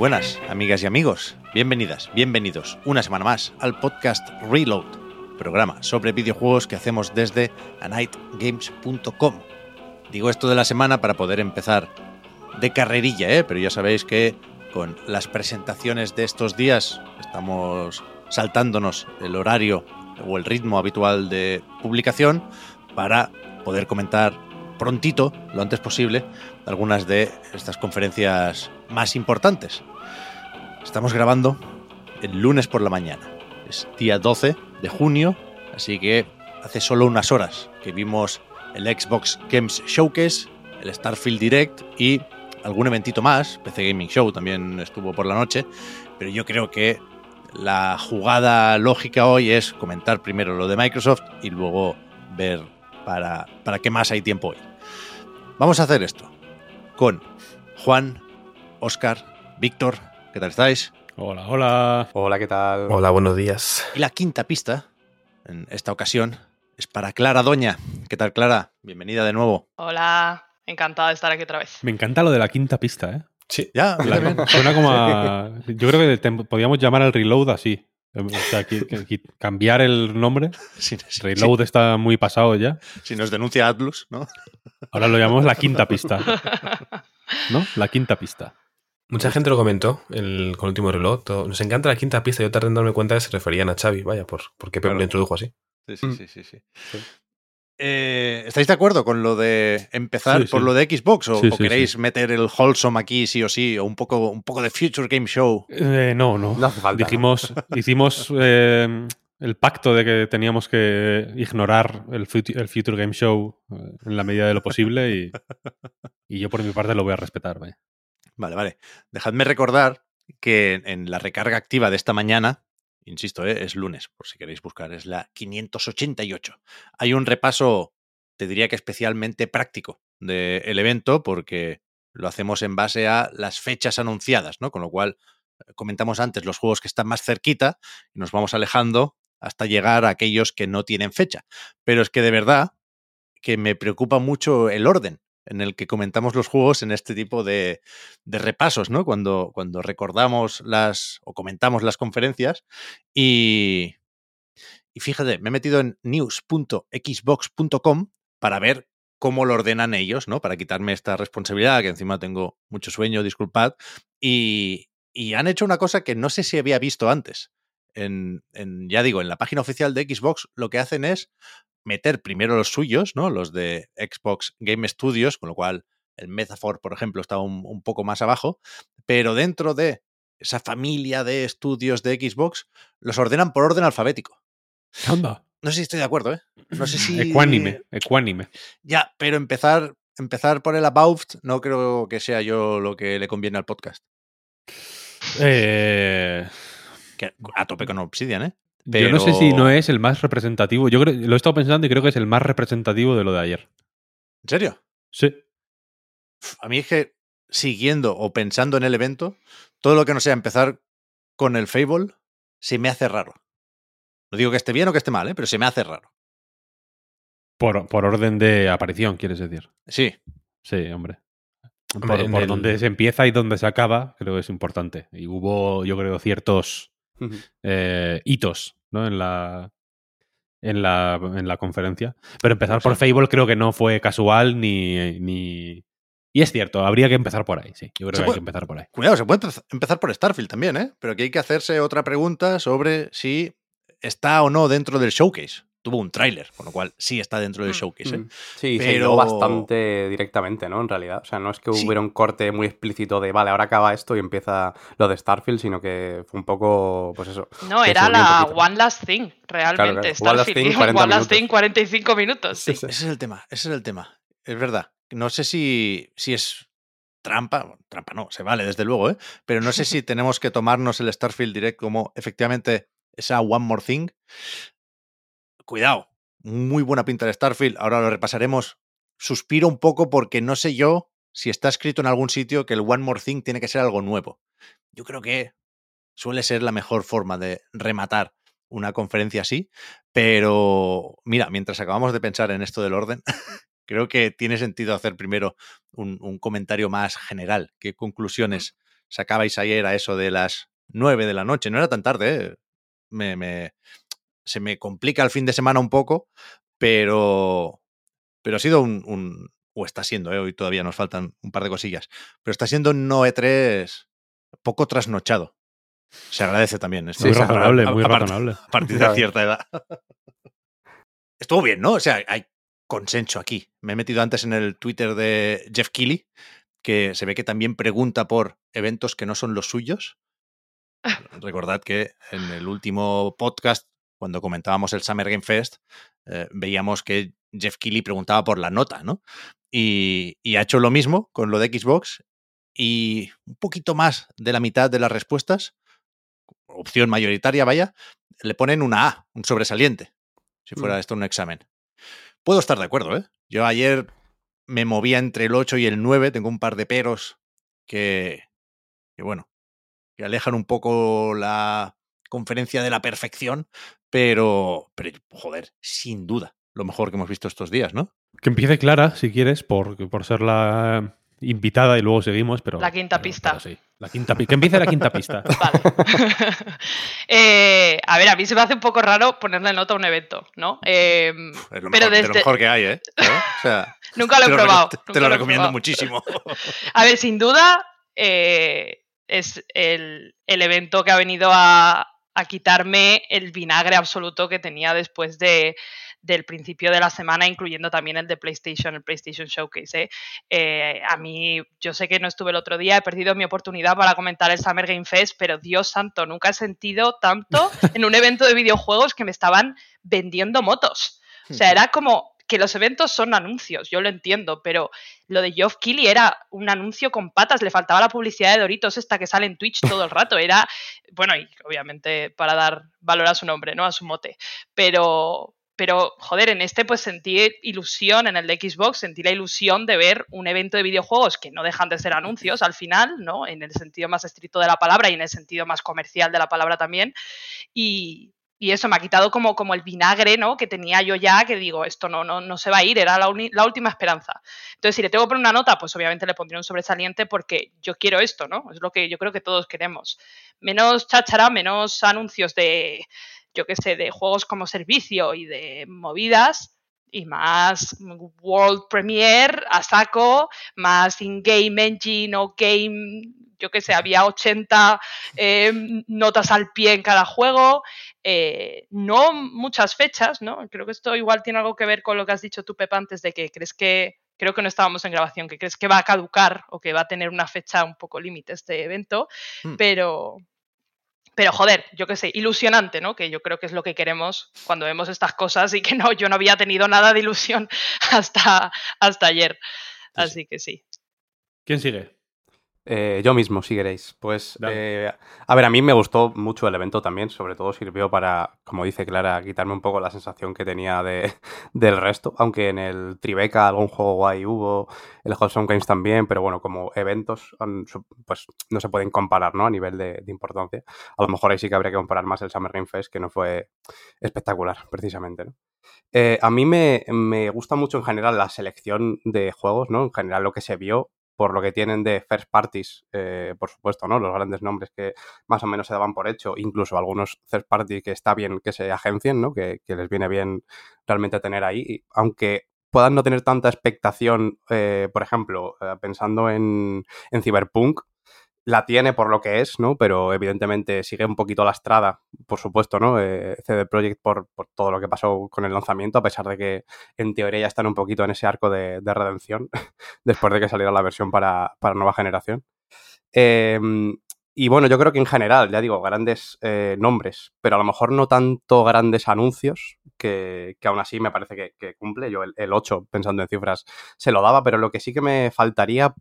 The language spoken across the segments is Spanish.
Buenas, amigas y amigos. Bienvenidas, bienvenidos una semana más al podcast Reload, programa sobre videojuegos que hacemos desde anightgames.com. Digo esto de la semana para poder empezar de carrerilla, ¿eh? pero ya sabéis que con las presentaciones de estos días estamos saltándonos el horario o el ritmo habitual de publicación para poder comentar prontito, lo antes posible, algunas de estas conferencias más importantes. Estamos grabando el lunes por la mañana. Es día 12 de junio, así que hace solo unas horas que vimos el Xbox Games Showcase, el Starfield Direct y algún eventito más. PC Gaming Show también estuvo por la noche, pero yo creo que la jugada lógica hoy es comentar primero lo de Microsoft y luego ver para, para qué más hay tiempo hoy. Vamos a hacer esto con Juan, Oscar, Víctor, ¿qué tal estáis? Hola, hola. Hola, ¿qué tal? Hola, buenos días. Y la quinta pista, en esta ocasión, es para Clara Doña. ¿Qué tal, Clara? Bienvenida de nuevo. Hola, encantada de estar aquí otra vez. Me encanta lo de la quinta pista, ¿eh? Sí. Ya, La- suena como a... Yo creo que te- podíamos llamar al reload así. O sea, que- que- que cambiar el nombre. Si, si- Reload está muy pasado ya. si nos denuncia Atlus, ¿no? Ahora lo llamamos la quinta pista. ¿No? La quinta pista. Mucha gente lo comentó el, con el último reloj. todo- Nos encanta la quinta pista. Yo tardé en darme cuenta que se referían a Xavi. Vaya, por, por qué Claro. lo introdujo así. Sí, sí, Mm. sí, sí, sí. Eh, ¿Estáis de acuerdo con lo de empezar Sí, por sí. lo de Xbox? ¿O, Sí, o sí, queréis sí. meter el wholesome aquí sí o sí? ¿O un poco, un poco de Future Game Show? Eh, no, no. No hace falta. Dijimos, hicimos eh, el pacto de que teníamos que ignorar el, futu- el Future Game Show en la medida de lo posible y, y yo por mi parte lo voy a respetar. vaya. Vale, vale. Dejadme recordar que en la recarga activa de esta mañana, insisto, eh, es lunes, por si queréis buscar, es la 588. Hay un repaso, te diría que especialmente práctico del evento, porque lo hacemos en base a las fechas anunciadas, ¿no? Con lo cual, eh, comentamos antes los juegos que están más cerquita y nos vamos alejando hasta llegar a aquellos que no tienen fecha. Pero es que de verdad que me preocupa mucho el orden en el que comentamos los juegos en este tipo de, repasos, ¿no? Cuando, cuando recordamos las o comentamos las conferencias y, y fíjate, me he metido en news.xbox.com para ver cómo lo ordenan ellos, ¿no? Para quitarme esta responsabilidad, que encima tengo mucho sueño, disculpad. Y, y han hecho una cosa que no sé si había visto antes. En, en, ya digo, en la página oficial de Xbox lo que hacen es meter primero los suyos, ¿no? Los de Xbox Game Studios, con lo cual el Metaphor, por ejemplo, está un, un poco más abajo, pero dentro de esa familia de estudios de Xbox los ordenan por orden alfabético. Anda. No sé si estoy de acuerdo, ¿eh? No sé si... Ecuánime, ecuánime. Ya, pero empezar, empezar por el About no creo que sea yo lo que le conviene al podcast. Eh, Que a tope con Obsidian, ¿eh? Yo no sé si no es el más representativo. Yo creo, lo he estado pensando y creo que es el más representativo de lo de ayer. ¿En serio? Sí. A mí es que siguiendo o pensando en el evento, todo lo que no sea empezar con el Fable se me hace raro. No digo que esté bien o que esté mal, ¿eh? pero se me hace raro. Por, por orden de aparición, quieres decir. Sí, Sí, hombre. Hombre, Por, en por el- donde se empieza y donde se acaba, creo que es importante. Y hubo, yo creo, ciertos eh, hitos ¿no? en, la, en, la, en la conferencia. Pero empezar por Fable creo que no fue casual ni, ni... Y es cierto, habría que empezar por ahí, sí. Yo creo Se que hay que empezar por ahí. cuidado, se puede empez- empezar por Starfield también, ¿eh? Pero aquí hay que hacerse otra pregunta sobre si está o no dentro del showcase. Tuvo un tráiler, con lo cual sí está dentro del mm. showcase. ¿eh? Mm. Sí, pero... se bastante directamente, ¿no? En realidad. O sea, no es que hubiera un corte muy explícito de, vale, ahora acaba esto y empieza lo de Starfield, sino que fue un poco, pues eso. No, era la One Last Thing, realmente. Starfield. One Last Thing, 40 One Last Thing, 45 minutos. Sí. Ese es el tema, ese es el tema. Es verdad. No sé si, si es trampa, trampa no, se vale desde luego, ¿eh? pero no sé si tenemos que tomarnos el Starfield Direct como efectivamente esa One More Thing cuidado, muy buena pinta de Starfield, ahora lo repasaremos. Suspiro un poco porque no sé yo si está escrito en algún sitio que el One More Thing tiene que ser algo nuevo. Yo creo que suele ser la mejor forma de rematar una conferencia así, pero mira, mientras acabamos de pensar en esto del orden, creo que tiene sentido hacer primero un, comentario más general. ¿Qué conclusiones sacabais ayer a eso de las nueve de la noche? No era tan tarde, ¿eh? me, me, se me complica el fin de semana un poco, pero, pero ha sido un, o está siendo, ¿eh? hoy todavía nos faltan un par de cosillas, pero está siendo un No E3 poco trasnochado. Se agradece también. Esto. Muy razonable, muy razonable. A partir de cierta edad. Estuvo bien, ¿no? O sea, hay consenso aquí. Me he metido antes en el Twitter de Jeff Keighley, que se ve que también pregunta por eventos que no son los suyos. Recordad que en el último podcast cuando comentábamos el Summer Game Fest, eh, veíamos que Jeff Keighley preguntaba por la nota, ¿no? Y, ha hecho lo mismo con lo de Xbox y un poquito más de la mitad de las respuestas, opción mayoritaria, vaya, le ponen una A, un sobresaliente, si fuera mm. esto un examen. Puedo estar de acuerdo, ¿eh? Yo ayer me movía entre el 8 y el 9, tengo un par de peros que, que bueno, que alejan un poco la conferencia de la perfección, pero, pero, joder, sin duda, lo mejor que hemos visto estos días, ¿no? Que empiece Clara, si quieres, por, por ser la invitada y luego seguimos, pero... La quinta pista. sí, la quinta Que empiece la quinta pista. Vale. Eh, a ver, a mí se me hace un poco raro ponerle nota a un evento, ¿no? Em, es lo pero mejor, lo mejor que hay, ¿eh? O sea, nunca lo he probado. te, lo, recomiendo muchísimo. a ver, sin duda, eh, es el, el evento que ha venido a, a quitarme el vinagre absoluto que tenía después de, del principio de la semana, incluyendo también el de PlayStation, el PlayStation Showcase. ¿eh? Eh, a mí, yo sé que no estuve el otro día, he perdido mi oportunidad para comentar el Summer Game Fest, pero Dios santo, nunca he sentido tanto en un evento de videojuegos que me estaban vendiendo motos. O sea, era como, que los eventos son anuncios, yo lo entiendo, pero lo de Geoff Keighley era un anuncio con patas, le faltaba la publicidad de Doritos esta que sale en Twitch todo el rato, era, bueno, y obviamente para dar valor a su nombre, ¿no? A su mote, pero, pero joder, en este pues sentí ilusión, en el de Xbox sentí la ilusión de ver un evento de videojuegos que no dejan de ser anuncios al final, ¿no? En el sentido más estricto de la palabra y en el sentido más comercial de la palabra también, y, y eso me ha quitado como, como el vinagre ¿no? que tenía yo ya, que digo, esto no, no, no se va a ir, era la, última esperanza. Entonces, si le tengo que poner una nota, pues obviamente le pondría un sobresaliente porque yo quiero esto, ¿no? Es lo que yo creo que todos queremos. Menos cháchara, menos anuncios de, yo qué sé, de juegos como servicio y de movidas, y más World Premiere a saco, más in-game engine o game, yo que sé, había 80 eh, notas al pie en cada juego, eh, no muchas fechas, ¿no? Creo que esto igual tiene algo que ver con lo que has dicho tú, Pepa, antes de que crees que, creo que no estábamos en grabación, que crees que va a caducar o que va a tener una fecha un poco límite este evento, hmm. pero, pero joder, yo qué sé, ilusionante, ¿no? Que yo creo que es lo que queremos cuando vemos estas cosas y que no, yo no había tenido nada de ilusión hasta, hasta ayer. Así que sí. ¿Quién sigue? Eh, yo mismo, si queréis. Pues, eh, a ver, a mí me gustó mucho el evento también, sobre todo sirvió para, como dice Clara, quitarme un poco la sensación que tenía de, del resto, aunque en el Tribeca algún juego guay hubo, el Hot Games también, pero bueno, como eventos, pues no se pueden comparar, ¿no? A nivel de, importancia. A lo mejor ahí sí que habría que comparar más el Summer Game Fest, que no fue espectacular, precisamente, ¿no? Eh, a mí me, me gusta mucho en general la selección de juegos, ¿no? En general lo que se vio por lo que tienen de first parties, eh, por supuesto, ¿no? Los grandes nombres que más o menos se daban por hecho, incluso algunos third party que está bien que se agencien, ¿no? Que, les viene bien realmente tener ahí, aunque puedan no tener tanta expectación, eh, por ejemplo, eh, pensando en, en Cyberpunk, la tiene por lo que es, ¿no? Pero evidentemente sigue un poquito lastrada, por supuesto, ¿no? Eh, CD Projekt por, todo lo que pasó con el lanzamiento, a pesar de que en teoría ya están un poquito en ese arco de, redención, después de que saliera la versión para, nueva generación. Em, y bueno, yo creo que en general, ya digo, grandes eh, nombres, pero a lo mejor no tanto grandes anuncios, que, aún así me parece que, cumple. Yo el, el 8, pensando en cifras, se lo daba, pero lo que sí que me faltaría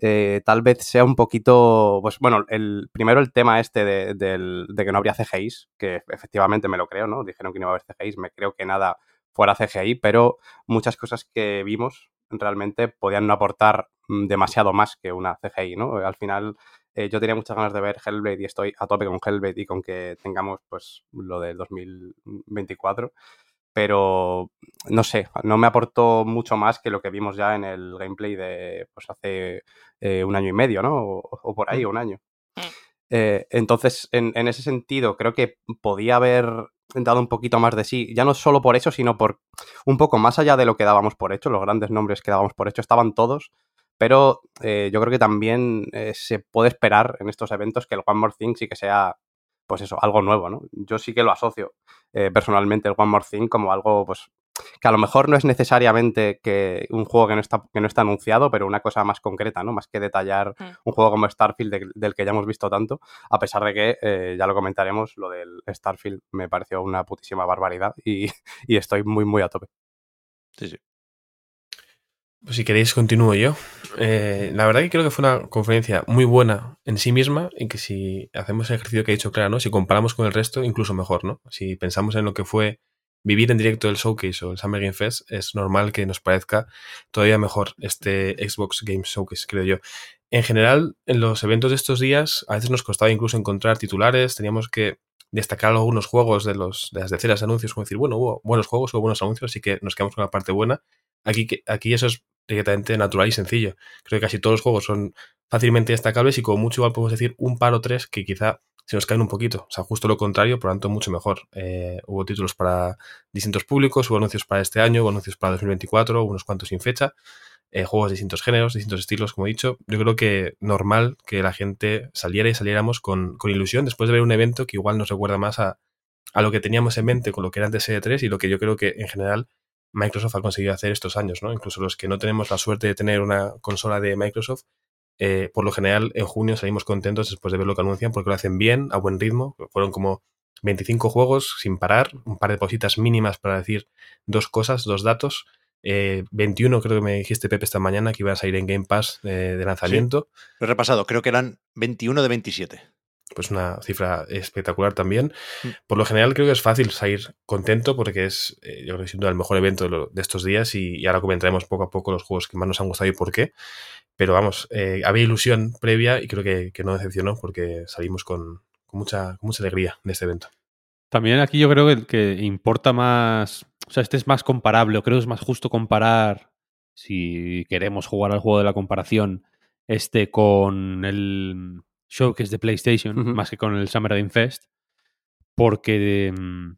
eh, tal vez sea un poquito, pues bueno, el, primero el tema este de, que no habría CGIs, que efectivamente me lo creo, ¿no? Dijeron que no iba a haber CGIs, me creo que nada fuera CGI, pero muchas cosas que vimos realmente podían no aportar mm, demasiado más que una CGI, ¿no? Al final eh, yo tenía muchas ganas de ver Hellblade y estoy a tope con Hellblade y con que tengamos pues lo del 2024 pero no sé, no me aportó mucho más que lo que vimos ya en el gameplay de pues hace eh, un año y medio, ¿no? O, por ahí, mm. un año. Mm. Eh, entonces, en, ese sentido, creo que podía haber dado un poquito más de sí, ya no solo por eso, sino por un poco más allá de lo que dábamos por hecho, los grandes nombres que dábamos por hecho estaban todos, pero eh, yo creo que también se puede esperar en estos eventos que el One More Thing sí que sea pues eso, algo nuevo, ¿no? Yo sí que lo asocio eh, personalmente el One More Thing como algo, pues, que a lo mejor no es necesariamente que un juego que no está, que no está anunciado, pero una cosa más concreta, ¿no? Más que detallar mm. un juego como Starfield del que ya hemos visto tanto, a pesar de que, eh, ya lo comentaremos, lo del Starfield me pareció una putísima barbaridad y, y estoy muy, muy a tope. Sí, sí. Pues si queréis, continúo yo. Eh, la verdad que creo que fue una conferencia muy buena en sí misma y que si hacemos el ejercicio que ha dicho Clara, ¿no? Si comparamos con el resto, incluso mejor, ¿no? Si pensamos en lo que fue vivir en directo el Showcase o el Summer Game Fest, es normal que nos parezca todavía mejor este Xbox Game Showcase, creo yo. En general, en los eventos de estos días, a veces nos costaba incluso encontrar titulares, teníamos que destacar algunos juegos de, los, de las decenas de anuncios, como decir, bueno, hubo buenos juegos, hubo buenos anuncios, así que nos quedamos con la parte buena Aquí, aquí eso es directamente natural y sencillo. Creo que casi todos los juegos son fácilmente destacables y como mucho igual podemos decir un par o tres que quizá se nos caen un poquito. O sea, justo lo contrario, por lo tanto, mucho mejor. Eh, hubo títulos para distintos públicos, hubo anuncios para este año, hubo anuncios para 2024, unos cuantos sin fecha, eh, juegos de distintos géneros, distintos estilos, como he dicho. Yo creo que normal que la gente saliera y saliéramos con, con ilusión después de ver un evento que igual nos recuerda más a, a lo que teníamos en mente con lo que era antes E3 y lo que yo creo que en general Microsoft ha conseguido hacer estos años, ¿no? Incluso los que no tenemos la suerte de tener una consola de Microsoft, eh, por lo general en junio salimos contentos después de ver lo que anuncian porque lo hacen bien, a buen ritmo. Fueron como 25 juegos sin parar, un par de cositas mínimas para decir dos cosas, dos datos. 21 eh, creo que me dijiste Pepe esta mañana que ibas a ir en Game Pass eh, de lanzamiento. lo he repasado, creo que eran 21 de 27 pues una cifra espectacular también. Mm. Por lo general creo que es fácil salir contento porque es, eh, yo creo que siendo el mejor evento de, estos días y, ahora comentaremos poco a poco los juegos que más nos han gustado y por qué. Pero vamos, eh, había ilusión previa y creo que, no decepcionó porque salimos con, mucha, mucha alegría de este evento. También aquí yo creo que, que importa más, o sea, este es más comparable, o creo que es más justo comparar, si queremos jugar al juego de la comparación, este con el showcase de PlayStation, más que con el Summer Game Fest, porque mm,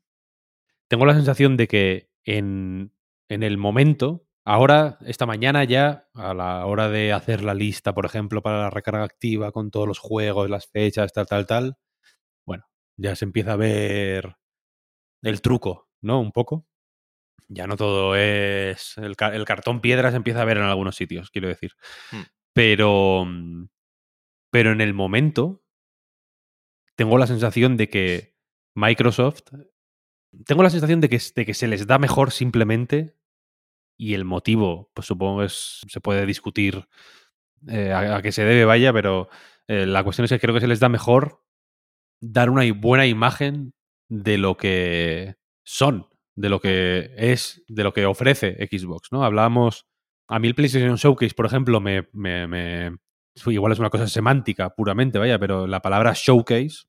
tengo la sensación de que en, en el momento, ahora, esta mañana ya, a la hora de hacer la lista, por ejemplo, para la recarga activa con todos los juegos, las fechas, tal, tal, tal, bueno, ya se empieza a ver el truco, ¿no? Un poco. Ya no todo es. El, el cartón piedra se empieza a ver en algunos sitios, quiero decir. Hmm. Pero mm, pero en el momento, tengo la sensación de que Microsoft. Tengo la sensación de que, que se les da mejor simplemente. Y el motivo, pues supongo que se puede discutir eh, a, qué se debe, vaya, pero eh, la cuestión es que creo que se les da mejor dar una buena imagen de lo que son, de lo que es, de lo que ofrece Xbox, ¿no? Hablábamos. A mí el PlayStation Showcase, por ejemplo, me, igual es una cosa semántica puramente, vaya, pero la palabra showcase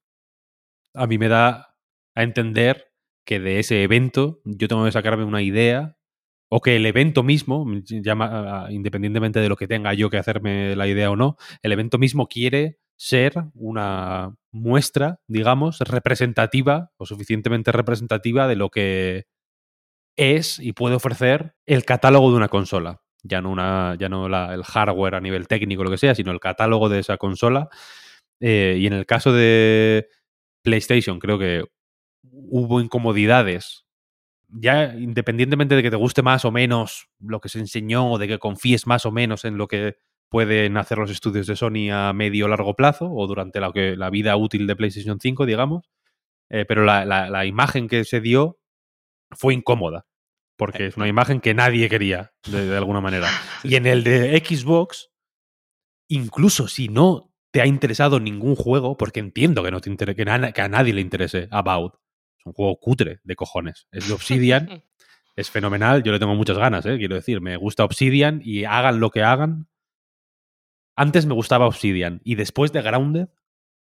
a mí me da a entender que de ese evento yo tengo que sacarme una idea o que el evento mismo, llama, independientemente de lo que tenga yo que hacerme la idea o no, el evento mismo quiere ser una muestra, digamos, representativa o suficientemente representativa de lo que es y puede ofrecer el catálogo de una consola. Ya no, una, ya no el hardware a nivel técnico, lo que sea, sino el catálogo de esa consola. Eh, y en el caso de PlayStation, creo que hubo incomodidades. Ya independientemente de que te guste más o menos lo que se enseñó, o de que confíes más o menos en lo que pueden hacer los estudios de Sony a medio o largo plazo, o durante la, que, la vida útil de PlayStation 5, digamos. Eh, pero la, imagen que se dio fue incómoda porque es una imagen que nadie quería, de, alguna manera. Y en el de Xbox, incluso si no te ha interesado ningún juego, porque entiendo que, no te que, a nadie le interese About, es un juego cutre de cojones. Es de Obsidian, es fenomenal, yo le tengo muchas ganas, ¿eh? quiero decir, me gusta Obsidian y hagan lo que hagan. Antes me gustaba Obsidian y después de Grounded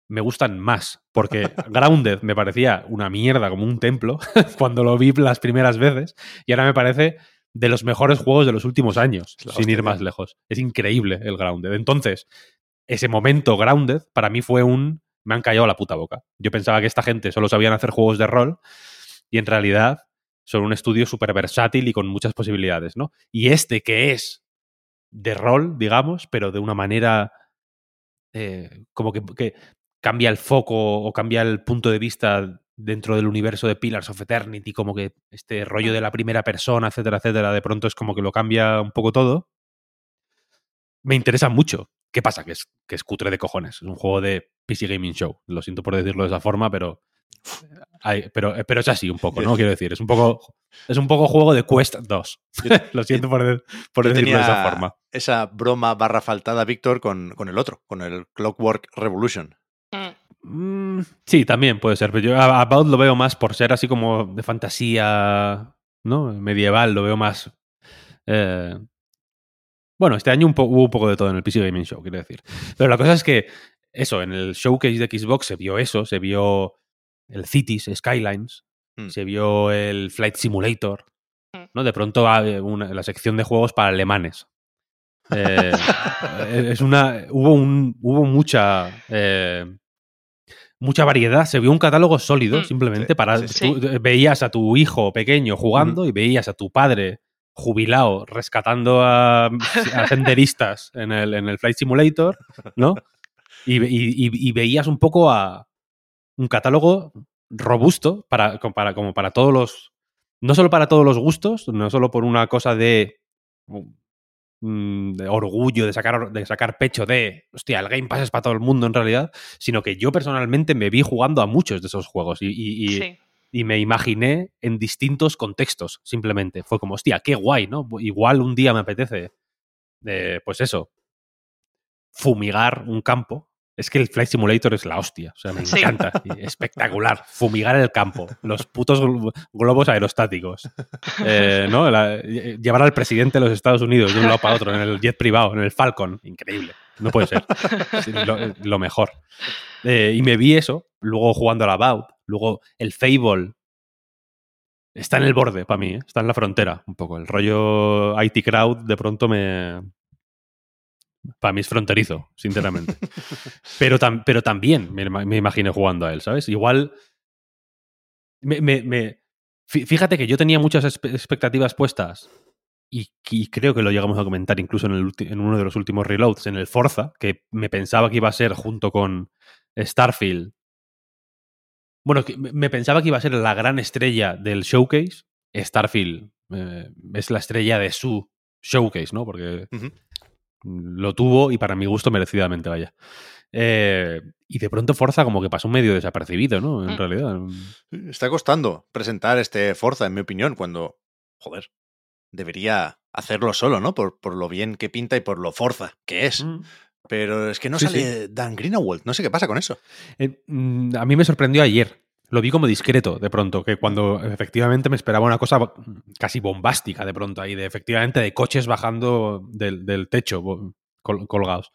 me gustan más, porque Grounded me parecía una mierda, como un templo, cuando lo vi las primeras veces, y ahora me parece de los mejores juegos de los últimos años, sin ir más lejos. Es increíble el Grounded. Entonces, ese momento Grounded para mí fue un... me han callado la puta boca. Yo pensaba que esta gente solo sabían hacer juegos de rol, y en realidad son un estudio súper versátil y con muchas posibilidades, ¿no? Y este que es de rol, digamos, pero de una manera... Eh, como que, que, cambia el foco o cambia el punto de vista dentro del universo de Pillars of Eternity, como que este rollo de la primera persona, etcétera, etcétera, de pronto es como que lo cambia un poco todo. Me interesa mucho. ¿Qué pasa? Que es, que es cutre de cojones. Es un juego de PC Gaming Show. Lo siento por decirlo de esa forma, pero. pero, pero es así un poco, ¿no? Quiero decir, es un poco, es un poco juego de Quest 2. Lo siento por, por decirlo de esa forma. Esa broma barra faltada, Víctor, con, con el otro, con el Clockwork Revolution. Mm, sí, también puede ser, pero yo a About lo veo más por ser así como de fantasía, ¿no? Medieval, lo veo más... Eh, bueno, este año hubo un poco de todo en el PC Gaming Show, quiero decir. Pero la cosa es que, eso, en el showcase de Xbox se vio eso, se vio el Cities, Skylines, hmm. se vio el Flight Simulator, hmm. ¿no? De pronto una, la sección de juegos para alemanes. Eh, es una. Hubo un. Hubo mucha. Eh, mucha variedad. Se vio un catálogo sólido, mm, simplemente para. veías a tu hijo pequeño jugando y veías a tu padre jubilado rescatando a, senderistas en el, en el Flight Simulator, ¿no? Y, veías un poco a un catálogo robusto para, para, como para todos los. No solo para todos los gustos, no solo por una cosa de de orgullo, de sacar, de sacar pecho de, hostia, el Game Pass es para todo el mundo en realidad, sino que yo personalmente me vi jugando a muchos de esos juegos y, y, me imaginé en distintos contextos, simplemente. Fue como, hostia, qué guay, ¿no? Igual un día me apetece, de, pues eso, fumigar un campo es que el Flight Simulator es la hostia. O sea, me encanta. Espectacular. Fumigar el campo. Los putos globos aerostáticos. Eh, ¿no? llevar al presidente de los Estados Unidos de un lado para otro en el jet privado, en el Falcon. Increíble. No puede ser. lo, mejor. Eh, y me vi eso. Luego jugando a la Bout. Luego el Fable. Está en el borde para mí. ¿eh? Está en la frontera un poco. El rollo IT Crowd de pronto me, para mí es fronterizo, sinceramente. pero, pero también me, me, imaginé jugando a él, ¿sabes? Igual. Me, fíjate que yo tenía muchas expectativas puestas y, creo que lo llegamos a comentar incluso en, el, en, uno de los últimos reloads, en el Forza, que me pensaba que iba a ser junto con Starfield. Bueno, me pensaba que iba a ser la gran estrella del showcase. Starfield eh, es la estrella de su showcase, ¿no? Porque lo tuvo y para mi gusto merecidamente, vaya. Eh, y de pronto Forza como que pasó medio desapercibido, ¿no? En mm. realidad. Está costando presentar este Forza, en mi opinión, cuando, joder, debería hacerlo solo, ¿no? Por, por lo bien que pinta y por lo Forza que es. Mm. Pero es que no sale Dan Greenawald, no sé qué pasa con eso. Eh, mm, a mí me sorprendió ayer lo vi como discreto de pronto, que cuando efectivamente me esperaba una cosa casi bombástica de pronto ahí, de efectivamente de coches bajando del, techo colgados.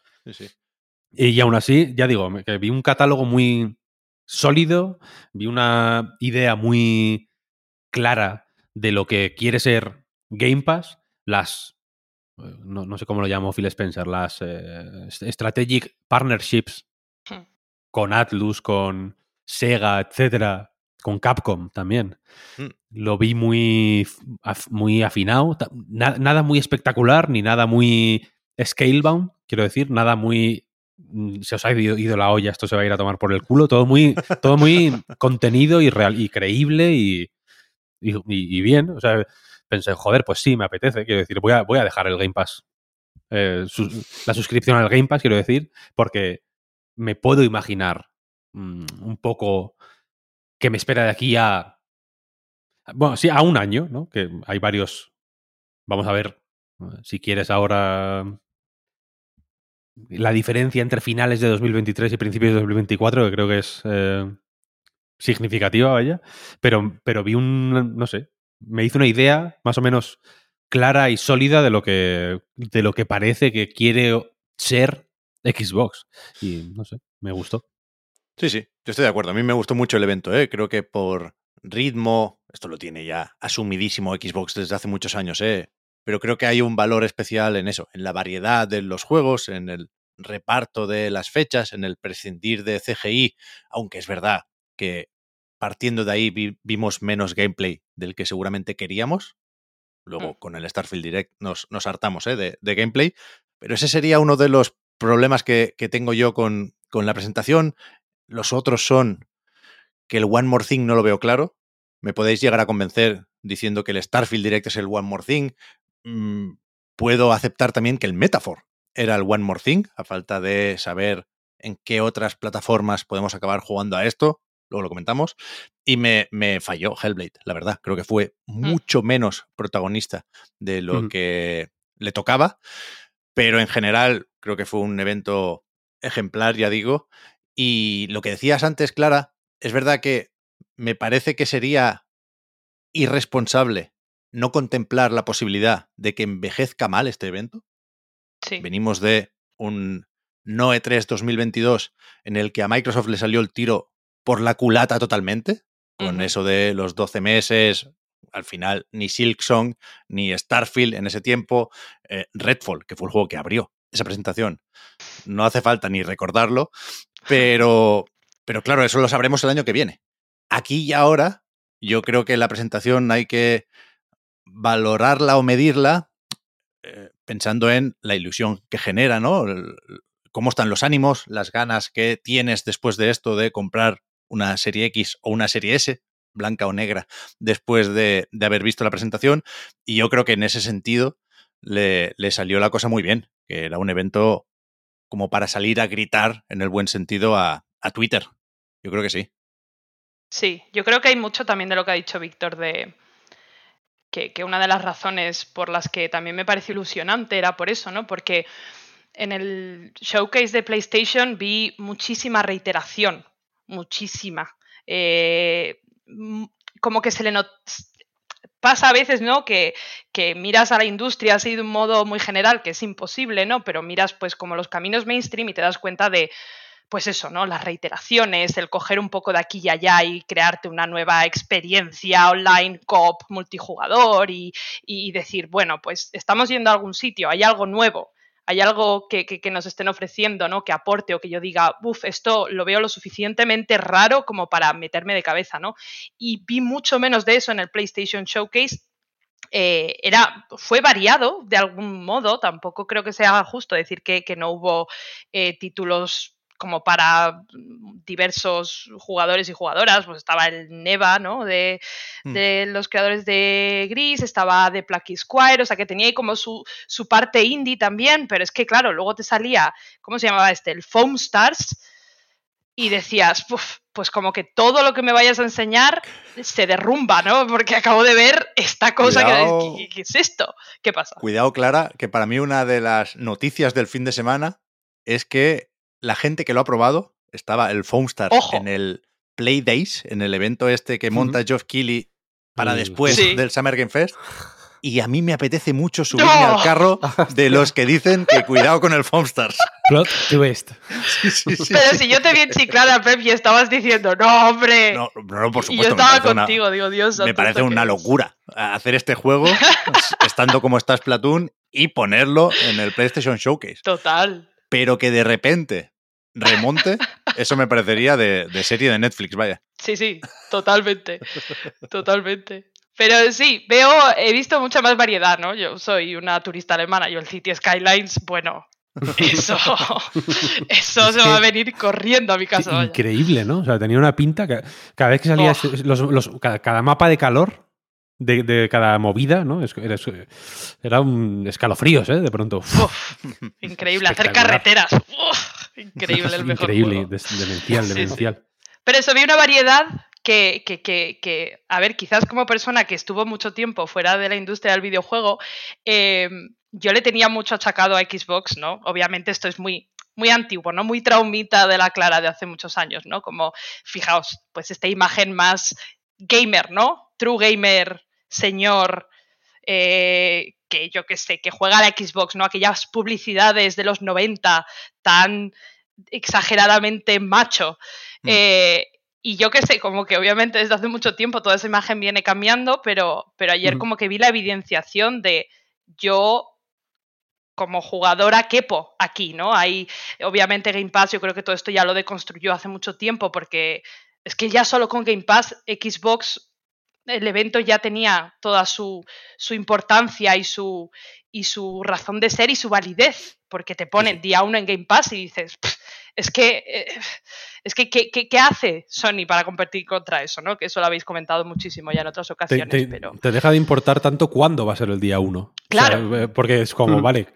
Y aún así, ya digo, que vi un catálogo muy sólido, vi una idea muy clara de lo que quiere ser Game Pass, las, eh, no, sé cómo lo llamo Phil Spencer, las eh, Strategic Partnerships hmm. con Atlus, con Sega, etcétera, con Capcom también. Mm. Lo vi muy, muy afinado. nada muy espectacular, ni nada muy scalebound, quiero decir, nada muy mm, se os ha ido, la olla, esto se va a ir a tomar por el culo, todo muy, todo muy contenido y real y creíble y, y, bien. O sea, pensé, joder, pues sí, me apetece, quiero decir, voy a, voy a dejar el Game Pass, eh, la suscripción al Game Pass, quiero decir, porque me puedo imaginar mm, un poco que me espera de aquí a. Bueno, sí, a un año, ¿no? Que hay varios. Vamos a ver eh, si quieres ahora. La diferencia entre finales de 2023 y principios de 2024, que creo que es eh, significativa, vaya. Pero, pero vi un. No sé. Me hizo una idea más o menos clara y sólida de lo que. de lo que parece que quiere ser Xbox. Y no sé, me gustó. Sí, sí, yo estoy de acuerdo. A mí me gustó mucho el evento, ¿eh? Creo que por ritmo, esto lo tiene ya asumidísimo Xbox desde hace muchos años, ¿eh? Pero creo que hay un valor especial en eso, en la variedad de los juegos, en el reparto de las fechas, en el prescindir de CGI, aunque es verdad que partiendo de ahí vimos menos gameplay del que seguramente queríamos. Luego mm. con el Starfield Direct nos, nos hartamos ¿eh? de, de, gameplay, pero ese sería uno de los problemas que, que tengo yo con, con la presentación. Los otros son que el One More Thing no lo veo claro. Me podéis llegar a convencer diciendo que el Starfield Direct es el One More Thing. Mm, puedo aceptar también que el Metaphor era el One More Thing, a falta de saber en qué otras plataformas podemos acabar jugando a esto. Luego lo comentamos. Y me, me falló Hellblade, la verdad. Creo que fue mm. mucho menos protagonista de lo que le tocaba. Pero en general, creo que fue un evento ejemplar, ya digo, y lo que decías antes, Clara, es verdad que me parece que sería irresponsable no contemplar la posibilidad de que envejezca mal este evento. Sí. Venimos de un no E3 2022 en el que a Microsoft le salió el tiro por la culata totalmente, con eso de los 12 meses, al final ni Silksong ni Starfield en ese tiempo, eh, Redfall, que fue el juego que abrió esa presentación. No hace falta ni recordarlo, pero, pero claro, eso lo sabremos el año que viene. Aquí y ahora, yo creo que la presentación hay que valorarla o medirla eh, pensando en la ilusión que genera, ¿no? cómo están los ánimos, las ganas que tienes después de esto de comprar una serie X o una serie S, blanca o negra, después de, haber visto la presentación. Y yo creo que en ese sentido le, le, salió la cosa muy bien, era un evento como para salir a gritar, en el buen sentido, a, Twitter. Yo creo que sí. Sí, yo creo que hay mucho también de lo que ha dicho Víctor de que, una de las razones por las que también me pareció ilusionante era por eso, ¿no? Porque en el showcase de PlayStation vi muchísima reiteración, muchísima. Eh, como que se le, pasa a veces, ¿no? Que, que, miras a la industria así de un modo muy general, que es imposible, ¿no? Pero miras pues como los caminos mainstream y te das cuenta de, pues eso, ¿no? Las reiteraciones, el coger un poco de aquí y allá y crearte una nueva experiencia online, cop, multijugador y, y decir, bueno, pues estamos yendo a algún sitio, hay algo nuevo hay algo que, nos estén ofreciendo, ¿no? Que aporte o que yo diga, uff, esto lo veo lo suficientemente raro como para meterme de cabeza, ¿no? Y vi mucho menos de eso en el PlayStation Showcase. Eh, era, fue variado de algún modo, tampoco creo que sea justo decir que, no hubo eh, títulos como para diversos jugadores y jugadoras, pues estaba el Neva, ¿no? De, mm. los creadores de Gris, estaba de Plucky Squire, o sea que tenía ahí como su, su, parte indie también, pero es que claro, luego te salía, ¿cómo se llamaba este? El Foam Stars, y decías, pues como que todo lo que me vayas a enseñar se derrumba, ¿no? Porque acabo de ver esta cosa que, ¿qué es esto? ¿Qué pasa? Cuidado, Clara, que para mí una de las noticias del fin de semana es que la gente que lo ha probado, estaba el Foamstar en el Play Days, en el evento este que monta Geoff Keighley para después del Summer Game Fest. Y a mí me apetece mucho subirme al carro de los que dicen que cuidado con el Foamstars. Plot twist. Pero si yo te vi enchiclada, Pep, y estabas diciendo, no, hombre. No, no, por supuesto. Y yo estaba contigo, digo, Dios. Me parece una locura hacer este juego estando como está Splatoon y ponerlo en el PlayStation Showcase. Total. Pero que de repente remonte, eso me parecería de, de serie de Netflix, vaya. Sí, sí, totalmente. totalmente. Pero sí, veo, he visto mucha más variedad, ¿no? Yo soy una turista alemana, yo el City Skylines, bueno, eso, eso se va a venir corriendo a mi casa. increíble, ¿no? O sea, tenía una pinta que cada vez que salía los, cada, mapa de calor de, cada movida, ¿no? Era, un escalofríos, ¿eh? De pronto. increíble, hacer carreteras. Increíble, el mejor Increíble, demencial, demencial. Pero eso, vi una variedad que, que, que, a ver, quizás como persona que estuvo mucho tiempo fuera de la industria del videojuego, eh, yo le tenía mucho achacado a Xbox, ¿no? Obviamente esto es muy, muy antiguo, ¿no? Muy traumita de la Clara de hace muchos años, ¿no? Como, fijaos, pues esta imagen más gamer, ¿no? True gamer, señor, eh, que yo qué sé, que juega la Xbox, ¿no? Aquellas publicidades de los 90 tan exageradamente macho. Mm. Eh, y yo qué sé, como que obviamente desde hace mucho tiempo toda esa imagen viene cambiando, pero, pero ayer como que vi la evidenciación de yo como jugadora quepo aquí, ¿no? Hay, obviamente Game Pass, yo creo que todo esto ya lo deconstruyó hace mucho tiempo, porque es que ya solo con Game Pass, Xbox, el evento ya tenía toda su, su importancia y su, y su razón de ser y su validez, porque te ponen día uno en Game Pass y dices, es que, eh, es que ¿qué, hace Sony para competir contra eso? ¿no? Que eso lo habéis comentado muchísimo ya en otras ocasiones. Te, pero... te deja de importar tanto cuándo va a ser el día uno. Claro. Eh, porque es como, mm. vale,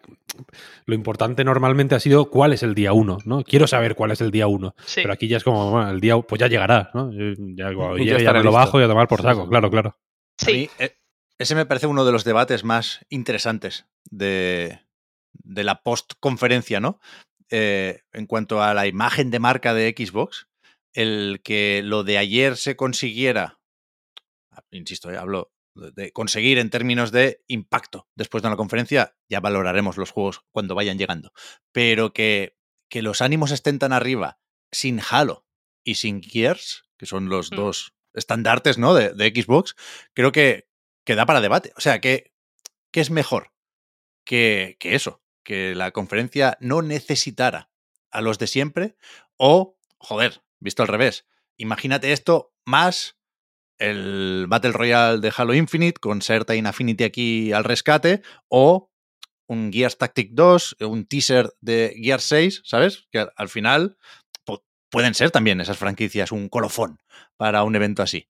lo importante normalmente ha sido cuál es el día uno, ¿no? Quiero saber cuál es el día uno. Pero aquí ya es como, bueno, el día, pues ya llegará, ¿no? Ya, ya, ya, lo bajo y a tomar por saco, claro, claro. Sí. Eh, ese me parece uno de los debates más interesantes de, de la post-conferencia, ¿no? Eh, en cuanto a la imagen de marca de Xbox, el que lo de ayer se consiguiera, ah, insisto, eh, hablo de conseguir en términos de impacto después de una conferencia, ya valoraremos los juegos cuando vayan llegando, pero que, que los ánimos estén tan arriba sin Halo y sin Gears, que son los mm. dos estandartes ¿no? de, de, Xbox, creo que, que da para debate. O sea, que, que es mejor que, que eso, que la conferencia no necesitara a los de siempre o, joder, visto al revés, imagínate esto más el Battle Royale de Halo Infinite con Certain Affinity aquí al rescate o un Gears Tactic 2, un teaser de Gears 6, ¿sabes? Que al final pueden ser también esas franquicias un colofón para un evento así.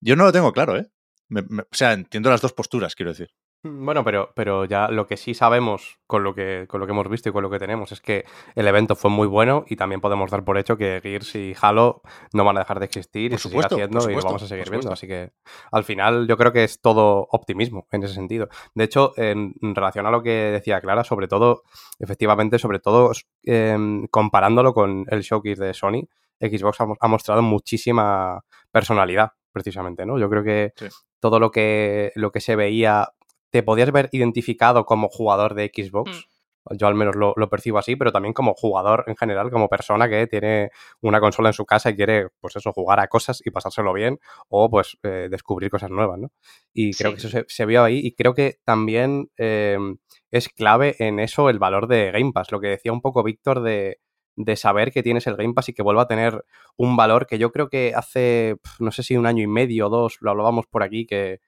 Yo no lo tengo claro, ¿eh? o sea, entiendo las dos posturas, quiero decir. Mm, bueno, pero, pero ya lo que sí sabemos con lo que, con lo que hemos visto y con lo que tenemos es que el evento fue muy bueno y también podemos dar por hecho que Gears y Halo no van a dejar de existir y se siguen haciendo y lo vamos a seguir viendo. Así que al final yo creo que es todo optimismo en ese sentido. De hecho, en relación a lo que decía Clara, sobre todo, efectivamente, sobre todo em, comparándolo con el showcase de Sony, Xbox ha, mostrado muchísima personalidad precisamente, ¿no? Yo creo que todo lo que, lo que se veía te podías ver identificado como jugador de Xbox. Mm. Yo al menos lo, percibo así, pero también como jugador en general, como persona que tiene una consola en su casa y quiere, pues eso, jugar a cosas y pasárselo bien o pues eh, descubrir cosas nuevas, ¿no? Y creo que eso se, vio ahí y creo que también em, es clave en eso el valor de Game Pass, lo que decía un poco Víctor de, de saber que tienes el Game Pass y que vuelva a tener un valor que yo creo que hace, no sé si un año y medio o dos, lo hablábamos por aquí, que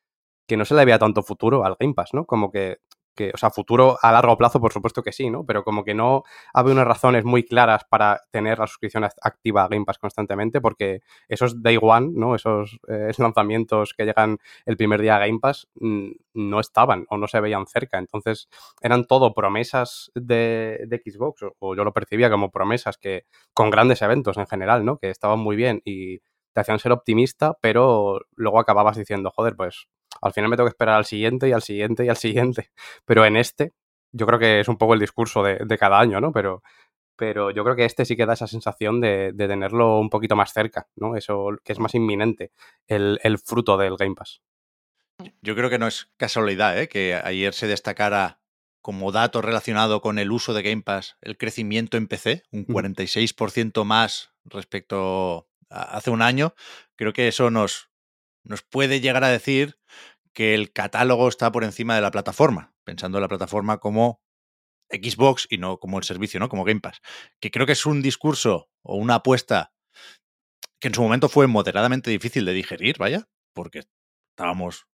que no se le había tanto futuro al Game Pass, ¿no? Como que, que, o sea, futuro a largo plazo, por supuesto que sí, ¿no? Pero como que no había unas razones muy claras para tener la suscripción activa a Game Pass constantemente, porque esos Day One, ¿no? Esos eh, lanzamientos que llegan el primer día a Game Pass mm, no estaban o no se veían cerca. Entonces, eran todo promesas de, de Xbox, o yo lo percibía como promesas que con grandes eventos en general, ¿no? Que estaban muy bien y te hacían ser optimista, pero luego acababas diciendo, joder, pues al final me tengo que esperar al siguiente y al siguiente y al siguiente. Pero en este, yo creo que es un poco el discurso de, cada año, ¿no? Pero, pero yo creo que este sí que da esa sensación de, tenerlo un poquito más cerca, ¿no? Eso que es más inminente, el, fruto del Game Pass. Yo creo que no es casualidad ¿eh? que ayer se destacara como dato relacionado con el uso de Game Pass el crecimiento en PC, un 46% más respecto a hace un año. Creo que eso nos, nos puede llegar a decir que el catálogo está por encima de la plataforma, pensando en la plataforma como Xbox y no como el servicio, ¿no? Como Game Pass. Que creo que es un discurso o una apuesta que en su momento fue moderadamente difícil de digerir, vaya, porque estábamos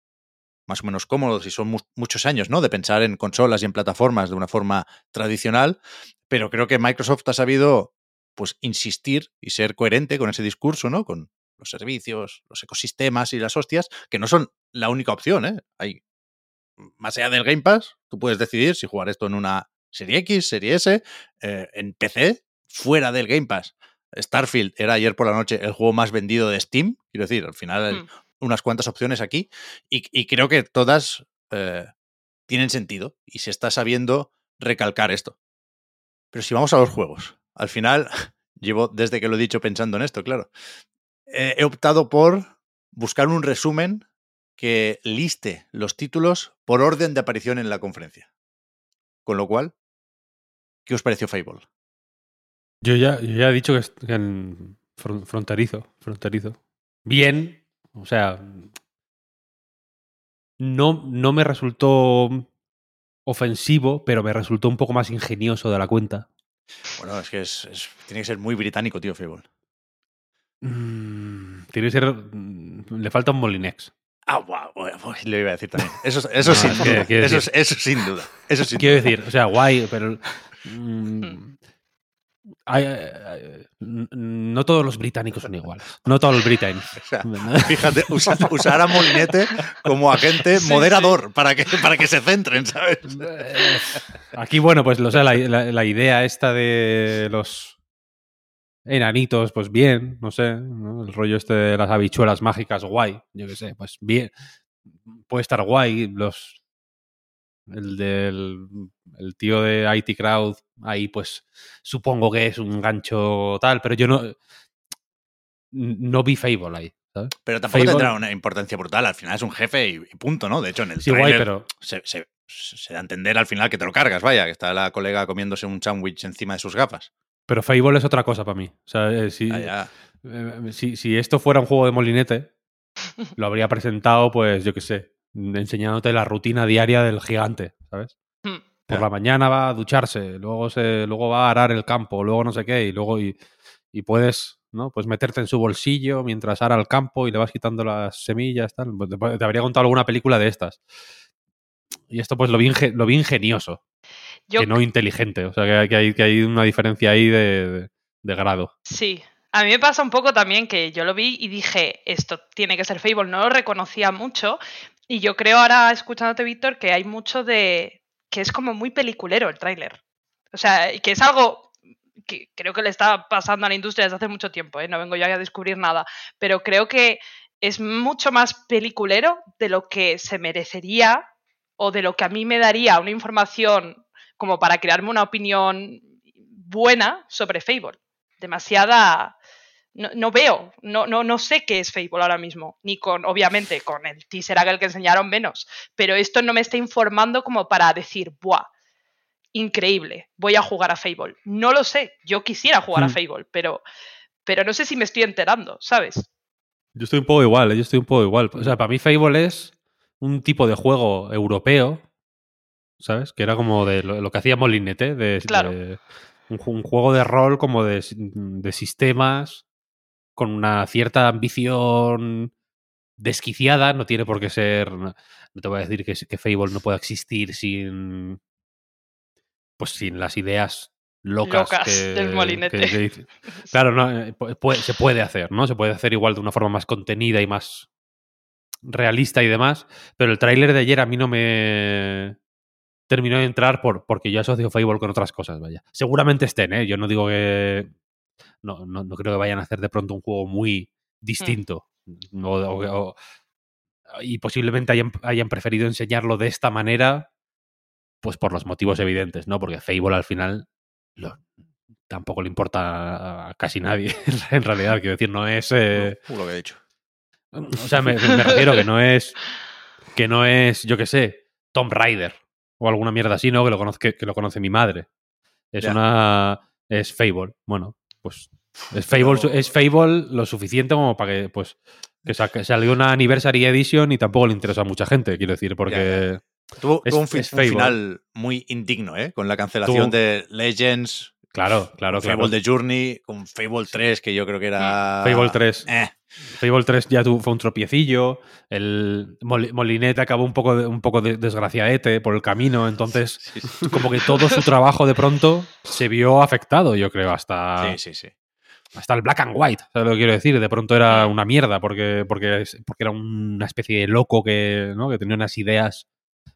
más o menos cómodos y son muchos años, ¿no? De pensar en consolas y en plataformas de una forma tradicional, pero creo que Microsoft ha sabido, pues, insistir y ser coherente con ese discurso, ¿no? Con los servicios, los ecosistemas y las hostias, que no son la única opción, ¿eh? Hay, más allá del Game Pass, tú puedes decidir si jugar esto en una serie X, serie S, eh, en PC, fuera del Game Pass. Starfield era ayer por la noche el juego más vendido de Steam, quiero decir, al final hay hmm. unas cuantas opciones aquí y, creo que todas eh, tienen sentido y se está sabiendo recalcar esto. Pero si vamos a los juegos, al final llevo desde que lo he dicho pensando en esto, claro. Eh, he optado por buscar un resumen que liste los títulos por orden de aparición en la conferencia. Con lo cual, ¿qué os pareció Fable? Yo ya, ya he dicho que, es, fronterizo, fronterizo. Bien, o sea, no, no me resultó ofensivo, pero me resultó un poco más ingenioso de la cuenta. Bueno, es que es, tiene que ser muy británico, tío, Fable. Mm, tiene que ser. Mm, le falta un Molinex. Ah, wow, pues le iba a decir también. Eso, eso, sin, duda. Eso, sin duda. Eso sin quiero decir, o sea, guay, pero. Mm, no todos los británicos son iguales. No todos los británicos. fíjate, usar a Molinete como agente moderador Para, que, para que se centren, ¿sabes? Aquí, bueno, pues la, idea esta de los enanitos, pues bien, no sé, el rollo este de las habichuelas mágicas, guay, yo qué sé, pues bien, puede estar guay, los el del el tío de IT Crowd, ahí pues supongo que es un gancho tal, pero yo no, no vi Fable ahí. ¿sabes? Pero tampoco tendrá una importancia brutal, al final es un jefe y, punto, ¿no? De hecho, en el sí, pero... se, se, da a entender al final que te lo cargas, vaya, que está la colega comiéndose un sándwich encima de sus gafas. Pero Fable es otra cosa para mí. O sea, eh, ah, eh, si, si, esto fuera un juego de molinete, lo habría presentado, pues, yo qué sé, enseñándote la rutina diaria del gigante, ¿sabes? Hmm. Por la mañana va a ducharse, luego, se, luego va a arar el campo, luego no sé qué, y luego y, puedes, ¿no? Pues meterte en su bolsillo mientras ara el campo y le vas quitando las semillas, tal. Pues te, habría contado alguna película de estas. Y esto pues lo vi, lo vi ingenioso, que no inteligente. O sea, que, hay, que hay una diferencia ahí de, de grado. Sí, a mí me pasa un poco también que yo lo vi y dije, esto tiene que ser Fable, no lo reconocía mucho, y yo creo ahora, escuchándote, Víctor, que hay mucho de. que es como muy peliculero el tráiler. O sea, que es algo que creo que le está pasando a la industria desde hace mucho tiempo, ¿eh? no vengo yo a descubrir nada, pero creo que es mucho más peliculero de lo que se merecería o de lo que a mí me daría una información como para crearme una opinión buena sobre Fable. Demasiada no, veo, no, no, no sé qué es Fable ahora mismo, ni con, obviamente, con el teaser aquel que enseñaron menos, pero esto no me está informando como para decir, ¡buah! Increíble, voy a jugar a Fable. No lo sé, yo quisiera jugar a hmm. Fable, pero, pero no sé si me estoy enterando, ¿sabes? Yo estoy un poco igual, ¿eh? yo estoy un poco igual. O sea, para mí Fable es un tipo de juego europeo, ¿sabes? Que era como de lo, que hacía Molinete, de, un, juego de rol como de, de sistemas con una cierta ambición desquiciada, no tiene por qué ser, no te voy a decir que, que Fable no pueda existir sin, pues sin las ideas locas, del molinete. claro, no, eh, se puede hacer, ¿no? Se puede hacer igual de una forma más contenida y más realista y demás, pero el tráiler de ayer a mí no me terminó de entrar por, porque yo asocio Fable con otras cosas, vaya. Seguramente estén, ¿eh? Yo no digo que no, no, creo que vayan a hacer de pronto un juego muy mm. distinto. y posiblemente hayan, hayan, preferido enseñarlo de esta manera, pues por los motivos evidentes, ¿no? Porque Fable al final tampoco le importa a casi nadie, en realidad. Quiero decir, no es. Eh, lo que he dicho. O sea, me, refiero que no es. Que no es, yo qué sé, Tom Raider o alguna mierda así, ¿no? Que lo, conozca, que lo conoce mi madre. Es una. Es Fable. Bueno, pues es Fable, es Fable lo suficiente como para que, pues, que salió una Anniversary Edition y tampoco le interesa a mucha gente, quiero decir, porque... Tuvo, un, final muy indigno, ¿eh? Con la cancelación de Legends. Claro, claro, con Fable de Journey, con Fable 3, que yo creo que era. Fable 3. Eh. Fable 3 ya tuvo, fue un tropiecillo. El Molinete acabó un poco, un poco desgraciadete por el camino. Entonces, como que todo su trabajo de pronto se vio afectado, yo creo, hasta. Sí, sí, sí hasta el black and white, ¿sabes lo que quiero decir? De pronto era una mierda porque, porque, porque era una especie de loco que, ¿no? que tenía unas ideas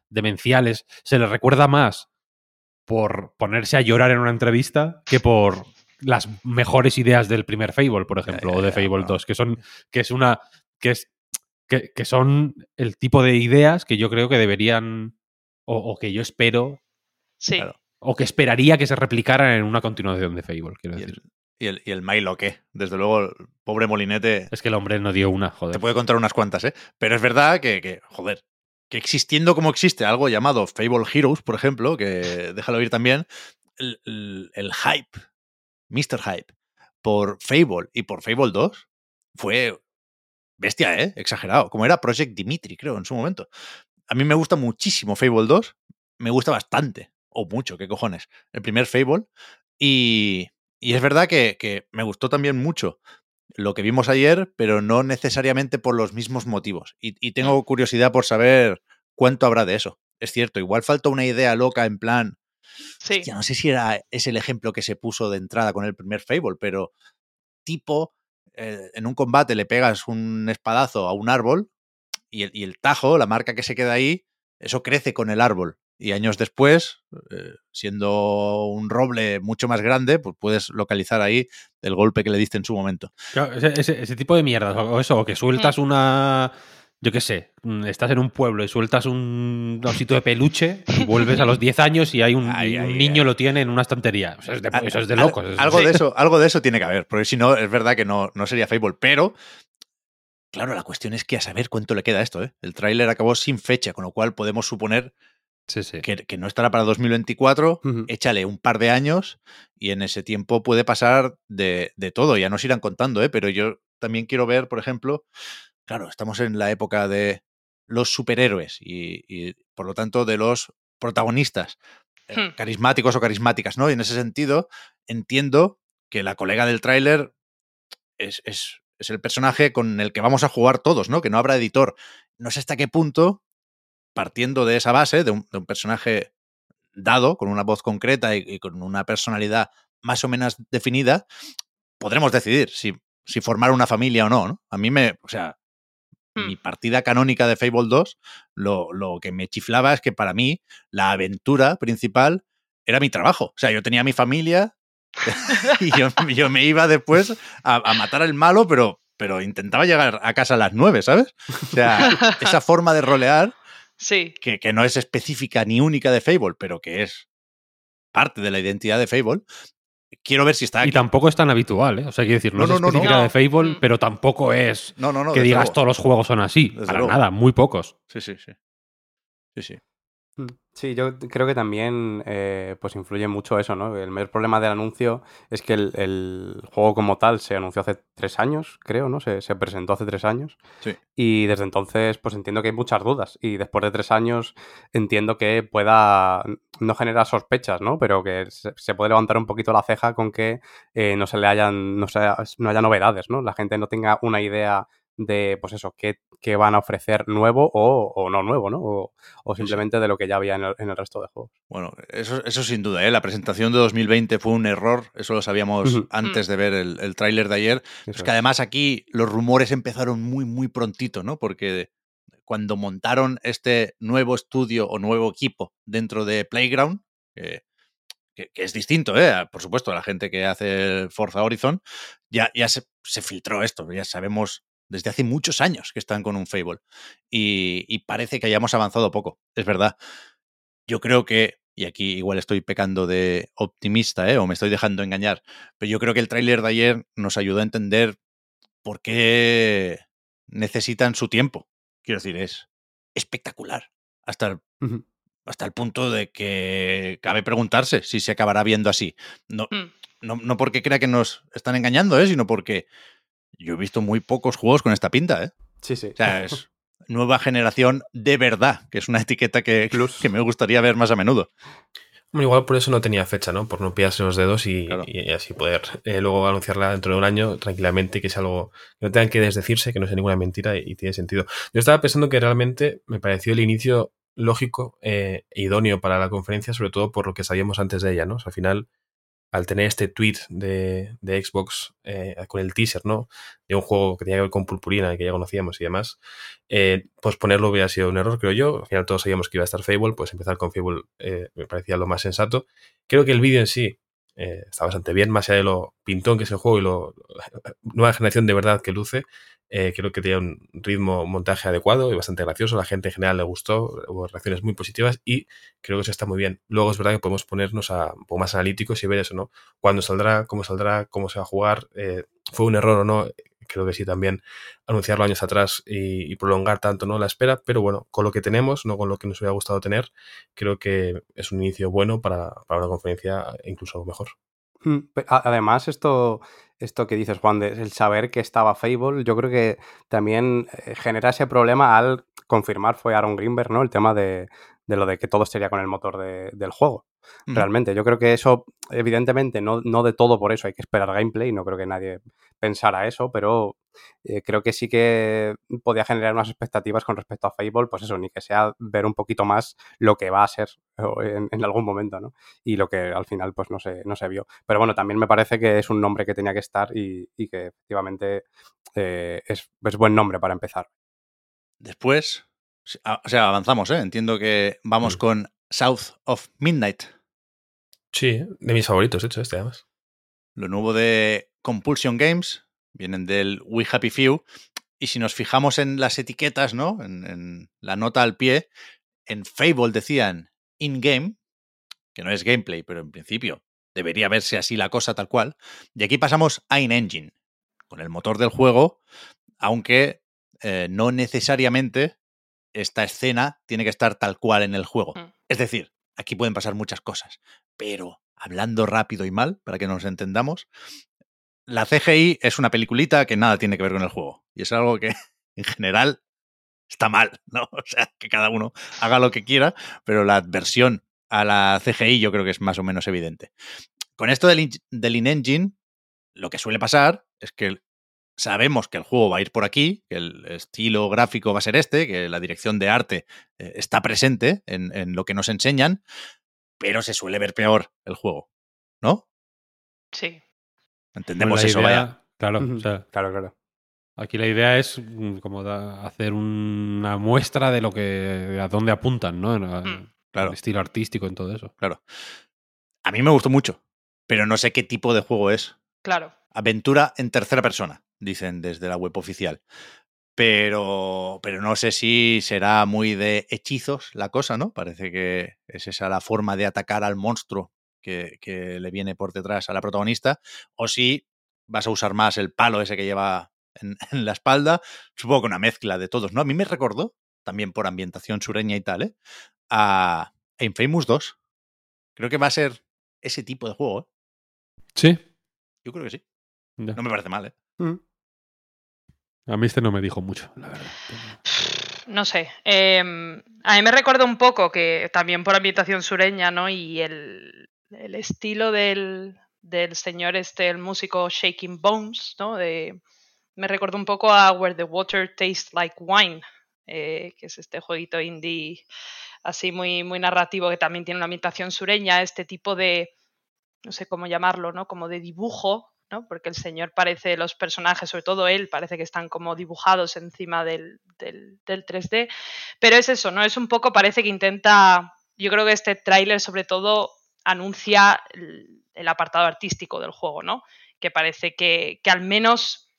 demenciales. Se le recuerda más por ponerse a llorar en una entrevista que por las mejores ideas del primer Fable, por ejemplo, o de Fable 2, que son, que es una, que es, que, que, son el tipo de ideas que yo creo que deberían, o, que yo espero, sí. o que esperaría que se replicaran en una continuación de Fable, quiero decir. Y el, y el Milo, ¿qué? Desde luego, el pobre Molinete. Es que el hombre no dio una, joder. Te puede contar unas cuantas, ¿eh? Pero es verdad que, que joder, que existiendo como existe algo llamado Fable Heroes, por ejemplo, que déjalo oír también, el, el, hype, Mr. Hype, por Fable y por Fable 2 fue bestia, ¿eh? Exagerado. Como era Project Dimitri, creo, en su momento. A mí me gusta muchísimo Fable 2. Me gusta bastante. O mucho, qué cojones. El primer Fable. Y, y es verdad que, me gustó también mucho lo que vimos ayer, pero no necesariamente por los mismos motivos. Y, tengo curiosidad por saber cuánto habrá de eso. Es cierto, igual falta una idea loca en plan. Sí. no sé si era, es el ejemplo que se puso de entrada con el primer Fable, pero tipo, eh, en un combate le pegas un espadazo a un árbol y el, y el tajo, la marca que se queda ahí, eso crece con el árbol. Y años después, eh, siendo un roble mucho más grande, pues puedes localizar ahí el golpe que le diste en su momento. ese, tipo de mierda, o eso, o que sueltas mm. una. Yo qué sé, mm, estás en un pueblo y sueltas un osito de peluche y vuelves a los 10 años y hay un, niño lo tiene en una estantería. Eso es de, locos. Algo, de eso, algo de eso tiene que haber, porque si no, es verdad que no, no sería Fable, pero Claro, la cuestión es que a saber cuánto le queda esto. ¿eh? El tráiler acabó sin fecha, con lo cual podemos suponer que, no estará para 2024, échale un par de años y en ese tiempo puede pasar de, todo. Ya nos irán contando, ¿eh? pero yo también quiero ver, por ejemplo, claro, estamos en la época de los superhéroes y, por lo tanto de los protagonistas eh, hmm. carismáticos o carismáticas, ¿no? Y en ese sentido entiendo que la colega del tráiler es, es, es el personaje con el que vamos a jugar todos, ¿no? Que no habrá editor. No sé hasta qué punto partiendo de esa base, de un, personaje dado, con una voz concreta y, con una personalidad más o menos definida, podremos decidir si, si formar una familia o no, A mí me, o sea, mi hmm. partida canónica de Fable 2, lo, lo, que me chiflaba es que para mí la aventura principal era mi trabajo. O sea, yo tenía mi familia y yo, me iba después a, a, matar al malo, pero, pero intentaba llegar a casa a las nueve, ¿sabes? O sea, esa forma de rolear Sí. Que, que, no es específica ni única de Fable, pero que es parte de la identidad de Fable. Quiero ver si está aquí. Y tampoco es tan habitual, ¿eh? O sea, quiero decir, no, es específica de Fable, mm. pero tampoco es que digas todos los juegos son así. Para nada, muy pocos. Sí, sí, sí. Sí, sí. Sí, yo creo que también eh, pues influye mucho eso, ¿no? El mayor problema del anuncio es que el, juego como tal se anunció hace tres años, creo, ¿no? Se, presentó hace tres años. Sí. Y desde entonces, pues entiendo que hay muchas dudas. Y después de tres años, entiendo que pueda no generar sospechas, ¿no? Pero que se, puede levantar un poquito la ceja con que eh, no se le hayan, no, no haya novedades, ¿no? La gente no tenga una idea de, pues eso, qué, van a ofrecer nuevo o, no nuevo, ¿no? O, simplemente de lo que ya había en el, resto de juegos. Bueno, eso, eso sin duda, ¿eh? La presentación de 2020 fue un error, eso lo sabíamos antes de ver el, el tráiler de ayer. Es que además aquí los rumores empezaron muy, muy prontito, ¿no? Porque cuando montaron este nuevo estudio o nuevo equipo dentro de Playground, que, es distinto, ¿eh? por supuesto, a la gente que hace Forza Horizon, ya, ya se, se, filtró esto, ya sabemos desde hace muchos años que están con un Fable. Y, parece que hayamos avanzado poco, es verdad. Yo creo que, y aquí igual estoy pecando de optimista, ¿eh? o me estoy dejando engañar, pero yo creo que el tráiler de ayer nos ayudó a entender por qué necesitan su tiempo. Quiero decir, es espectacular. Hasta el, hasta el punto de que cabe preguntarse si se acabará viendo así. No, mm. no, no porque crea que nos están engañando, ¿eh? sino porque yo he visto muy pocos juegos con esta pinta, ¿eh? Sí, sí. O sea, es, nueva generación de verdad, que es una etiqueta que, que me gustaría ver más a menudo. igual por eso no tenía fecha, ¿no? Por no pillarse los dedos y, así poder eh, luego anunciarla dentro de un año tranquilamente, que es algo que no tengan que desdecirse, que no sea ninguna mentira y, tiene sentido. Yo estaba pensando que realmente me pareció el inicio lógico e idóneo para la conferencia, sobre todo por lo que sabíamos antes de ella, ¿no? al final al tener este tweet de, Xbox eh, con el teaser, ¿no? De un juego que tenía que ver con Purpurina que ya conocíamos y demás, eh, pues hubiera sido un error, creo yo. Al final todos sabíamos que iba a estar Fable, pues empezar con Fable eh, me parecía lo más sensato. Creo que el vídeo en sí está bastante bien, más allá de lo pintón que es el juego y lo nueva generación de verdad que luce. Eh, creo que tenía un ritmo, un montaje adecuado y bastante gracioso. La gente en general le gustó, hubo reacciones muy positivas y creo que eso está muy bien. Luego es verdad que podemos ponernos a, un poco más analíticos y ver eso, ¿no? Cuándo saldrá, cómo saldrá, cómo se va a jugar, eh, fue un error o no. Creo que sí también anunciarlo años atrás y, prolongar tanto no la espera, pero bueno, con lo que tenemos, no con lo que nos hubiera gustado tener, creo que es un inicio bueno para, para una conferencia incluso mejor. Mm, además, esto, esto que dices, Juan, de el saber que estaba Fable, yo creo que también eh, genera ese problema al confirmar, fue Aaron Greenberg, ¿no? El tema de, de lo de que todo sería con el motor del juego. Realmente, yo creo que eso, evidentemente, no, no, de todo por eso hay que esperar gameplay, no creo que nadie pensara eso, pero eh, creo que sí que podía generar unas expectativas con respecto a Fable, pues eso, ni que sea ver un poquito más lo que va a ser en, algún momento, ¿no? Y lo que al final, pues no se, no se vio. Pero bueno, también me parece que es un nombre que tenía que estar y, que efectivamente eh, es, es buen nombre para empezar. Después, o sea, avanzamos, ¿eh? Entiendo que vamos mm. con South of Midnight. Sí, de mis favoritos, de hecho, este además. Lo nuevo de Compulsion Games, vienen del We Happy Few. Y si nos fijamos en las etiquetas, ¿no? En, la nota al pie, en Fable decían in-game, que no es gameplay, pero en principio debería verse así la cosa tal cual. Y aquí pasamos a in-engine, con el motor del juego, aunque eh, no necesariamente esta escena tiene que estar tal cual en el juego. Mm. Es decir, aquí pueden pasar muchas cosas, pero hablando rápido y mal, para que nos entendamos, la CGI es una peliculita que nada tiene que ver con el juego. Y es algo que en general está mal, ¿no? O sea, que cada uno haga lo que quiera, pero la adversión a la CGI yo creo que es más o menos evidente. Con esto del, in-engine, lo que suele pasar es que sabemos que el juego va a ir por aquí, que el estilo gráfico va a ser este, que la dirección de arte eh, está presente en, lo que nos enseñan, pero se suele ver peor el juego, ¿no? Sí. Entendemos eso, vaya. Claro, claro, claro. Aquí la idea es mm, como hacer una muestra de lo que a dónde apuntan, ¿no? Mm. claro. El estilo artístico en todo eso. Claro. A mí me gustó mucho, pero no sé qué tipo de juego es. Claro. Aventura en tercera persona dicen desde la web oficial. Pero, pero no sé si será muy de hechizos la cosa, ¿no? Parece que es esa la forma de atacar al monstruo que, le viene por detrás a la protagonista, o si vas a usar más el palo ese que lleva en, la espalda. Supongo que una mezcla de todos, ¿no? A mí me recordó, también por ambientación sureña y tal, ¿eh? a Infamous 2. Creo que va a ser ese tipo de juego. ¿eh? Sí. Yo creo que sí. No me parece mal, ¿eh? Mm. A mí este no me dijo mucho, la verdad. No sé. Em, a mí me recuerda un poco que también por ambientación sureña, ¿no? Y el, estilo del, señor este, el músico Shaking Bones, ¿no? De, me recuerda un poco a Where the Water Tastes Like Wine, eh, que es este jueguito indie así muy, muy narrativo que también tiene una ambientación sureña, este tipo de, no sé cómo llamarlo, ¿no? Como de dibujo porque el señor parece, los personajes, sobre todo él, parece que están como dibujados encima del, 3D. Pero es eso, ¿no? Es un poco, parece que intenta. Yo creo que este tráiler, sobre todo, anuncia el, apartado artístico del juego, ¿no? Que parece que, al menos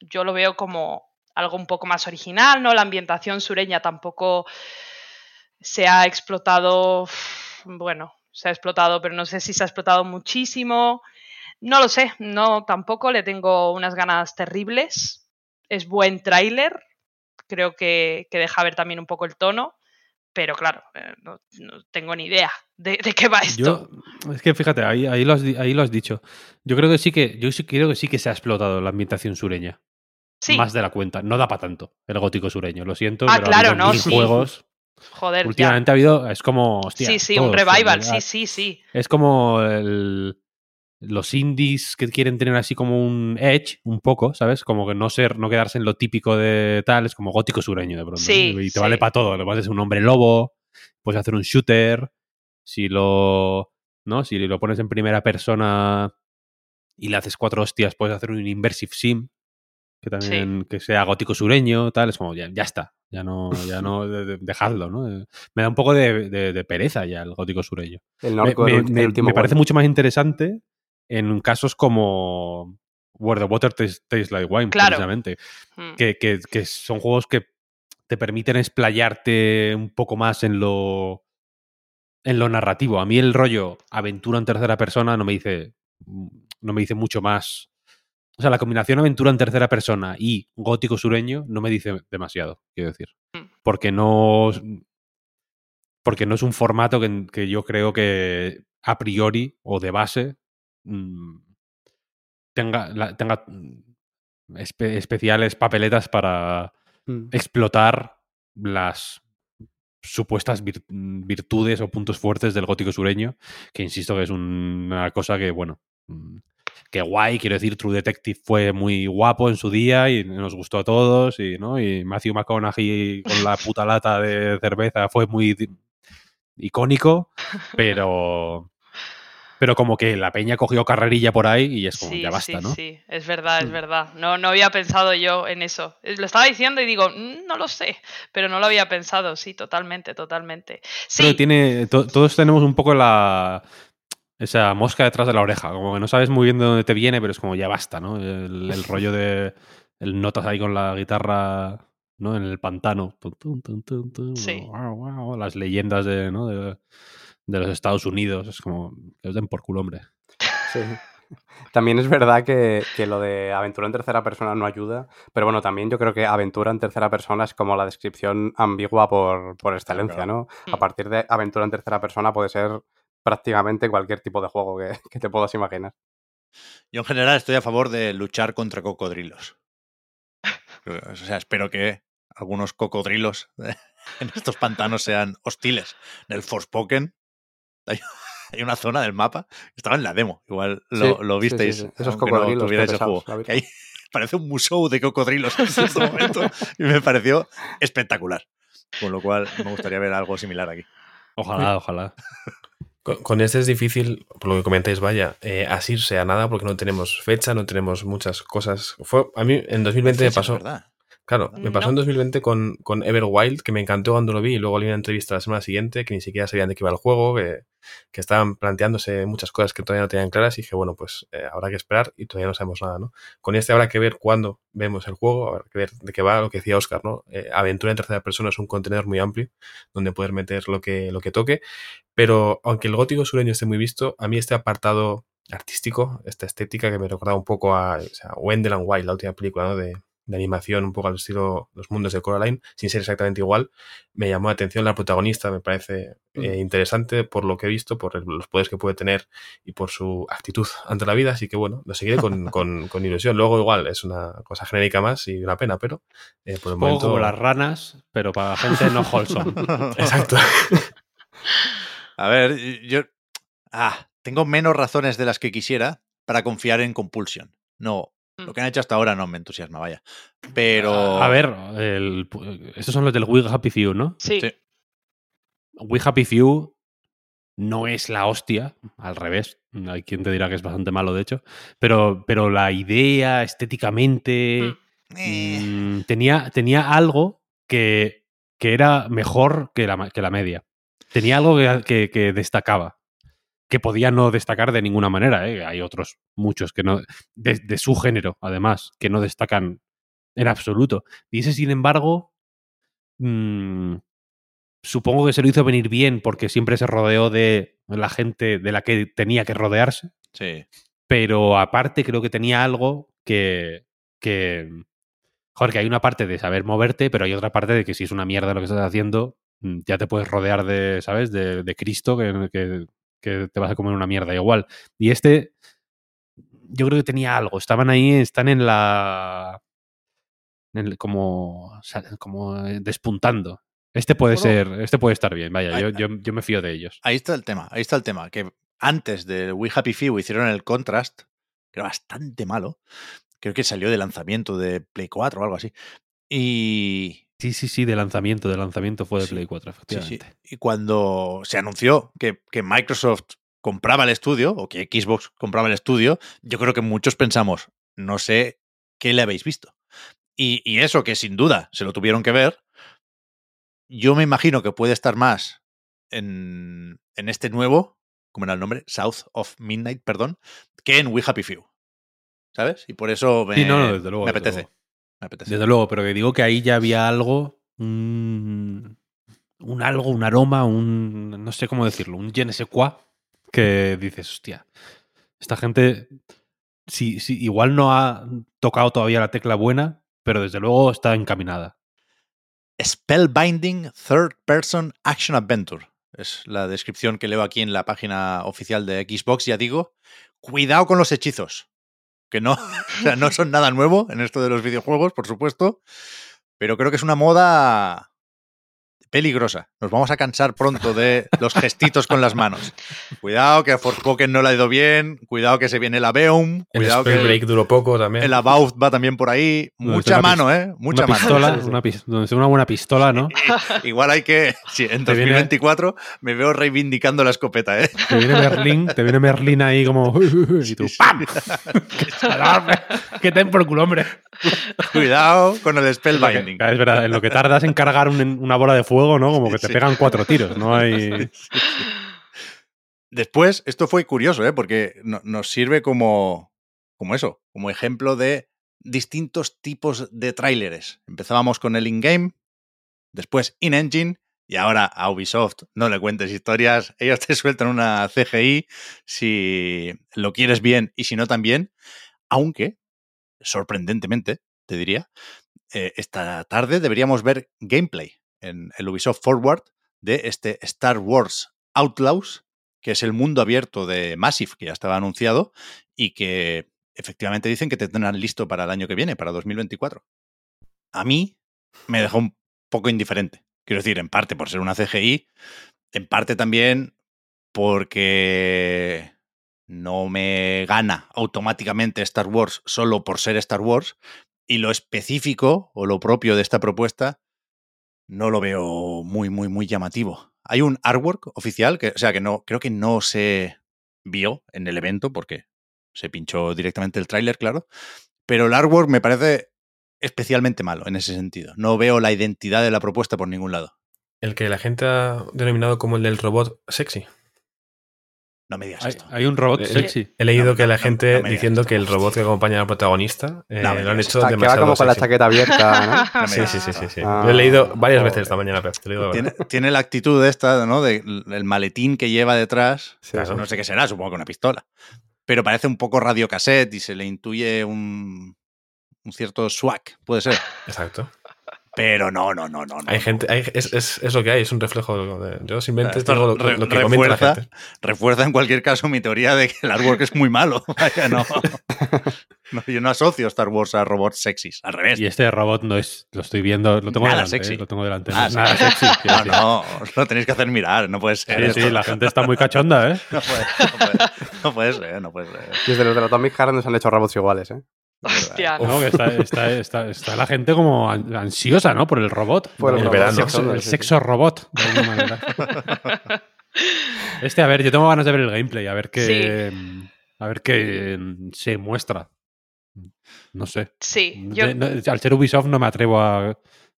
yo lo veo como algo un poco más original, ¿no? La ambientación sureña tampoco se ha explotado, bueno, se ha explotado, pero no sé si se ha explotado muchísimo. No lo sé, no tampoco le tengo unas ganas terribles. Es buen tráiler, creo que, deja ver también un poco el tono, pero claro, eh, no, tengo ni idea de, qué va esto. es que fíjate, ahí, ahí, lo has, ahí lo has dicho. Yo creo que sí que, yo sí creo que sí que se ha explotado la ambientación sureña. más de la cuenta. No da para tanto el gótico sureño, lo siento. Ah, pero claro, ha no, mil sí. juegos. Joder, ya. Últimamente ha habido, es como, hostia, Sí, sí, un revival, sí, sí, sí. Es como el- los indies que quieren tener así como un edge, un poco, ¿sabes? Como que no ser, no quedarse en lo típico de tal, es como gótico sureño de pronto. Sí. Y te sí. vale para todo. Lo puedes hacer un hombre lobo, puedes hacer un shooter, si lo. ¿No? Si lo pones en primera persona y le haces cuatro hostias, puedes hacer un immersive sim. Que también que sea gótico sureño, tal, es como ya, ya está, ya no, ya no, de- de- dejadlo, ¿no? Eh, Me da un poco de, de- de pereza ya el gótico sureño. El Me, me- el, ulti- me- el último me parece mucho más interesante en casos como Where the Water Tastes, Tastes Like Wine, Claro. precisamente. Mm. Que, que- que son juegos que te permiten explayarte un poco más en lo, en lo narrativo. A mí el rollo aventura en tercera persona no me dice, no me dice mucho más. O sea, la combinación aventura en tercera persona y gótico sureño no me dice demasiado, quiero decir. Mm. Porque no. Porque no es un formato que, que yo creo que a priori o de base mm, tenga, la- tenga mm, espe- especiales papeletas para Mm. explotar las supuestas vir- virtudes o puntos fuertes del gótico sureño, que insisto que es un- una cosa que, bueno, que guay, quiero decir, True Detective fue muy guapo en su día y nos gustó a todos, y, ¿no? y Matthew McConaughey con la puta lata de cerveza fue muy icónico, pero... Pero como que la peña cogió carrerilla por ahí y es como, Sí, ya basta, sí, ¿no? sí, es verdad, es Mm. verdad. No, no había pensado yo en eso. Eh, Lo estaba diciendo y digo, "Mm, no lo sé, pero no lo había pensado, sí, totalmente, totalmente. Sí, tiene, to- todos tenemos un poco la esa mosca detrás de la oreja, como que no sabes muy bien de dónde te viene, pero es como ya basta, ¿no? El, el rollo de el notas ahí con la guitarra, ¿no? En el pantano, Sí. las leyendas de, ¿no? de, de los Estados Unidos, es como que os den por culo, hombre. Sí. También es verdad que, que lo de aventura en tercera persona no ayuda, pero bueno, también yo creo que aventura en tercera persona es como la descripción ambigua por, por excelencia, ¿no? A Mm. partir de aventura en tercera persona puede ser prácticamente cualquier tipo de juego que, que te puedas imaginar. Yo en general estoy a favor de luchar contra cocodrilos. O sea, espero que algunos cocodrilos en estos pantanos sean hostiles. En el Forspoken hay, hay una zona del mapa que estaba en la demo. Igual lo, Sí, lo sí, visteis. sí, sí. Esos no cocodrilos, el pesados, juego. Que hay- parece un museo de cocodrilos en este momento y me pareció espectacular. Con lo cual me gustaría ver algo similar aquí. Ojalá, ojalá. Con, con este es difícil, por lo que comentáis, vaya, eh, asirse a nada porque no tenemos fecha, no tenemos muchas cosas. Fue, a mí en 2020 me Sí, sí, es pasó, verdad. Claro, me pasó No. en 2020 con, con Everwild, que me encantó cuando lo vi y luego leí una entrevista la semana siguiente que ni siquiera sabían de qué iba el juego, que, que estaban planteándose muchas cosas que todavía no tenían claras y dije, bueno, pues eh, habrá que esperar y todavía no sabemos nada, ¿no? Con este habrá que ver cuándo vemos el juego, habrá que ver de qué va, lo que decía Oscar, ¿no? Eh, aventura en tercera persona es un contenedor muy amplio donde poder meter lo que, lo que toque, pero aunque el gótico sureño esté muy visto, a mí este apartado artístico, esta estética que me recordaba un poco a o sea, Wendell and Wild, la última película ¿no? de, de animación, un poco al estilo Los Mundos de Coraline, sin ser exactamente igual, me llamó la atención la protagonista, me parece eh, interesante por lo que he visto, por el- los poderes que puede tener y por su actitud ante la vida, así que bueno, lo seguiré con, con- con ilusión. Luego igual es una cosa genérica más y una pena, pero eh, por el Un poco momento... como las ranas, pero para gente no wholesome. Exacto. A ver, yo. Ah, tengo menos razones de las que quisiera para confiar en Compulsion. No, lo que han hecho hasta ahora no me entusiasma, vaya. Pero. A ver, el- estos son los del We Happy Few, ¿no? sí. Sí. We Happy Few no es la hostia, al revés. Hay quien te dirá que es bastante malo, de hecho. Pero, pero la idea, estéticamente, Mm. eh, mm, tenía, tenía algo que, que era mejor que la, que la media. Tenía algo que, que- que destacaba. Que podía no destacar de ninguna manera. ¿eh? Hay otros, muchos, que no. De, de su género, además, que no destacan en absoluto. Y ese, sin embargo. mm, supongo que se lo hizo venir bien porque siempre se rodeó de la gente de la que tenía que rodearse. sí. Pero aparte creo que tenía algo que, que... Joder, que hay una parte de saber moverte, pero hay otra parte de que si es una mierda lo que estás haciendo, mm, ya te puedes rodear de, ¿sabes? De, de Cristo, que, que- que te vas a comer una mierda igual. Y este, yo creo que tenía algo. Estaban ahí, están en la... como, como despuntando. Este puede ser, este puede estar bien, vaya, yo, yo, me fío de ellos. Ahí está el tema, ahí está el tema, que antes de We Happy Few hicieron el Contrast, que era bastante malo, creo que salió de lanzamiento de Play 4 o algo así, y... Sí, sí, sí, de lanzamiento, de lanzamiento fue de Play 4, efectivamente. Y cuando se anunció que, que Microsoft compraba el estudio, o que Xbox compraba el estudio, yo creo que muchos pensamos, no sé qué le habéis visto. Y, y, eso que sin duda se lo tuvieron que ver, yo me imagino que puede estar más en, en este nuevo, como era el nombre, South of Midnight, perdón, que en We Happy Few. ¿Sabes? Y por eso me, desde luego, me, apetece, desde luego. pero que digo que ahí ya había algo, un, un algo, un aroma, un, no sé cómo decirlo, un je ne sais quoi, que dices, hostia, esta gente, si, si, igual no ha tocado todavía la tecla buena, pero desde luego está encaminada. Spellbinding Third Person Action Adventure. Es la descripción que leo aquí en la página oficial de Xbox. Ya digo, cuidado con los hechizos. Que no, no son nada nuevo en esto de los videojuegos, por supuesto. Pero creo que es una moda peligrosa. Nos vamos a cansar pronto de los gestitos con las manos. Cuidado que a Forspoken no le ha ido bien. Cuidado que se viene la Beum. Cuidado el que Break duró poco también. El About va también por ahí. Mucha mano, ¿eh? Mucha una mano. Pistola, una, buena pistola, ¿no? Igual hay que. Sí, en 2024 me veo reivindicando la escopeta, ¿eh? Te viene Merlín, te viene Merlin ahí como. Y tú, ¡pam! ¡Qué ten por culo, hombre! Cuidado con el spellbinding. Es verdad, en lo que tardas en cargar una bola de fuego, ¿no? Como que te pegan cuatro tiros, no hay. Después, esto fue curioso, ¿eh? Porque nos sirve como, como eso, como ejemplo de distintos tipos de tráileres. Empezábamos con el in-game, después in-engine, y ahora a Ubisoft no le cuentes historias, ellos te sueltan una CGI si lo quieres bien y si no también, aunque, sorprendentemente, te diría, eh, esta tarde deberíamos ver gameplay en el Ubisoft Forward de este Star Wars Outlaws, que es el mundo abierto de Massive, que ya estaba anunciado y que efectivamente dicen que te tendrán listo para el año que viene, para 2024. A mí me dejó un poco indiferente. Quiero decir, en parte por ser una CGI, en parte también porque no me gana automáticamente Star Wars solo por ser Star Wars y lo específico o lo propio de esta propuesta no lo veo muy, muy, muy llamativo. Hay un artwork oficial, que, o sea, que no, creo que no se vio en el evento porque se pinchó directamente el tráiler, claro, pero el artwork me parece especialmente malo en ese sentido. No veo la identidad de la propuesta por ningún lado. El que la gente ha denominado como el del robot sexy. No me digas hay, esto. Hay un robot sexy. He leído que la gente diciendo que el robot que acompaña al protagonista eh, lo han hecho que demasiado va como con la chaqueta abierta, ¿no? Sí, sí, sí, sí, sí. Ah, Lo he leído varias veces esta mañana, Pep, te lo digo de Tiene, la actitud esta, ¿no? De el maletín que lleva detrás. Sí, Claro, sí. no sé qué será, supongo que una pistola. Pero parece un poco radiocassette y se le intuye un, un cierto swag, puede ser. Exacto. Pero no, no, no, no. no, Hay no. gente, hay- es, es, es lo que hay, es un reflejo de lo de. Yo simplemente Esto digo lo, re- lo que comenta la refuerza, gente. refuerza en cualquier caso mi teoría de que el artwork es muy malo. Vaya, no. No, yo no asocio Star Wars a robots sexys. Al revés. Y este robot no es, lo estoy viendo, lo tengo Nada delante. sexy. eh, Lo tengo delante. Nada no nada sexy. No, no, os lo tenéis que hacer mirar, no puede ser. Sí, esto. sí, la gente está muy cachonda, ¿eh? No puede, no puede, no puede ser, no puede ser. Desde los de los Atomic Heart nos han hecho robots iguales, ¿eh? Hostia, no. Que está, está, está, está la gente como an- ansiosa, ¿no? Por el robot. Por el el verano. sexo, el robot, de alguna manera. Este, a ver, yo tengo ganas de ver el gameplay, a ver qué. A ver qué se muestra. No sé. Sí, yo, De- no, al ser Ubisoft no me atrevo a,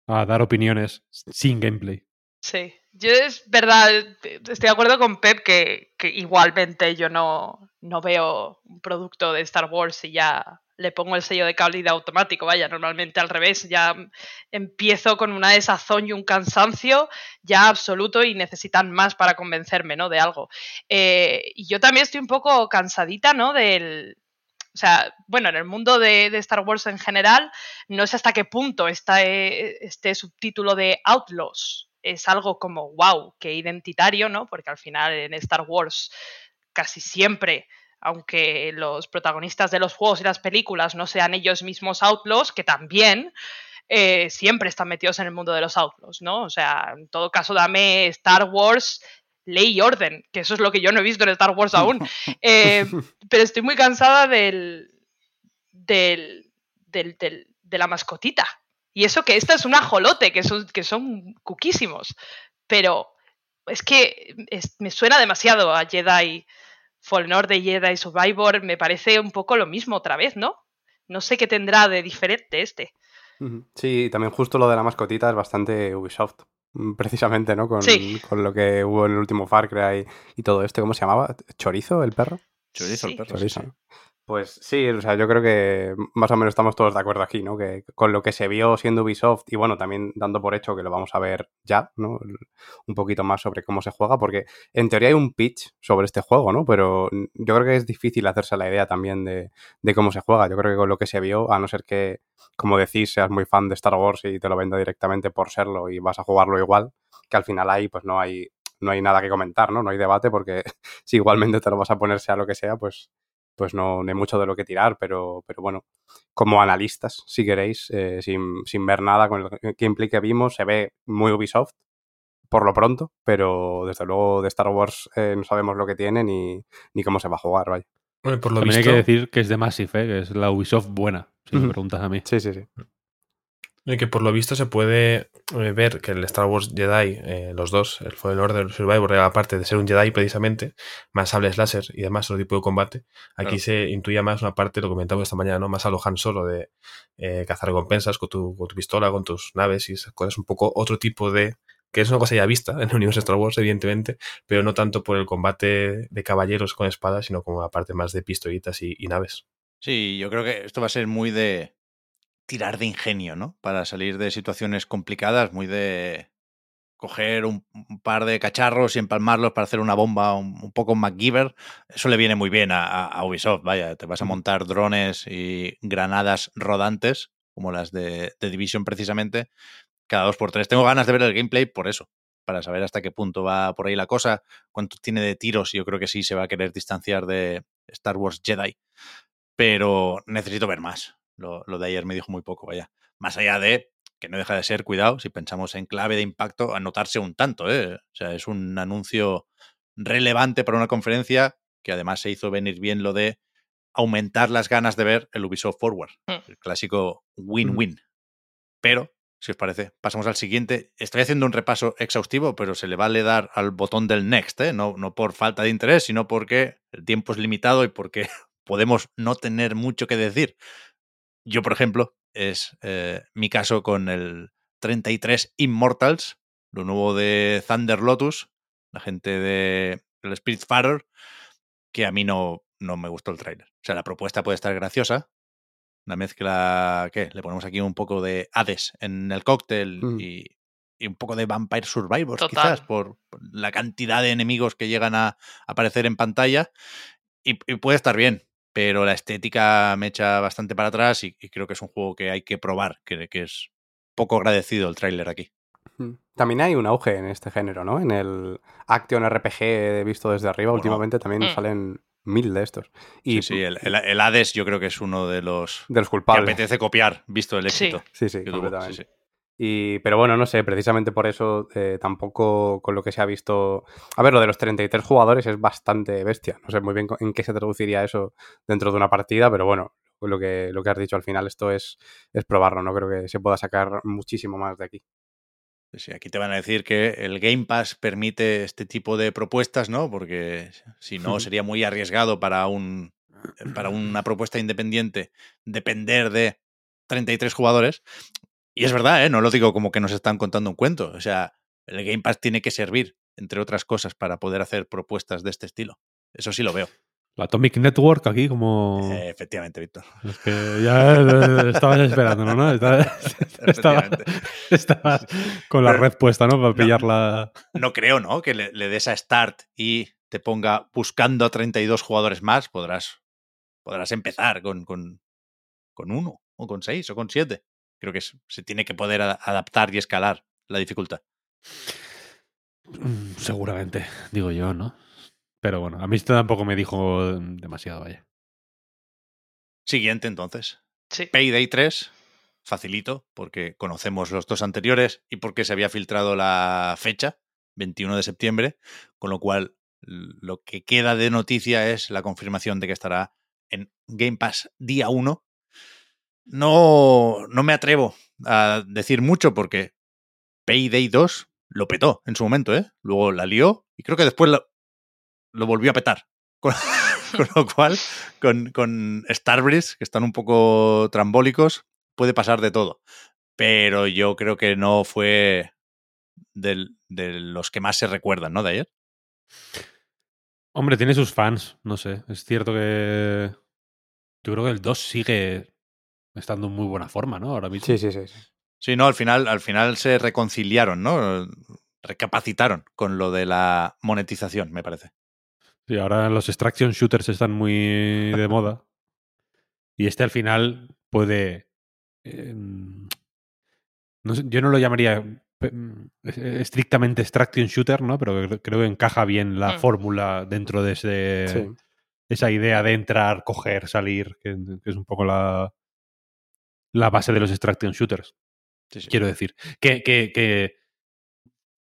a dar opiniones sin gameplay. Sí, yo es verdad, estoy de acuerdo con Pep que, que igualmente yo no, no veo un producto de Star Wars y ya le pongo el sello de calidad automático, vaya, normalmente al revés, ya empiezo con una desazón y un cansancio ya absoluto y necesitan más para convencerme, ¿no? De algo. Eh, y yo también estoy un poco cansadita, ¿no? Del... O sea, bueno, en el mundo de, de Star Wars en general, no sé hasta qué punto está eh, este subtítulo de Outlaws es algo como, wow, qué identitario, ¿no? Porque al final en Star Wars casi siempre, aunque los protagonistas de los juegos y las películas no sean ellos mismos outlaws, que también, eh, siempre están metidos en el mundo de los Outlaws, ¿no? O sea, en todo caso, dame Star Wars ley y orden, que eso es lo que yo no he visto en Star Wars aún. Eh, pero estoy muy cansada del, del, del, de la mascotita. Y eso que esta es un ajolote, que son, que son cuquísimos. Pero es que me suena demasiado a Jedi Fallen Order, Jedi Survivor. Me parece un poco lo mismo otra vez, ¿no? No sé qué tendrá de diferente este. Sí, también justo lo de la mascotita es bastante Ubisoft. Mm, precisamente, ¿no? Con, con lo que hubo en el último Far Cry y todo esto. ¿Cómo se llamaba? ¿Chorizo el perro? Chorizo el perro. Chorizo. Pues sí, o sea, yo creo que más o menos estamos todos de acuerdo aquí, ¿no? Que con lo que se vio siendo Ubisoft y bueno, también dando por hecho que lo vamos a ver ya, ¿no? Un poquito más sobre cómo se juega, porque en teoría hay un pitch sobre este juego, ¿no? Pero yo creo que es difícil hacerse la idea también de, de cómo se juega. Yo creo que con lo que se vio, a no ser que, como decís, seas muy fan de Star Wars y te lo venda directamente por serlo y vas a jugarlo igual, que al final ahí pues no hay no hay nada que comentar, ¿no? No hay debate porque si igualmente te lo vas a poner sea lo que sea, pues pues no, hay mucho de lo que tirar, pero, pero bueno, como analistas, si queréis, eh, sin, sin, ver nada con el gameplay que vimos, se ve muy Ubisoft, por lo pronto, pero desde luego de Star Wars eh, no sabemos lo que tiene ni, ni cómo se va a jugar, vaya. Bueno, por lo También hay que decir que es de Massive, ¿eh? que es la Ubisoft buena, si me preguntas a mí. Sí, sí, sí. Y que por lo visto se puede eh, ver que el Star Wars Jedi, eh, los dos, el Fallen Order el Survivor, aparte de ser un Jedi precisamente, más sables láser y demás, otro tipo de combate, aquí se intuía más una parte, lo comentamos esta mañana, ¿no? Más a lo Han Solo de eh, cazar recompensas con tu, con tu pistola, con tus naves y esas cosas, un poco otro tipo de que es una cosa ya vista en el universo de Star Wars, evidentemente, pero no tanto por el combate de caballeros con espadas, sino como la parte más de pistolitas y naves. Sí, yo creo que esto va a ser muy de tirar de ingenio, ¿no? Para salir de situaciones complicadas, muy de coger un, par de cacharros y empalmarlos para hacer una bomba un, poco MacGyver. Eso le viene muy bien a, Ubisoft, vaya, te vas a montar drones y granadas rodantes, como las de, de Division precisamente, cada dos por tres. Tengo ganas de ver el gameplay por eso, para saber hasta qué punto va por ahí la cosa, cuánto tiene de tiros. Yo creo que sí se va a querer distanciar de Star Wars Jedi, pero necesito ver más. Lo, de ayer me dijo muy poco, vaya. Más allá de que no deja de ser, cuidado, si pensamos en clave de impacto, anotarse un tanto, ¿eh? O sea, es un anuncio relevante para una conferencia que además se hizo venir bien lo de aumentar las ganas de ver el Ubisoft Forward, mm. el clásico win-win. Pero, si os parece, pasamos al siguiente. Estoy haciendo un repaso exhaustivo, pero se le vale dar al botón del next, ¿eh? no, no por falta de interés, sino porque el tiempo es limitado y porque podemos no tener mucho que decir. Yo, por ejemplo, es eh, mi caso con el 33 Immortals, lo nuevo de Thunder Lotus, la gente de el Spiritfarer, que a mí no, no me gustó el trailer. O sea, la propuesta puede estar graciosa. Una mezcla, ¿qué? Le ponemos aquí un poco de Hades en el cóctel mm. y, un poco de Vampire Survivors, quizás, por, la cantidad de enemigos que llegan a aparecer en pantalla. y puede estar bien pero la estética me echa bastante para atrás y, creo que es un juego que hay que probar, que, que es poco agradecido el tráiler aquí. También hay un auge en este género, ¿no? En el Action RPG visto desde arriba, últimamente también mm. salen mil de estos. Y, sí, sí el, Hades yo creo que es uno de los, de los culpables. que apetece copiar, visto el éxito. Sí, sí, completamente. Y, pero bueno, no sé, precisamente por eso eh, tampoco con lo que se ha visto... A ver, lo de los 33 jugadores es bastante bestia. No sé muy bien en qué se traduciría eso dentro de una partida, pero bueno, lo que, lo que has dicho al final, esto es, es probarlo, no creo que se pueda sacar muchísimo más de aquí. Sí, aquí te van a decir que el Game Pass permite este tipo de propuestas, ¿no? Porque si no sería muy arriesgado para un para una propuesta independiente depender de 33 jugadores. Y es verdad, ¿eh? no lo digo como que nos están contando un cuento. O sea, el Game Pass tiene que servir, entre otras cosas, para poder hacer propuestas de este estilo. Eso sí lo veo. La Atomic Network aquí como... Eh, efectivamente, Víctor. Es que ya estabas esperando, ¿no? Estabas, con la red puesta, ¿no? Para pillarla. No creo, ¿no? Que le, des a Start y te ponga buscando a 32 jugadores más, podrás, podrás empezar con, con, con uno, o con seis, o con siete creo que se tiene que poder adaptar y escalar la dificultad. Mm, seguramente, digo yo, ¿no? Pero bueno, a mí esto tampoco me dijo demasiado, vaya. Siguiente entonces. Sí. Payday 3. facilito, porque conocemos los dos anteriores y porque se había filtrado la fecha, 21 de septiembre, con lo cual lo que queda de noticia es la confirmación de que estará en Game Pass día 1. No, no me atrevo a decir mucho porque Payday 2 lo petó en su momento, ¿eh? Luego la lió y creo que después lo, volvió a petar. Con, lo cual, con, con Starbreeze, que están un poco trambólicos, puede pasar de todo. Pero yo creo que no fue de los que más se recuerdan, ¿no? De ayer. Hombre, tiene sus fans, no sé. Es cierto que. Yo creo que el 2 sigue estando en muy buena forma, ¿no? Ahora mismo. Sí, sí, sí. Sí, no, al final, al final se reconciliaron, ¿no? Recapacitaron con lo de la monetización, me parece. Sí, ahora los extraction shooters están muy de moda. Y este al final puede. Em, no yo no lo llamaría mm, estrictamente extraction shooter, ¿no? Pero creo que encaja bien la mm. fórmula dentro de ese, esa idea de entrar, coger, salir, que, es un poco la, la base de los extraction shooters. Quiero decir. Que, que, que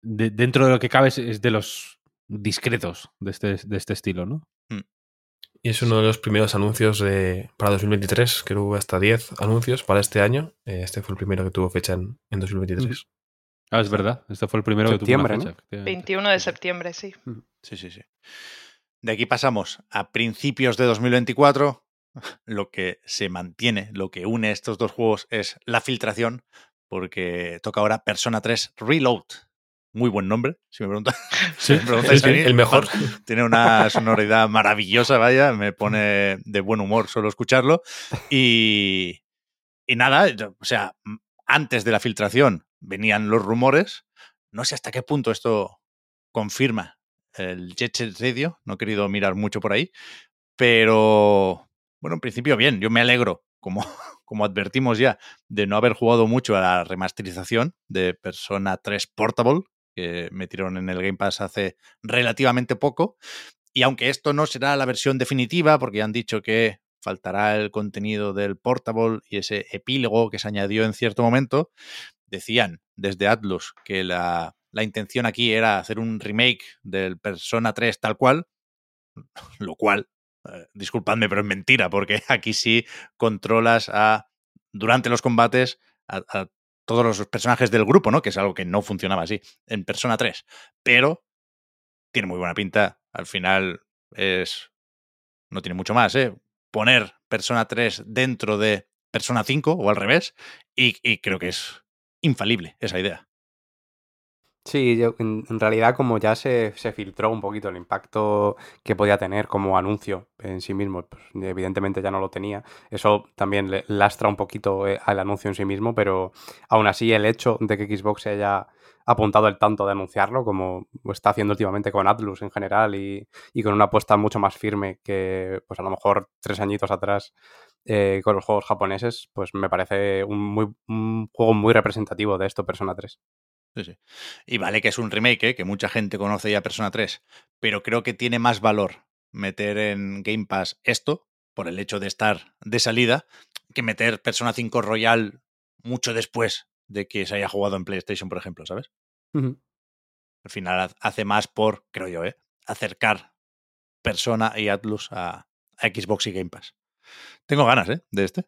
dentro de lo que cabe es, de los discretos de este, de este estilo, ¿no? Mm. Y es uno de los primeros anuncios de, para 2023, que hubo hasta 10 anuncios para este año. Eh, este fue el primero que tuvo fecha en, en 2023. Ah, es verdad. Este fue el primero que tuvo fecha. 21 de septiembre, sí. Sí, sí, sí. De aquí pasamos a principios de 2024. Lo que se mantiene, lo que une estos dos juegos es la filtración, porque toca ahora Persona 3 Reload. Muy buen nombre, si me preguntan. Sí, el mejor. Tiene una sonoridad maravillosa, vaya, me pone de buen humor solo escucharlo. Y, y nada, o sea, antes de la filtración venían los rumores. No sé hasta qué punto esto confirma el Jet Set Radio, no he querido mirar mucho por ahí, pero bueno, en principio bien, yo me alegro, como, como advertimos ya, de no haber jugado mucho a la remasterización de Persona 3 Portable, que metieron en el Game Pass hace relativamente poco. Y aunque esto no será la versión definitiva, porque han dicho que faltará el contenido del Portable y ese epílogo que se añadió en cierto momento, decían desde Atlus que la, la intención aquí era hacer un remake del Persona 3 tal cual, lo cual eh, disculpadme, pero es mentira, porque aquí sí controlas a, durante los combates a, todos los personajes del grupo, ¿no? Que es algo que no funcionaba así en Persona 3. Pero tiene muy buena pinta. Al final es. No tiene mucho más, ¿eh? Poner Persona 3 dentro de Persona 5 o al revés. y creo que es infalible esa idea. Sí, yo, en, realidad como ya se, se, filtró un poquito el impacto que podía tener como anuncio en sí mismo, pues evidentemente ya no lo tenía. Eso también le lastra un poquito eh, al anuncio en sí mismo, pero aún así el hecho de que Xbox se haya apuntado el tanto de anunciarlo, como está haciendo últimamente con Atlus en general y, y con una apuesta mucho más firme que pues a lo mejor tres añitos atrás eh, con los juegos japoneses, pues me parece un, muy, un juego muy representativo de esto, Persona 3. Y vale que es un remake, ¿eh? que mucha gente conoce ya Persona 3, pero creo que tiene más valor meter en Game Pass esto, por el hecho de estar de salida, que meter Persona 5 Royal mucho después de que se haya jugado en PlayStation, por ejemplo, ¿sabes? Al final hace más por, creo yo, ¿eh? acercar Persona y Atlus a, a Xbox y Game Pass. Tengo ganas, ¿eh? De este.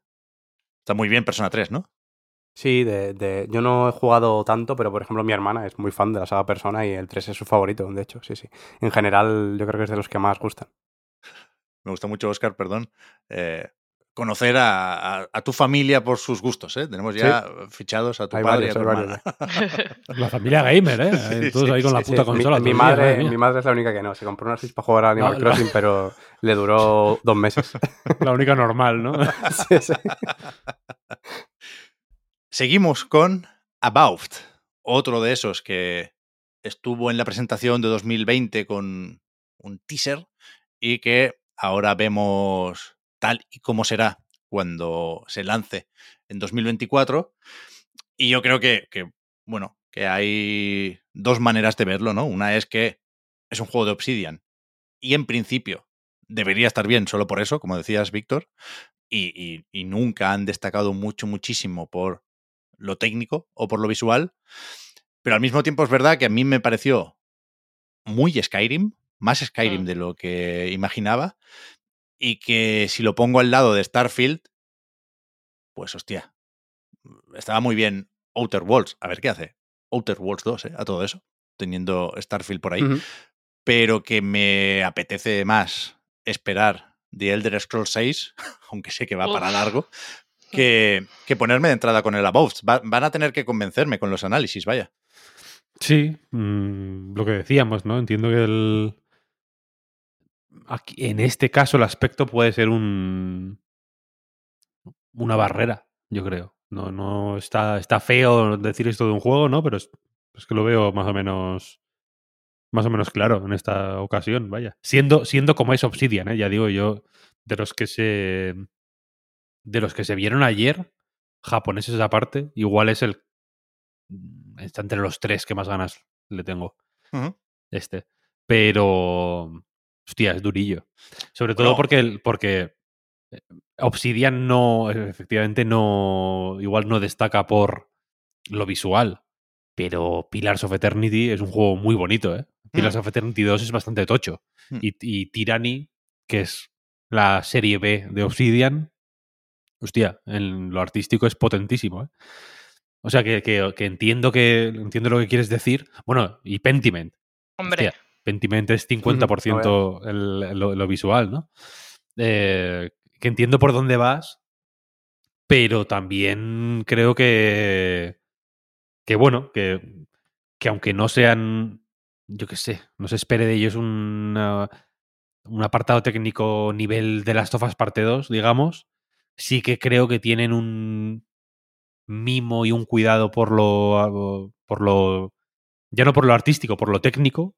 Está muy bien Persona 3, ¿no? Sí, de, de, yo no he jugado tanto, pero por ejemplo mi hermana es muy fan de la saga Persona y el 3 es su favorito, de hecho, sí, sí. En general yo creo que es de los que más gustan. Me gusta mucho, Oscar, perdón, eh, conocer a, tu familia por sus gustos, ¿eh? Tenemos ya fichados a tu padre y a tu hermana. La familia gamer, ¿eh? Todos ahí con la puta consola. Mi, madre, mi madre es la única que no. Se compró una Switch para jugar a Animal Crossing, pero le duró dos meses. La única normal, ¿no? sí, sí. Seguimos con About, otro de esos que estuvo en la presentación de 2020 con un teaser y que ahora vemos tal y como será cuando se lance en 2024. Y yo creo que, que, bueno, que hay dos maneras de verlo, ¿no? Una es que es un juego de Obsidian y en principio debería estar bien solo por eso, como decías, Víctor, y, nunca han destacado mucho, muchísimo por lo técnico o por lo visual. Pero al mismo tiempo es verdad que a mí me pareció muy Skyrim, más Skyrim mm. de lo que imaginaba. Y que si lo pongo al lado de Starfield, pues hostia, estaba muy bien Outer Worlds. A ver qué hace Outer Worlds 2, ¿eh? a todo eso, teniendo Starfield por ahí. Pero que me apetece más esperar The Elder Scrolls 6, aunque sé que va para largo, que, que, ponerme de entrada con el Above. van a tener que convencerme con los análisis, vaya. Sí, mm, lo que decíamos, ¿no? Entiendo que el. Aquí, en este caso, el aspecto puede ser un. una barrera, yo creo. No, no está, está feo decir esto de un juego, ¿no? Pero es, que lo veo más o menos. Más o menos claro en esta ocasión, vaya. Siendo, siendo como es Obsidian, ¿eh? Ya digo yo, de los que se. De los que se vieron ayer, japoneses aparte, igual es el. Está entre los tres que más ganas le tengo. Este. Pero. Hostia, es durillo. Sobre todo porque, porque Obsidian no, efectivamente, no. Igual no destaca por lo visual. Pero Pillars of Eternity es un juego muy bonito, ¿eh? Pillars mm. of Eternity 2 es bastante tocho. Mm. Y, y, Tyranny, que es la serie B de Obsidian, hostia, en lo artístico es potentísimo, ¿eh? O sea, que, que, entiendo que entiendo lo que quieres decir. Bueno, y Pentiment. Hombre. Pentiment es 50% el, lo, visual, ¿no? Eh, que entiendo por dónde vas, pero también creo que, que bueno, que, que aunque no sean, yo qué sé, no se espere de ellos un, un apartado técnico nivel de las tofas parte 2, digamos, sí que creo que tienen un mimo y un cuidado por lo, por lo, ya no por lo artístico, por lo técnico,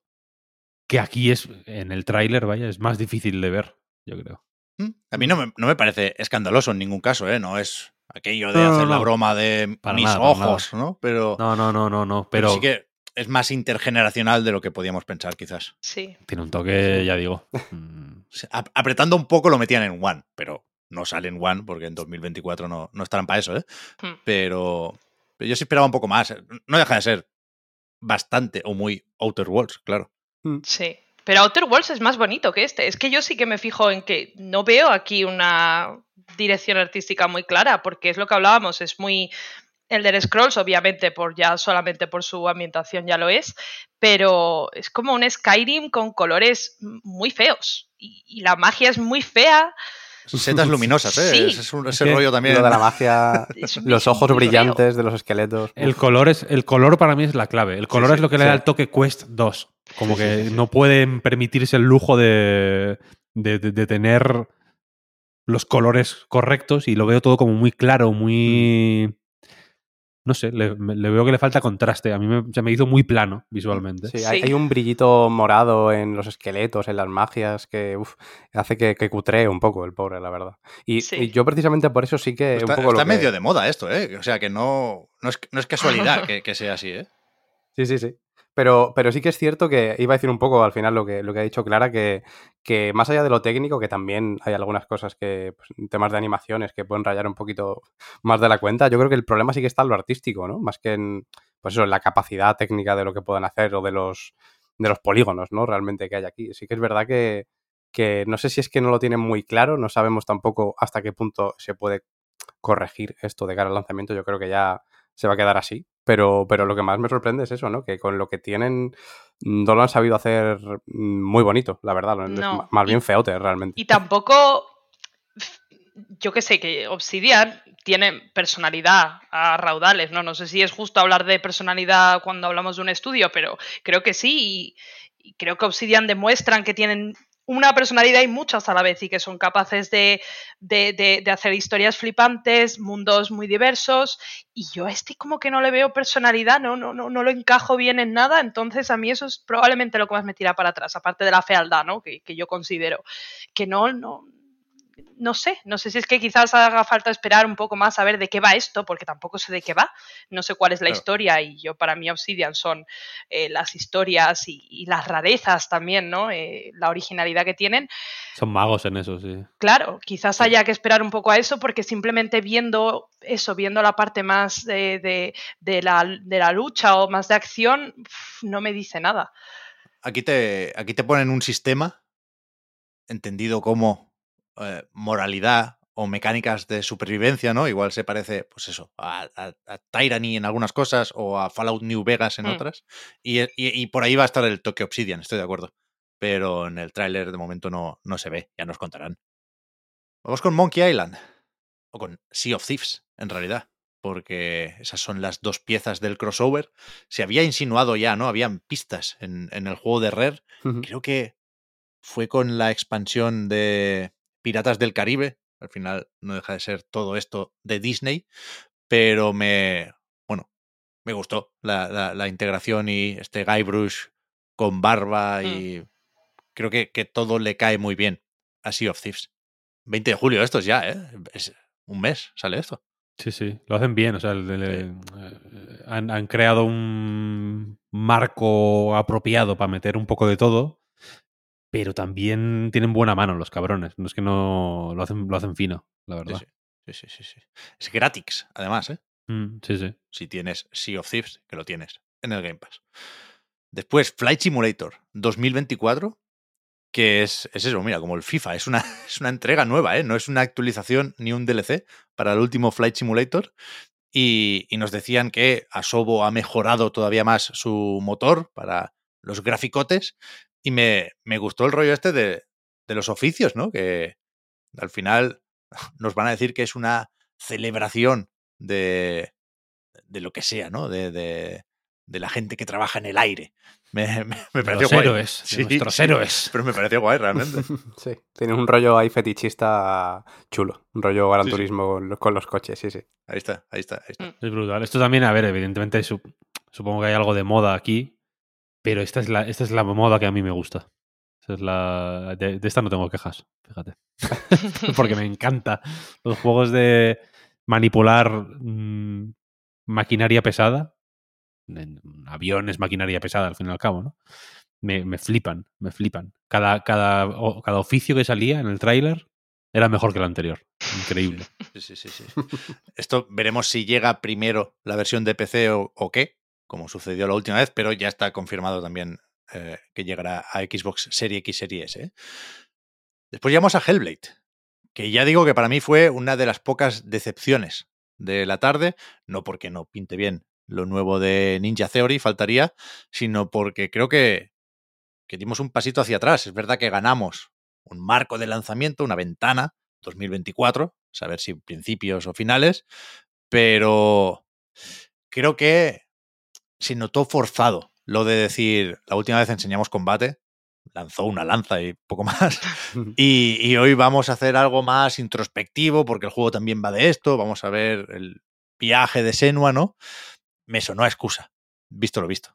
que aquí es, en el tráiler, vaya, es más difícil de ver, yo creo. Mm, a mí no me, no me, parece escandaloso en ningún caso, ¿eh? No es aquello de hacer la broma de mis ojos, ¿no? Pero. No, no, no, no, no. Pero... sí que es más intergeneracional de lo que podíamos pensar, quizás. Sí. Tiene un toque, ya digo. Mm. Apretando un poco lo metían en One, pero no sale en One porque en 2024 no, no estarán para eso, ¿eh? Hmm. Pero, pero, yo sí esperaba un poco más. No deja de ser bastante o muy Outer Worlds, claro. Hmm. Sí. Pero Outer Worlds es más bonito que este. Es que yo sí que me fijo en que no veo aquí una dirección artística muy clara, porque es lo que hablábamos, es muy el de Scrolls, obviamente, por ya solamente por su ambientación ya lo es, pero es como un Skyrim con colores muy feos. Y, la magia es muy fea. Setas luminosas, ¿eh? es un, ese rollo también. Lo de la magia, los ojos brillantes de los esqueletos. El color, es, el color para mí es la clave. El color es lo que le da el toque Quest 2. Como que no pueden permitirse el lujo de, de, tener los colores correctos y lo veo todo como muy claro, muy... No sé, le, veo que le falta contraste. A mí me, se me hizo muy plano visualmente. Sí, Hay, un brillito morado en los esqueletos, en las magias, que hace que, que, cutree un poco el pobre, la verdad. Y, yo precisamente por eso sí que... Está, un medio de moda esto, ¿eh? O sea, que no, no, es, no es casualidad que, que, sea así, ¿eh? Sí, sí, sí. Pero, pero sí que es cierto que iba a decir un poco al final lo que, lo que ha dicho Clara, que, que más allá de lo técnico, que también hay algunas cosas que, pues, temas de animaciones que pueden rayar un poquito más de la cuenta, yo creo que el problema sí que está en lo artístico, ¿no? Más que en, pues eso, la capacidad técnica de lo que puedan hacer o de los, de los polígonos, ¿no? Realmente que hay aquí. Sí que es verdad que, que no sé si es que no lo tienen muy claro, no sabemos tampoco hasta qué punto se puede corregir esto de cara al lanzamiento. Yo creo que ya se va a quedar así. Pero, pero lo que más me sorprende es eso, ¿no? Que con lo que tienen no lo han sabido hacer muy bonito, la verdad. más bien feote, realmente. Y tampoco, yo que sé, que Obsidian tiene personalidad a raudales, ¿no? No sé si es justo hablar de personalidad cuando hablamos de un estudio, pero creo que sí. y creo que Obsidian demuestran que tienen una personalidad y muchas a la vez y que son capaces de, hacer historias flipantes, mundos muy diversos y yo a este como que no le veo personalidad, no, no, no, no lo encajo bien en nada, entonces a mí eso es probablemente lo que más me tira para atrás, aparte de la fealdad, ¿no? que, yo considero que no, no, no sé, no sé si es que quizás haga falta esperar un poco más a ver de qué va esto, porque tampoco sé de qué va, no sé cuál es la historia y yo para mí Obsidian son eh, las historias y, las rarezas también, ¿no? Eh, la originalidad que tienen. Son magos en eso, sí. Claro, quizás haya que esperar un poco a eso porque simplemente viendo eso, viendo la parte más de, la, de la, lucha o más de acción, no me dice nada. Aquí te, aquí te ponen un sistema entendido como eh, moralidad o mecánicas de supervivencia, ¿no? Igual se parece, pues eso, a, Tyranny en algunas cosas o a Fallout New Vegas en mm. otras. Eh, y, por ahí va a estar el toque Obsidian, estoy de acuerdo. Pero en el tráiler de momento no, no se ve, ya nos contarán. Vamos con Monkey Island. O con Sea of Thieves, en realidad. Porque esas son las dos piezas del crossover. Se había insinuado ya, ¿no? Habían pistas en, el juego de Rare. Creo que fue con la expansión de Piratas del Caribe. Al final no deja de ser todo esto de Disney, pero me, bueno, me gustó la, integración y este Guybrush con barba mm. y creo que, que, todo le cae muy bien a Sea of Thieves. 20 de julio, esto es ya, ¿eh? Es un mes sale esto. Sí, sí, lo hacen bien, o sea, eh, han, han, creado un marco apropiado para meter un poco de todo pero también tienen buena mano los cabrones. No es que no lo hacen, lo hacen fino, la verdad. Sí, sí, sí, sí. Es gratis, además, ¿eh? Mm, sí, sí. Si tienes Sea of Thieves, que lo tienes en el Game Pass. Después, Flight Simulator 2024, que es, es eso, mira, como el FIFA, es una, es una entrega nueva, ¿eh? No es una actualización ni un DLC para el último Flight Simulator. Y, y nos decían que Asobo ha mejorado todavía más su motor para los graficotes y me, me gustó el rollo este de, de, los oficios, ¿no? Que al final nos van a decir que es una celebración de, de lo que sea, ¿no? De, de, de, la gente que trabaja en el aire. Me, me, me pareció guay. héroes, sí, nuestros héroes. Pero me pareció guay, realmente. sí, tiene un rollo ahí fetichista chulo. Un rollo gran turismo con, los, coches, sí, sí. Ahí está, ahí está, ahí está. Mm. Es brutal. Esto también, a ver, evidentemente supongo que hay algo de moda aquí, pero esta es la, esta es la moda que a mí me gusta. es la, de, esta no tengo quejas, fíjate. Porque me encanta los juegos de manipular mm, maquinaria pesada. aviones, maquinaria pesada, al fin y al cabo, ¿no? Me, me flipan, me flipan. Cada, cada, cada oficio que salía en el tráiler era mejor que el anterior. Increíble. Sí, sí, sí, Esto veremos si llega primero la versión de PC o qué, como sucedió la última vez, pero ya está confirmado también eh, que llegará a Xbox Serie X, Serie S. Después llegamos a Hellblade, que ya digo que para mí fue una de las pocas decepciones de la tarde, no porque no pinte bien lo nuevo de Ninja Theory, faltaría, sino porque creo que, que dimos un pasito hacia atrás. Es verdad que ganamos un marco de lanzamiento, una ventana 2024, saber si principios o finales, pero creo que se notó forzado lo de decir, la última vez enseñamos combate, lanzó una lanza y poco más, y, hoy vamos a hacer algo más introspectivo porque el juego también va de esto, vamos a ver el viaje de Senua, ¿no? Me sonó a excusa, visto lo visto.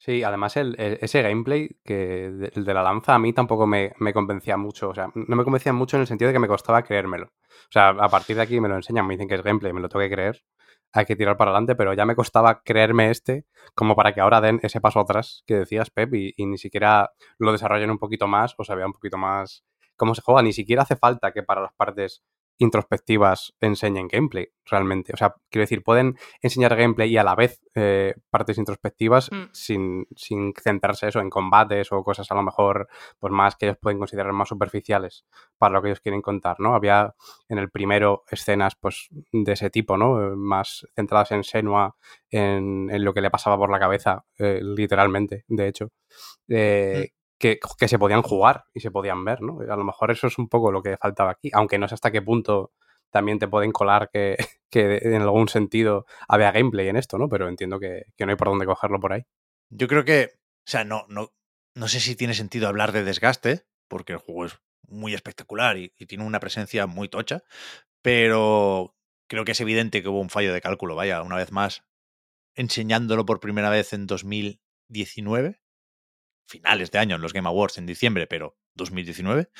Sí, además el, ese gameplay, que el de la lanza, a mí tampoco me, me, convencía mucho. O sea, no me convencía mucho en el sentido de que me costaba creérmelo. O sea, a partir de aquí me lo enseñan, me dicen que es gameplay, me lo tengo que creer hay que tirar para adelante, pero ya me costaba creerme este como para que ahora den ese paso atrás que decías, Pep, y, ni siquiera lo desarrollen un poquito más o se un poquito más cómo se juega. Ni siquiera hace falta que para las partes introspectivas enseñen gameplay, realmente. O sea, quiero decir, pueden enseñar gameplay y a la vez eh, partes introspectivas mm. sin, sin, centrarse eso en combates o cosas a lo mejor pues más que ellos pueden considerar más superficiales para lo que ellos quieren contar, ¿no? Había en el primero escenas pues de ese tipo, ¿no? Más centradas en Senua, en, en lo que le pasaba por la cabeza, eh, literalmente, de hecho. Eh, mm que, se podían jugar y se podían ver, ¿no? A lo mejor eso es un poco lo que faltaba aquí, aunque no sé hasta qué punto también te pueden colar que, en algún sentido había gameplay en esto, ¿no? Pero entiendo que, no hay por dónde cogerlo por ahí. Yo creo que, o sea, no, no, no sé si tiene sentido hablar de desgaste, porque el juego es muy espectacular y, y tiene una presencia muy tocha, pero creo que es evidente que hubo un fallo de cálculo, vaya, una vez más, enseñándolo por primera vez en 2019, finales de año en los Game Awards en diciembre, pero 2019.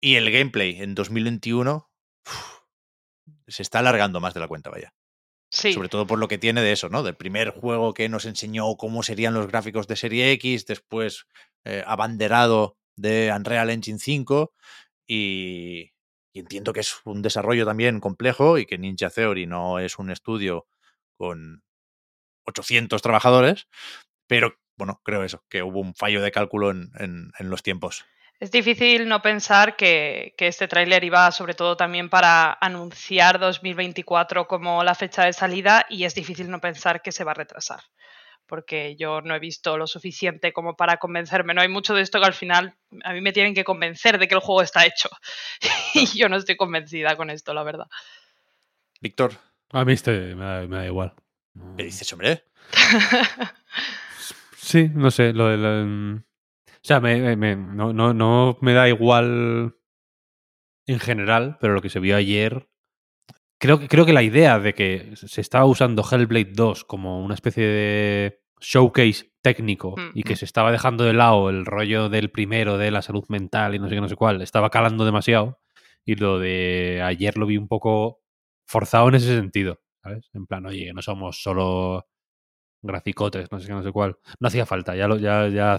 Y el gameplay en 2021 se está alargando más de la cuenta, vaya. Sí. Sobre todo por lo que tiene de eso, ¿no? Del primer juego que nos enseñó cómo serían los gráficos de Serie X, después eh, abanderado de Unreal Engine 5 y, y entiendo que es un desarrollo también complejo y que Ninja Theory no es un estudio con 800 trabajadores, pero bueno, creo eso, que hubo un fallo de cálculo en, en, en los tiempos. Es difícil no pensar que, que este tráiler iba sobre todo también para anunciar 2024 como la fecha de salida y es difícil no pensar que se va a retrasar porque yo no he visto lo suficiente como para convencerme. No hay mucho de esto que al final a mí me tienen que convencer de que el juego está hecho. y yo no estoy convencida con esto, la verdad. Víctor. A mí este me da, me da igual. ¿Qué dices, hombre? sí, no sé. Lo de la, o sea, me, me, no, no, no me da igual en general, pero lo que se vio ayer creo, creo que la idea de que se estaba usando Hellblade 2 como una especie de showcase técnico Mm. y que se estaba dejando de lado el rollo del primero de la salud mental y no sé qué, no sé cuál, estaba calando demasiado. Y lo de ayer lo vi un poco forzado en ese sentido, ¿sabes? En plan, oye, no somos solo graficotes, no sé qué, no sé cuál. No hacía falta, ya lo, ya, ya.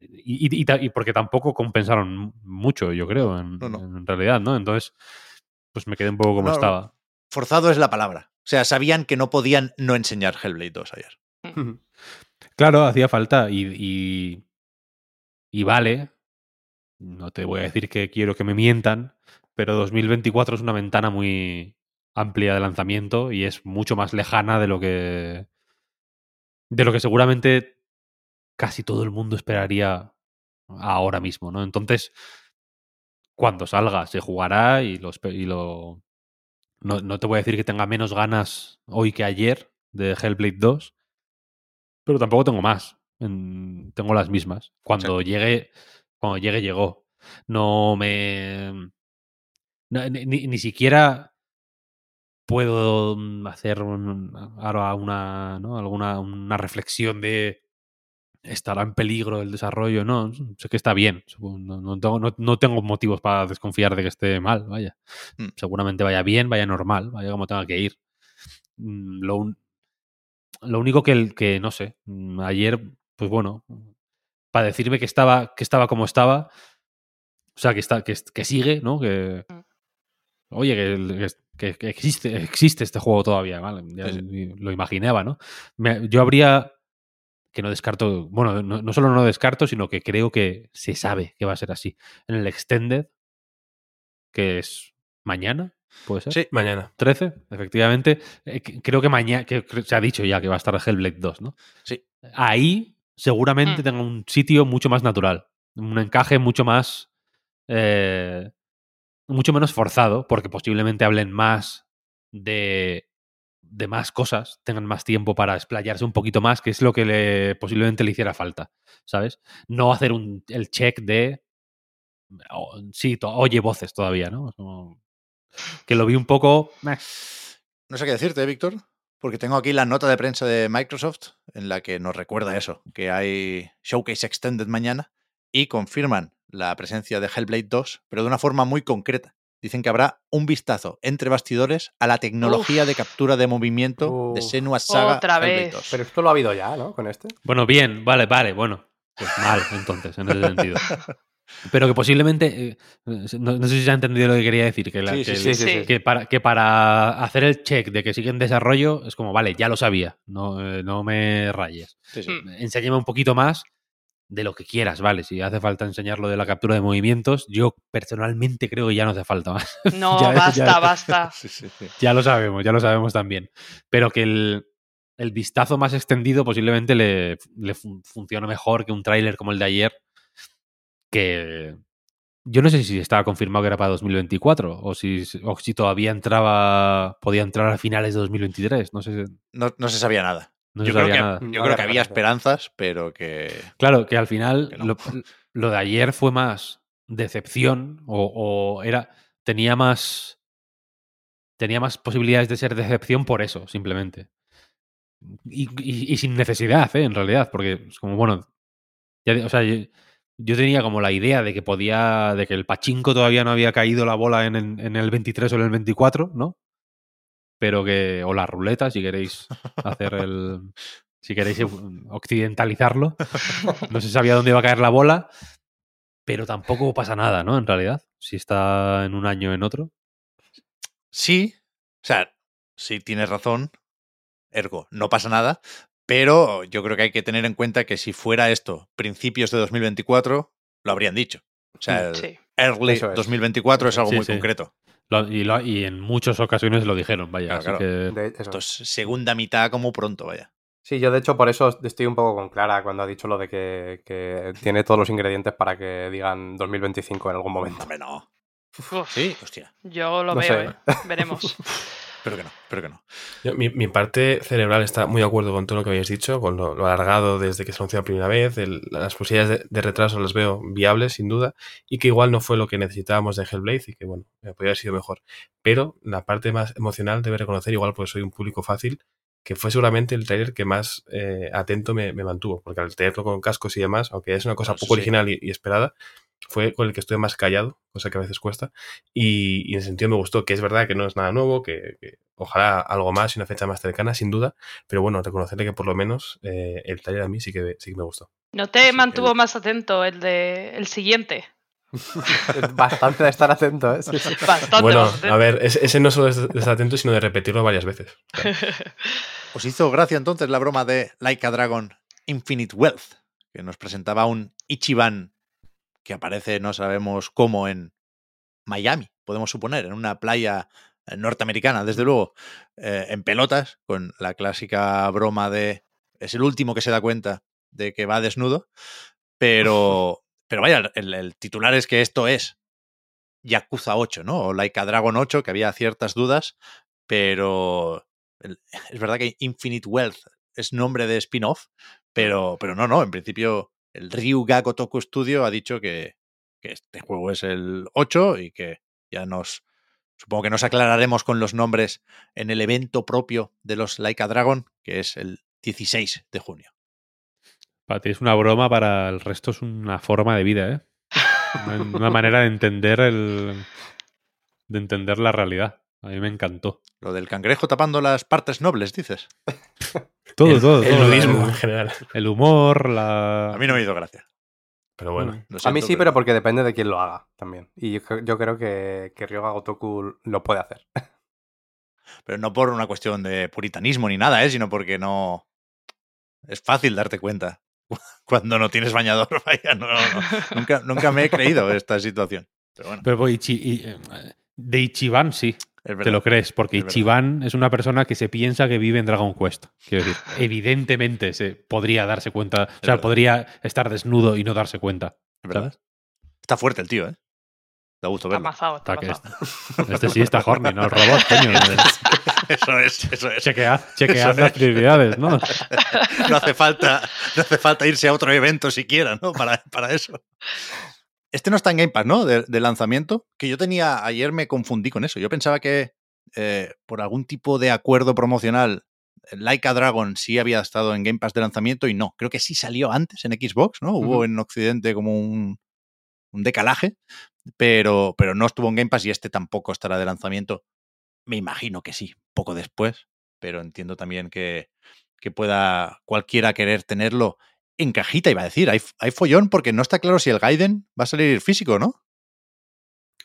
Y, y, y, y porque tampoco compensaron mucho, yo creo, en, No, no. en realidad, ¿no? Entonces, pues me quedé un poco como No, estaba. Forzado es la palabra. O sea, sabían que no podían no enseñar Hellblade 2 ayer. Claro, hacía falta y, y, y vale. No te voy a decir que quiero que me mientan, pero 2024 es una ventana muy amplia de lanzamiento y es mucho más lejana de lo que de lo que seguramente casi todo el mundo esperaría ahora mismo, ¿no? Entonces, cuando salga se jugará y, los, y lo no, no te voy a decir que tenga menos ganas hoy que ayer de Hellblade 2, pero tampoco tengo más. En- tengo las mismas. Cuando llegue, cuando llegue, llegó. No me. no, ni, ni- ni siquiera puedo mm, hacer un- ahora una, ¿no? alguna una reflexión de estará en peligro el desarrollo. No, sé que está bien. No, no tengo, no- no tengo motivos para desconfiar de que esté mal, vaya. Mm. Seguramente vaya bien, vaya normal, vaya como tenga que ir. Mm, Lo, un- lo único que, el- que no sé, mm, ayer, pues bueno, para decirme que estaba, que estaba como estaba, o sea, que, está, que, que sigue, ¿no? Que, Mm. oye, que, el- que- que existe, existe este juego todavía, ¿vale? Ya Sí, lo imaginaba, ¿no? Me- yo habría, que no descarto, bueno, no, no solo no descarto, sino que creo que se sabe que va a ser así. En el Extended, que es mañana, ¿puede ser? Sí, Mañana. 13, efectivamente. Eh, creo que mañana, que se ha dicho ya que va a estar Hellblade 2, ¿no? Sí. Ahí seguramente Mm. tenga un sitio mucho más natural, un encaje mucho más, eh, mucho menos forzado, porque posiblemente hablen más de, de más cosas, tengan más tiempo para explayarse un poquito más, que es lo que le, posiblemente le hiciera falta, ¿sabes? No hacer un, el check de, oh, sí, to- oye voces todavía, ¿no? Como- que lo vi un poco... meh. No sé qué decirte, ¿eh, Víctor, porque tengo aquí la nota de prensa de Microsoft en la que nos recuerda eso, que hay Showcase Extended mañana y confirman la presencia de Hellblade 2, pero de una forma muy concreta. Dicen que habrá un vistazo entre bastidores a la tecnología de captura de movimiento de. Senua Saga Otra Hellblade vez. 2. Pero esto lo ha habido ya, ¿no? Con este. Bueno, bien, vale, vale, bueno. Pues mal, entonces, en ese sentido. Pero que posiblemente. eh, No, no sé si se ha entendido lo que quería decir. Que, la- Sí, sí, que, sí, sí, sí. que para, que para hacer el check de que sigue en desarrollo, es como, vale, ya lo sabía. No, eh, no me rayes. Sí, sí. Mm. Enséñame un poquito más de lo que quieras, ¿vale? Si hace falta enseñar lo de la captura de movimientos, yo personalmente creo que ya no hace falta más. No, Ya- basta, ya- basta. Sí, sí, sí. Ya lo sabemos, ya lo sabemos también. Pero que el, el vistazo más extendido posiblemente le, le fun- funcione mejor que un tráiler como el de ayer. Que yo no sé si estaba confirmado que era para 2024 o si, o si todavía entraba, podía entrar a finales de 2023. No sé, No, no se sabía nada. No yo se creo sabía que, nada. yo creo había que había esperanzas, pero que. Claro, que al final Que no. lo, lo de ayer fue más decepción o, o era tenía más tenía más posibilidades de ser decepción por eso, simplemente. Y, y- y sin necesidad, ¿eh? en realidad, porque es como, bueno, ya, o sea, yo tenía como la idea de que podía, de que el pachinko todavía no había caído la bola en, en- en el 23 o en el 24, ¿no? Pero que, o la ruleta, si queréis hacer el, si queréis occidentalizarlo. No se sabía dónde iba a caer la bola, pero tampoco pasa nada, ¿no? En realidad, si está en un año o en otro. Sí, o sea, sí tienes razón, ergo, no pasa nada, pero yo creo que hay que tener en cuenta que si fuera esto principios de 2024, lo habrían dicho. O sea, el Sí. early es. 2024 es algo Sí, muy sí. concreto. Lo- y, lo- y en muchas ocasiones lo dijeron, vaya. Claro, así claro. que De-. Esto es segunda mitad como pronto, vaya. Sí, yo de hecho por eso estoy un poco con Clara cuando ha dicho lo de que, que tiene todos los ingredientes para que digan 2025 en algún momento. Hombre, no. Uf, Sí, hostia. Yo lo No veo, sé. ¿eh? Veremos. Pero que no, pero que no. Yo- mi, mi parte cerebral está muy de acuerdo con todo lo que habéis dicho, con lo, lo alargado desde que se anunció la primera vez, el- las posibilidades de, de retraso las veo viables, sin duda, y que igual no fue lo que necesitábamos de Hellblade y que, bueno, eh, podría haber sido mejor. Pero la parte más emocional debe reconocer, igual porque soy un público fácil, que fue seguramente el trailer que más eh, atento me, me mantuvo, porque al tenerlo con cascos y demás, aunque es una cosa poco sí. original y, y esperada, fue con el que estuve más callado, cosa que a veces cuesta, y, y en ese sentido me gustó, que es verdad que no es nada nuevo, que, que ojalá algo más y una fecha más cercana, sin duda, pero bueno, reconocerle que por lo menos eh, el taller a mí sí que, sí que me gustó. ¿No te mantuvo más atento el de el siguiente? Bastante de estar atento, ¿eh? Sí, sí. Bastante bueno, a ver, ese, ese no solo es de estar atento, sino de repetirlo varias veces. ¿Os hizo gracia entonces la broma de Like a Dragon Infinite Wealth? Que nos presentaba un Ichiban que aparece, no sabemos cómo, en Miami, podemos suponer, en una playa eh, norteamericana, desde luego, eh, en pelotas, con la clásica broma de es el último que se da cuenta de que va desnudo, pero, pero vaya, el, el titular es que esto es Yakuza 8, ¿no? O Like a Dragon 8, que había ciertas dudas, pero el- es verdad que Infinite Wealth es nombre de spin-off, pero, pero no, no, en principio el Ryuga Gotoku Studio ha dicho que, este juego es el 8 y que ya nos, supongo que nos aclararemos con los nombres en el evento propio de los Like a Dragon, que es el 16 de junio. para ti es una broma, para el resto es una forma de vida, ¿eh? Una, una manera de entender el. de entender la realidad. A mí me encantó. Lo del cangrejo tapando las partes nobles, dices. Todo, el, todo. El todo, nudismo el- en general. El humor, la. A mí no me hizo gracia. Pero bueno. A mí sí, pero porque depende de quién lo haga también. Y yo, cre- yo creo que, que Ryoga Gotoku lo puede hacer. pero no por una cuestión de puritanismo ni nada, ¿eh? sino porque no. Es fácil darte cuenta cuando no tienes bañador. Vaya, no, no, no. Nunca, nunca me he creído esta situación. Pero bueno, Pero pues, Ichi- y, eh, de Ichiban sí. Te lo crees, porque es. Ichiban es una persona que se piensa que vive en Dragon Quest. Quiero decir, evidentemente se podría darse cuenta, o sea, verdad. podría estar desnudo y no darse cuenta. Es verdad. ¿sabes? Está fuerte el tío, ¿eh? Da gusto Está verlo. amazado, está Está que amazado. Este sí está horny, ¿no? El robot, coño. Eso es, eso es. Chequead, chequead Eso las es. prioridades, ¿no? No hace falta, no hace falta irse a otro evento siquiera, ¿no? Para, para eso. Este no está en Game Pass, ¿no? De, de lanzamiento. Que yo tenía, ayer me confundí con eso. Yo pensaba que eh, por algún tipo de acuerdo promocional, Like a Dragon sí había estado en Game Pass de lanzamiento y no. Creo que sí salió antes en Xbox, ¿no? Hubo en Occidente como un, un decalaje, pero, pero no estuvo en Game Pass y este tampoco estará de lanzamiento. Me imagino que sí, poco después, pero entiendo también que, que pueda cualquiera querer tenerlo en cajita, iba a decir. Hay, hay follón porque no está claro si el Gaiden va a salir físico, ¿no?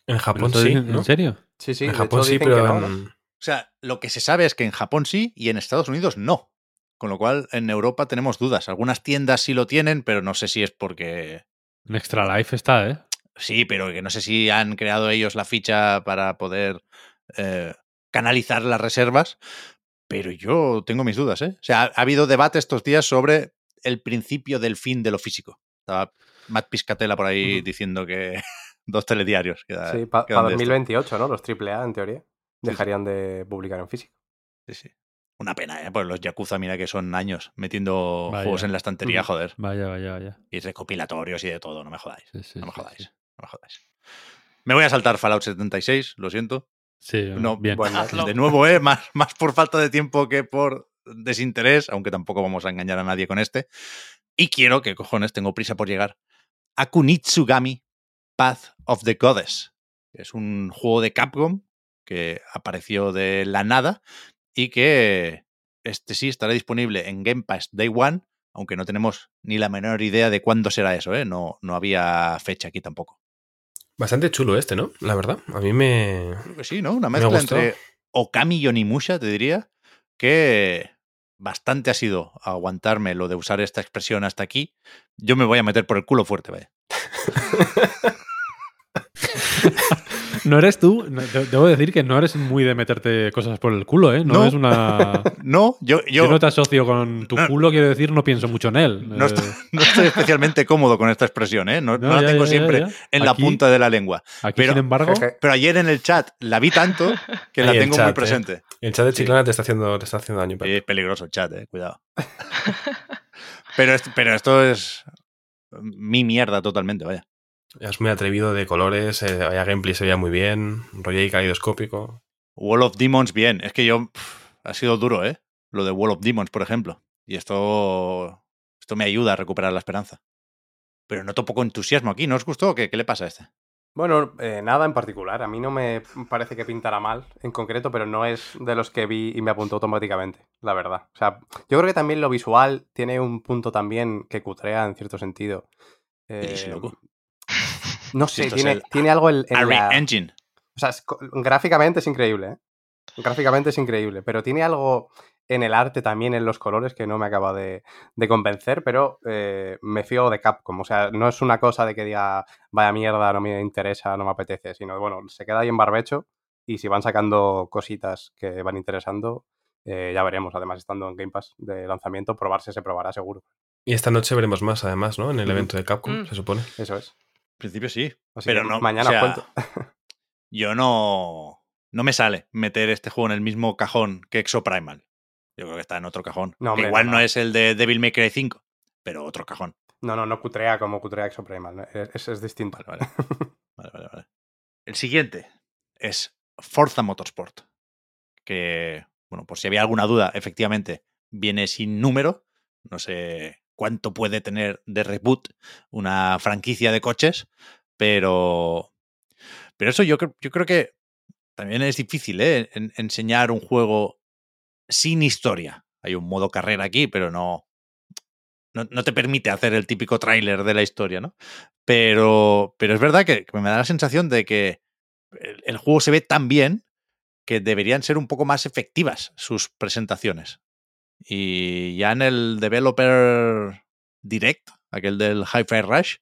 En ¿Pero Japón sí, ¿no? ¿En serio? Sí, sí. en Japón sí, pero que no, O sea, lo que se sabe es que en Japón sí y en Estados Unidos no. Con lo cual, en Europa tenemos dudas. Algunas tiendas sí lo tienen, pero no sé si es porque En Extra Life está, ¿eh? Sí, pero que no sé si han creado ellos la ficha para poder eh, canalizar las reservas, pero yo tengo mis dudas, ¿eh? O sea, ha, ha habido debate estos días sobre el principio del fin de lo físico. Estaba Matt Piscatella por ahí diciendo que dos telediarios. queda- Sí, para quedan de esto. 2028, ¿no? Los AAA, en teoría, dejarían de publicar en físico. Sí, sí. Una pena, ¿eh? Pues los Yakuza, mira que son años metiendo Vaya. juegos en la estantería, joder. Vaya, vaya, vaya. Y recopilatorios y de todo, no me jodáis. Sí, sí, No me jodáis. sí. No me jodáis. Me voy a saltar Fallout 76, lo siento. Sí, No, bien. bueno. De nuevo, ¿eh? más, más por falta de tiempo que por desinterés, aunque tampoco vamos a engañar a nadie con este. Y quiero, que cojones, tengo prisa por llegar Akunitsugami Path of the Goddess. Es un juego de Capcom que apareció de la nada y que este sí estará disponible en Game Pass Day One, aunque no tenemos ni la menor idea de cuándo será eso, ¿eh? No, no había fecha aquí tampoco. Bastante chulo este, ¿no? La verdad. A mí me. Creo que sí, ¿no? Una mezcla entre Okami y Onimusha, te diría, que bastante ha sido aguantarme lo de usar esta expresión hasta aquí. Yo me voy a meter por el culo fuerte, vaya. no eres tú, debo decir que no eres muy de meterte cosas por el culo, ¿eh? No, es una. No, yo, yo, no te asocio con tu culo, quiero decir, no pienso mucho en él. No, estoy, especialmente cómodo con esta expresión, ¿eh? No, la tengo siempre en la punta de la lengua. Aquí, pero, sin embargo. Pero ayer en el chat la vi tanto que la tengo muy ¿eh? presente. El chat de Chiclana te, está haciendo, te está haciendo daño. Es peligroso el chat, eh, cuidado. pero, pero esto es mi mierda totalmente, vaya. Es muy atrevido de colores, eh, vaya gameplay se veía muy bien, rollo y caleidoscópico. Wall of Demons, bien. Es que yo. ha sido duro, ¿eh? Lo de Wall of Demons, por ejemplo. Y esto. Esto me ayuda a recuperar la esperanza. Pero noto poco entusiasmo aquí. ¿No os gustó? ¿Qué, qué le pasa a este? Bueno, eh, nada en particular. A mí no me parece que pintara mal en concreto, pero no es de los que vi y me apuntó automáticamente, la verdad. O sea, yo creo que también lo visual tiene un punto también que cutrea en cierto sentido. Eh, loco? No sé, tiene, tiene, algo en, la... Engine. O sea, gráficamente es increíble, ¿eh? Gráficamente es increíble, pero tiene algo en el arte también, en los colores, que no me acaba de, convencer, pero eh, me fío de Capcom. O sea, no es una cosa de que diga, vaya mierda, no me interesa, no me apetece, sino, bueno, se queda ahí en barbecho y si van sacando cositas que van interesando, eh, ya veremos. Además, estando en Game Pass de lanzamiento, probarse se probará seguro. Y esta noche veremos más, además, ¿no? En el evento de Capcom, mm. se supone. Eso es principio sí. pero no. Mañana yo no. No me sale meter este juego en el mismo cajón que Exo Primal. Yo creo que está en otro cajón. Igual no, es el de Devil May Cry 5, pero otro cajón. No, no, no cutrea como cutrea Exo Primal. Es, es distinto. Vale, vale. vale, vale, El siguiente es Forza Motorsport. Que, bueno, por si había alguna duda, efectivamente viene sin número. No sé cuánto puede tener de reboot una franquicia de coches, pero, pero eso yo, yo creo que también es difícil ¿eh? enseñar un juego sin historia. Hay un modo carrera aquí, pero no, no, te permite hacer el típico tráiler de la historia, ¿no? Pero, pero es verdad que, me da la sensación de que el, juego se ve tan bien que deberían ser un poco más efectivas sus presentaciones. Y ya en el Developer Direct, aquel del Hi-Fi Rush,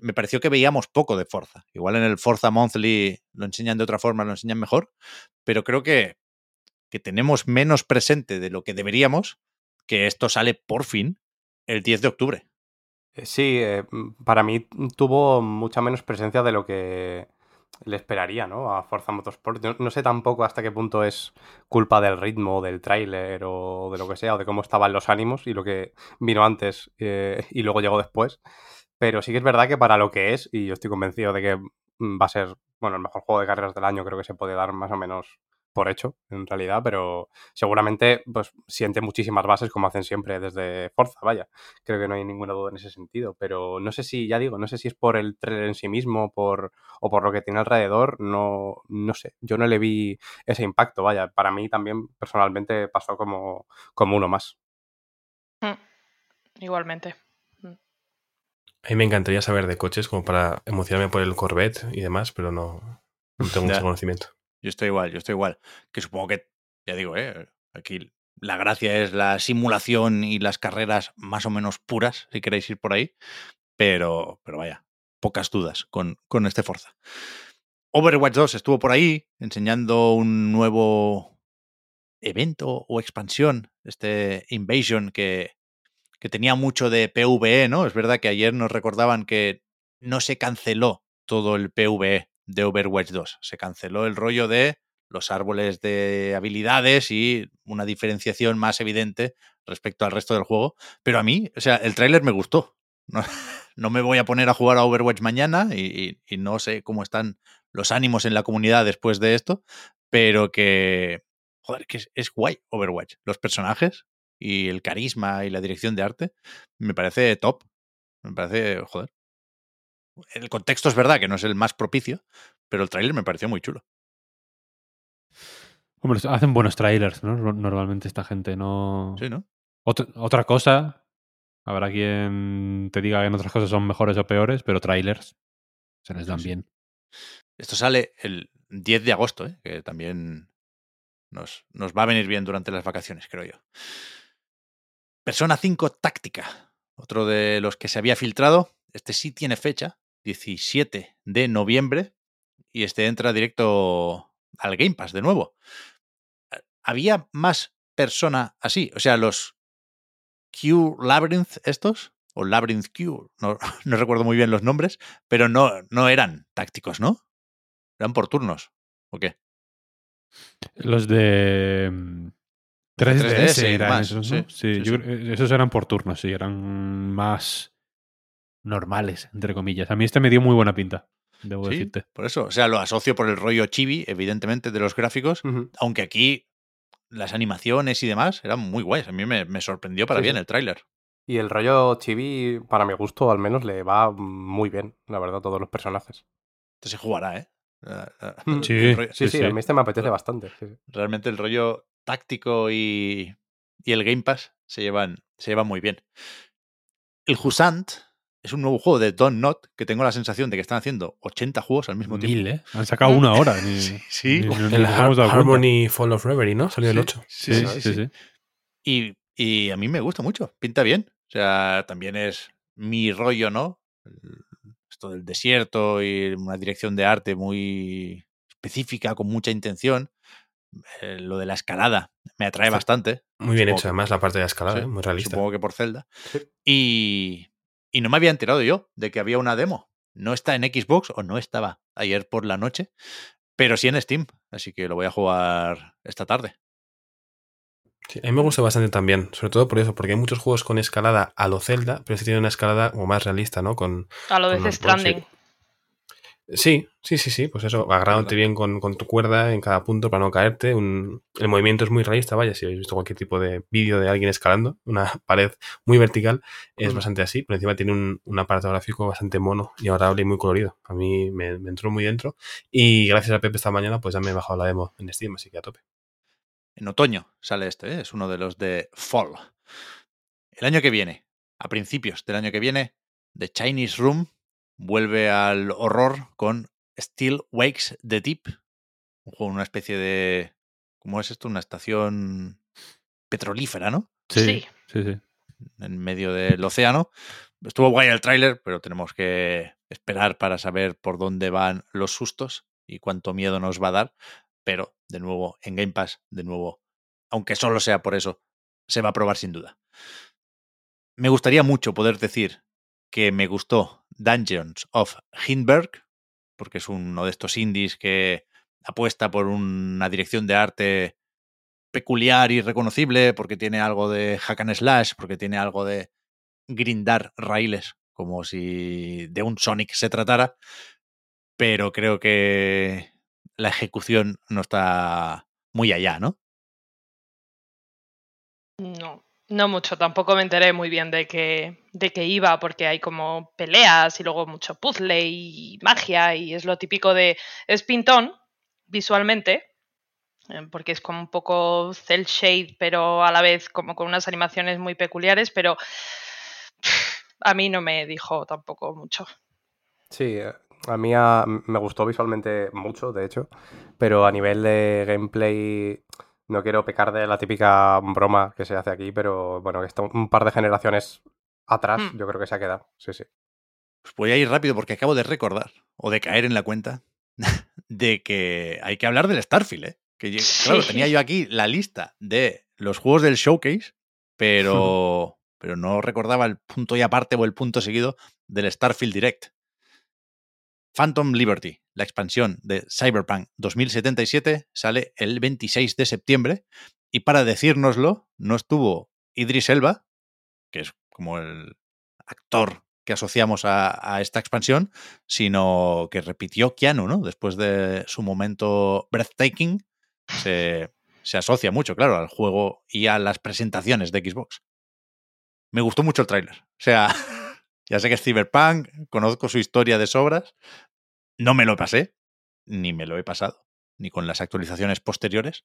me pareció que veíamos poco de Forza. Igual en el Forza Monthly lo enseñan de otra forma, lo enseñan mejor, pero creo que, que tenemos menos presente de lo que deberíamos que esto sale por fin el 10 de octubre. Eh, sí, eh, para mí tuvo mucha menos presencia de lo que le esperaría, ¿no? A Forza Motorsport. no sé tampoco hasta qué punto es culpa del ritmo, del tráiler o de lo que sea, o de cómo estaban los ánimos y lo que vino antes eh, y luego llegó después. Pero sí que es verdad que para lo que es, y yo estoy convencido de que va a ser, bueno, el mejor juego de carreras del año, creo que se puede dar más o menos por hecho, en realidad, pero seguramente pues siente muchísimas bases como hacen siempre desde Forza, vaya. Creo que no hay ninguna duda en ese sentido, pero no sé si, ya digo, no sé si es por el trailer en sí mismo por, o por lo que tiene alrededor, no, no sé. Yo no le vi ese impacto, vaya. Para mí también personalmente pasó como, como uno más. Mm, igualmente. Mm. A mí me encantaría saber de coches como para emocionarme por el Corvette y demás, pero no, no tengo mucho conocimiento. Yo estoy igual, yo estoy igual. Que supongo que, ya digo, ¿eh? aquí la gracia es la simulación y las carreras más o menos puras, si queréis ir por ahí. Pero, pero vaya, pocas dudas con, con este Forza. Overwatch 2 estuvo por ahí enseñando un nuevo evento o expansión, este Invasion que, que tenía mucho de PvE, ¿no? Es verdad que ayer nos recordaban que no se canceló todo el PvE de Overwatch 2. Se canceló el rollo de los árboles de habilidades y una diferenciación más evidente respecto al resto del juego. Pero a mí, o sea, el tráiler me gustó. No, me voy a poner a jugar a Overwatch mañana y, no sé cómo están los ánimos en la comunidad después de esto, pero que, joder, que es, es guay Overwatch. Los personajes y el carisma y la dirección de arte me parece top. Me parece, joder, El contexto es verdad que no es el más propicio, pero el tráiler me pareció muy chulo. Hombre, hacen buenos trailers, ¿no? Normalmente esta gente no. Sí, ¿no? otra cosa, habrá quien te diga que en otras cosas son mejores o peores, pero trailers se les dan bien. Esto sale el 10 de agosto, ¿eh? que también nos, nos va a venir bien durante las vacaciones, creo yo. Persona 5 Táctica, otro de los que se había filtrado. Este sí tiene fecha, 17 de noviembre, y este entra directo al Game Pass de nuevo. Había más persona así, o sea, los Q Labyrinth estos, o Labyrinth Q, no, no, recuerdo muy bien los nombres, pero no, no eran tácticos, ¿no? Eran por turnos, ¿o qué? Los de 3DS, mm, eran esos, sí, sí, esos eran por turnos, sí, eran más normales, entre comillas. A mí este me dio muy buena pinta, debo decirte. Por eso, o sea, lo asocio por el rollo chibi, evidentemente, de los gráficos, aunque aquí las animaciones y demás eran muy guays. A mí me, sorprendió para bien el tráiler. Y el rollo chibi, para mi gusto, al menos, le va muy bien, la verdad, a todos los personajes. Entonces se jugará, ¿eh? Sí, sí, sí, a mí este me apetece bastante. Realmente el rollo táctico y, y, el Game Pass se llevan, se llevan muy bien. El Husant es un nuevo juego de Don Not que tengo la sensación de que están haciendo 80 juegos al mismo tiempo. ¿eh? Han sacado una hora. sí. el Harmony Fall of Reverie, ¿no? Salió el 8. Sí, sí, sí. Y, y, a mí me gusta mucho. Pinta bien. O sea, también es mi rollo, ¿no? Esto del desierto y una dirección de arte muy específica, con mucha intención. Eh, lo de la escalada me atrae bastante. Muy bien hecho, además, la parte de la escalada, ¿eh? muy realista. Supongo que por Zelda. Y, y no me había enterado yo de que había una demo. No está en Xbox o no estaba ayer por la noche, pero sí en Steam. Así que lo voy a jugar esta tarde. Sí, a mí me gusta bastante también, sobre todo por eso, porque hay muchos juegos con escalada a lo Zelda, pero sí tiene una escalada como más realista, ¿no? Con, a lo de Stranding. Sí, sí, sí, sí, pues eso, agarrándote bien con, tu cuerda en cada punto para no caerte. el movimiento es muy realista, vaya, si habéis visto cualquier tipo de vídeo de alguien escalando una pared muy vertical, es bastante así, pero encima tiene un, aparato gráfico bastante mono y agradable y muy colorido. A mí me, entró muy dentro y gracias a Pepe esta mañana pues ya me he bajado la demo en Steam, así que a tope. En otoño sale este, ¿eh? es uno de los de Fall. El año que viene, a principios del año que viene, The Chinese Room vuelve al horror con Still Wakes the Deep, un juego, una especie de... ¿Cómo es esto? Una estación petrolífera, ¿no? Sí, sí, sí. En medio del océano. Estuvo guay el tráiler, pero tenemos que esperar para saber por dónde van los sustos y cuánto miedo nos va a dar. Pero, de nuevo, en Game Pass, de nuevo, aunque solo sea por eso, se va a probar sin duda. Me gustaría mucho poder decir que me gustó Dungeons of Hindberg, porque es uno de estos indies que apuesta por una dirección de arte peculiar y reconocible, porque tiene algo de hack and slash, porque tiene algo de grindar raíles, como si de un Sonic se tratara, pero creo que la ejecución no está muy allá, ¿no? No, no mucho, tampoco me enteré muy bien de qué, de iba, porque hay como peleas y luego mucho puzzle y magia, y es lo típico de. Es pintón, visualmente, eh, porque es como un poco cel shade, pero a la vez como con unas animaciones muy peculiares, pero a mí no me dijo tampoco mucho. Sí, eh, a mí me gustó visualmente mucho, de hecho, pero a nivel de gameplay no quiero pecar de la típica broma que se hace aquí, pero bueno, que está un par de generaciones atrás, hmm. yo creo que se ha quedado. Sí, sí. Pues voy a ir rápido porque acabo de recordar, o de caer en la cuenta, de que hay que hablar del Starfield, ¿eh? Que claro, tenía yo aquí la lista de los juegos del showcase, pero, pero no recordaba el punto y aparte o el punto seguido del Starfield Direct. Phantom Liberty, la expansión de Cyberpunk 2077, sale el 26 de septiembre y para decírnoslo no estuvo Idris Elba, que es como el actor que asociamos a, esta expansión, sino que repitió Keanu, ¿no? Después de su momento breathtaking, se, se asocia mucho, claro, al juego y a las presentaciones de Xbox. Me gustó mucho el tráiler. O sea, Ya sé que es Cyberpunk, conozco su historia de sobras, no me lo pasé, ni me lo he pasado, ni con las actualizaciones posteriores,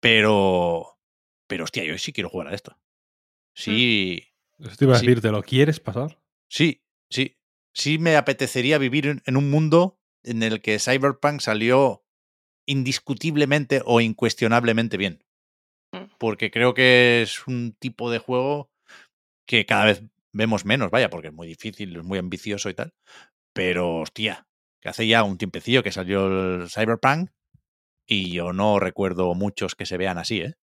pero, pero hostia, yo sí quiero jugar a esto. Sí. Eso te iba a decir, ¿te lo quieres pasar? Sí, sí. Sí me apetecería vivir en un mundo en el que Cyberpunk salió indiscutiblemente o incuestionablemente bien. Mm. Porque creo que es un tipo de juego que cada vez vemos menos, vaya, porque es muy difícil, es muy ambicioso y tal. Pero, hostia, que hace ya un tiempecillo que salió el Cyberpunk y yo no recuerdo muchos que se vean así, ¿eh?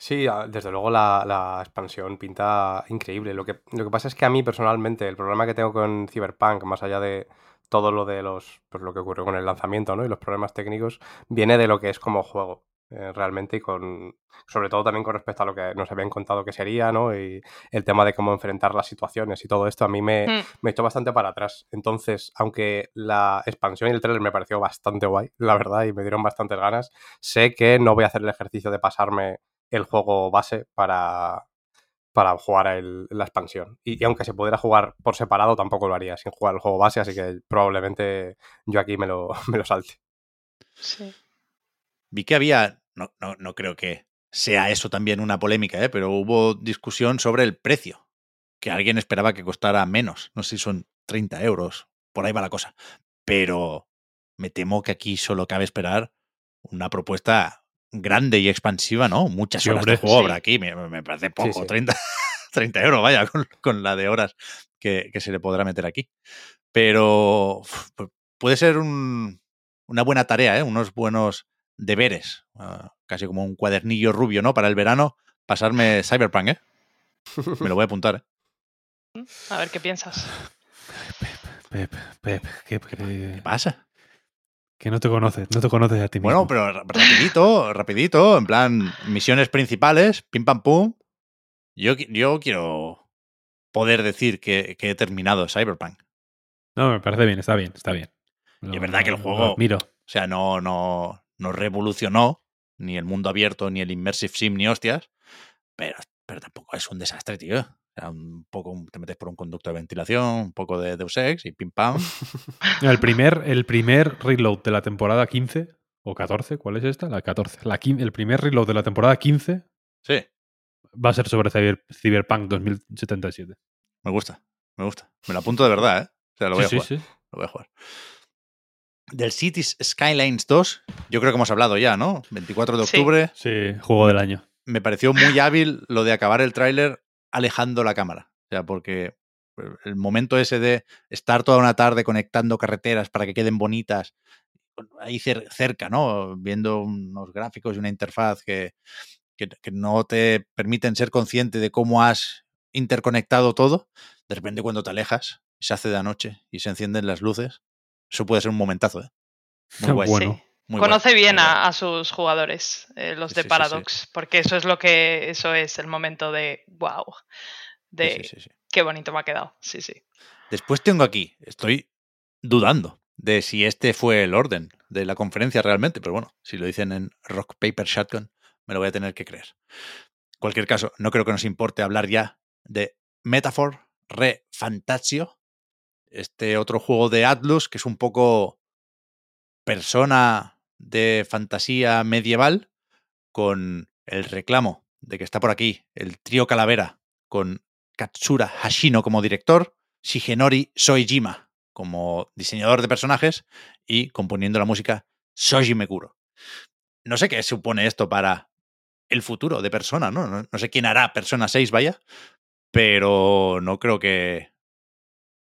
Sí, desde luego la, la expansión pinta increíble. Lo que, lo que pasa es que a mí personalmente el problema que tengo con Cyberpunk, más allá de todo lo de los, pues lo que ocurrió con el lanzamiento, ¿no? Y los problemas técnicos, viene de lo que es como juego. Eh, realmente y con sobre todo también con respecto a lo que nos habían contado que sería, ¿no? Y el tema de cómo enfrentar las situaciones y todo esto a mí me, Mm. me echó bastante para atrás. Entonces, aunque la expansión y el trailer me pareció bastante guay, la verdad, y me dieron bastantes ganas, sé que no voy a hacer el ejercicio de pasarme el juego base para, para jugar el- la expansión. Y, y aunque se pudiera jugar por separado, tampoco lo haría sin jugar el juego base, así que probablemente yo aquí me lo, me lo salte. Sí. Vi que había, no, no, no creo que sea eso también una polémica, ¿eh? pero hubo discusión sobre el precio, que alguien esperaba que costara menos, no sé si son 30 euros, por ahí va la cosa, pero me temo que aquí solo cabe esperar una propuesta grande y expansiva, ¿no? Muchas Sí, horas de juego Sí. habrá aquí, me, me parece poco, sí. 30, 30 euros, vaya, con, con la de horas que, que se le podrá meter aquí. Pero puede ser un- una buena tarea, ¿eh? unos buenos deberes, ah, casi como un cuadernillo rubio, ¿no? Para el verano, pasarme Cyberpunk, ¿eh? Me lo voy a apuntar, ¿eh? A ver qué piensas. Pep, Pep, ¿Qué que, pasa? que no te conoces, no te conoces a ti mismo. Bueno, pero ra- rapidito, rapidito, en plan, misiones principales, pim pam pum. Yo, yo quiero poder decir que, que he terminado Cyberpunk. No, me parece bien, está bien, está bien. Y es verdad que el juego- lo admiro. O sea, no, no, no revolucionó ni el mundo abierto, ni el Immersive Sim, ni hostias, pero, pero tampoco es un desastre, tío. O sea, un poco te metes por un conducto de ventilación, un poco de Deus Ex y pim pam. El primer, el primer reload de la temporada 15 o 14, ¿cuál es esta? La 14. La el primer reload de la temporada 15 Sí, va a ser sobre Cyber- Cyberpunk 2077. me gusta, me gusta. Me lo apunto de verdad, ¿eh? O sea, lo voy a jugar. sí, sí. Lo voy a jugar. Del Cities Skylines 2, yo creo que hemos hablado ya, ¿no? 24 de octubre. Sí, juego del año. Me pareció muy hábil lo de acabar el tráiler alejando la cámara. O sea, porque el momento ese de estar toda una tarde conectando carreteras para que queden bonitas, ahí cer- cerca, ¿no? Viendo unos gráficos y una interfaz que, que, que no te permiten ser consciente de cómo has interconectado todo, de repente cuando te alejas, se hace de noche y se encienden las luces, eso puede ser un momentazo, ¿eh? Muy guay. Bueno. Sí. Muy guay, Conoce bien a, a sus jugadores, eh, los Sí, de sí, sí, sí. Paradox, porque eso es lo que, eso es el momento de wow, de Sí, sí, sí, sí. qué bonito me ha quedado. Sí, sí. Después tengo aquí, estoy dudando de si este fue el orden de la conferencia realmente, pero bueno, si lo dicen en Rock Paper Shotgun, me lo voy a tener que creer. En cualquier caso, no creo que nos importe hablar ya de Metaphor Re Fantasio, este otro juego de Atlus que es un poco persona de fantasía medieval con el reclamo de que está por aquí el trío Calavera con Katsura Hashino como director, Shigenori Soejima como diseñador de personajes y componiendo la música Soji Meguro. No sé qué supone esto para el futuro de Persona, ¿no? No, no sé quién hará Persona 6, vaya, pero no creo que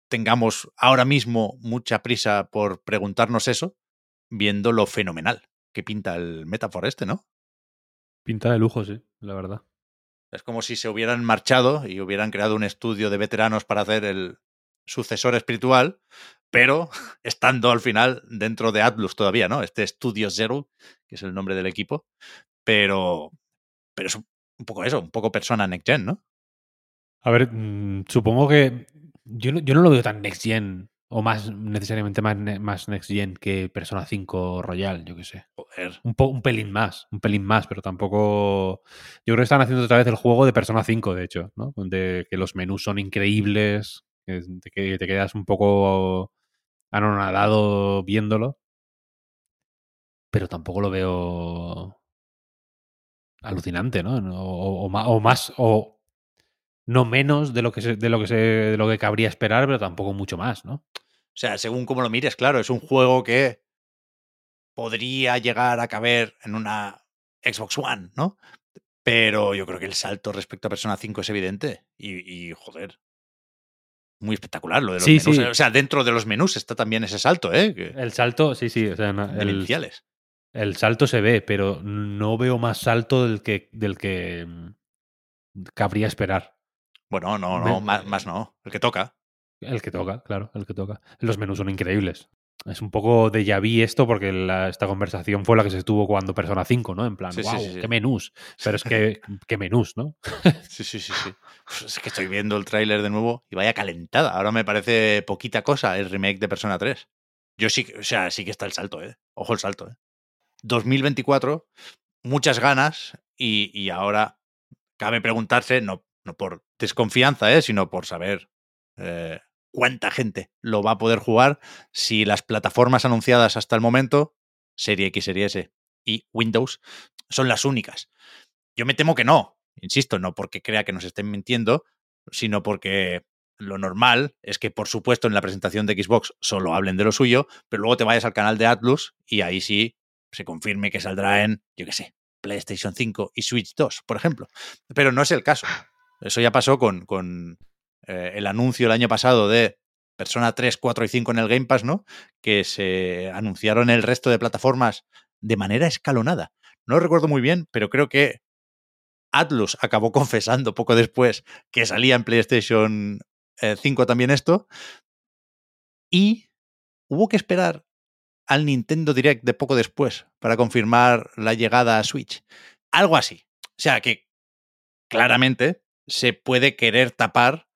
tengamos ahora mismo mucha prisa por preguntarnos eso, viendo lo fenomenal que pinta el Metaphor este, ¿no? Pinta de lujo, sí, la verdad. Es como si se hubieran marchado y hubieran creado un estudio de veteranos para hacer el sucesor espiritual, pero estando al final dentro de Atlus todavía, ¿no? Este Studio Zero, que es el nombre del equipo, pero, pero es un un poco eso, un poco persona next gen, ¿no? A ver, mm, supongo que yo no, yo no lo veo tan next gen o más necesariamente más, más Next Gen que Persona 5 Royal, yo qué sé. Joder. Un, un pelín más, un pelín más, pero tampoco. Yo creo que están haciendo otra vez el juego de Persona 5, de hecho, ¿no? Donde que los menús son increíbles, que, que te quedas un poco anonadado viéndolo. Pero tampoco lo veo alucinante, ¿no? O, o más, o no menos de lo que se, de lo que se, de lo que cabría esperar, pero tampoco mucho más, ¿no? O sea, según como lo mires, claro, es un juego que podría llegar a caber en una Xbox One, ¿no? Pero yo creo que el salto respecto a Persona 5 es evidente. Y, joder. Muy espectacular lo de los menús. O sea, dentro de los menús está también ese salto, ¿eh? El salto, sí, sí. O sea, el, el salto se ve, pero no veo más salto del que, del que mm, cabría esperar. Bueno, no, no, más, no. El que toca. El que toca, claro, el que toca. Los menús son increíbles. Es un poco de ya vi esto porque esta conversación fue la que se estuvo cuando Persona 5, ¿no? En plan, wow, qué menús. Pero es que, qué menús, ¿no? sí, sí, sí, sí. Pues es que estoy viendo el tráiler de nuevo y vaya calentada. Ahora me parece poquita cosa el remake de Persona 3. Yo sí, o sea, sí que está el salto, ¿eh? Ojo el salto, ¿eh? 2024, muchas ganas y, y ahora cabe preguntarse, no no por desconfianza, ¿eh? sino por saber eh, cuánta gente lo va a poder jugar si las plataformas anunciadas hasta el momento, Serie X, Serie S y Windows, son las únicas. Yo me temo que no, insisto, no porque crea que nos estén mintiendo, sino porque lo normal es que, por supuesto, en la presentación de Xbox solo hablen de lo suyo, pero luego te vayas al canal de Atlus y ahí sí se confirme que saldrá en, yo qué sé, PlayStation 5 y Switch 2, por ejemplo. Pero no es el caso. Eso ya pasó con, con eh, el anuncio el año pasado de Persona 3, 4 y 5 en el Game Pass, ¿no? Que se anunciaron el resto de plataformas de manera escalonada. No lo recuerdo muy bien, pero creo que Atlus acabó confesando poco después que salía en PlayStation 5 eh, también esto. Y hubo que esperar al Nintendo Direct de poco después para confirmar la llegada a Switch. Algo así. O sea que claramente se puede querer tapar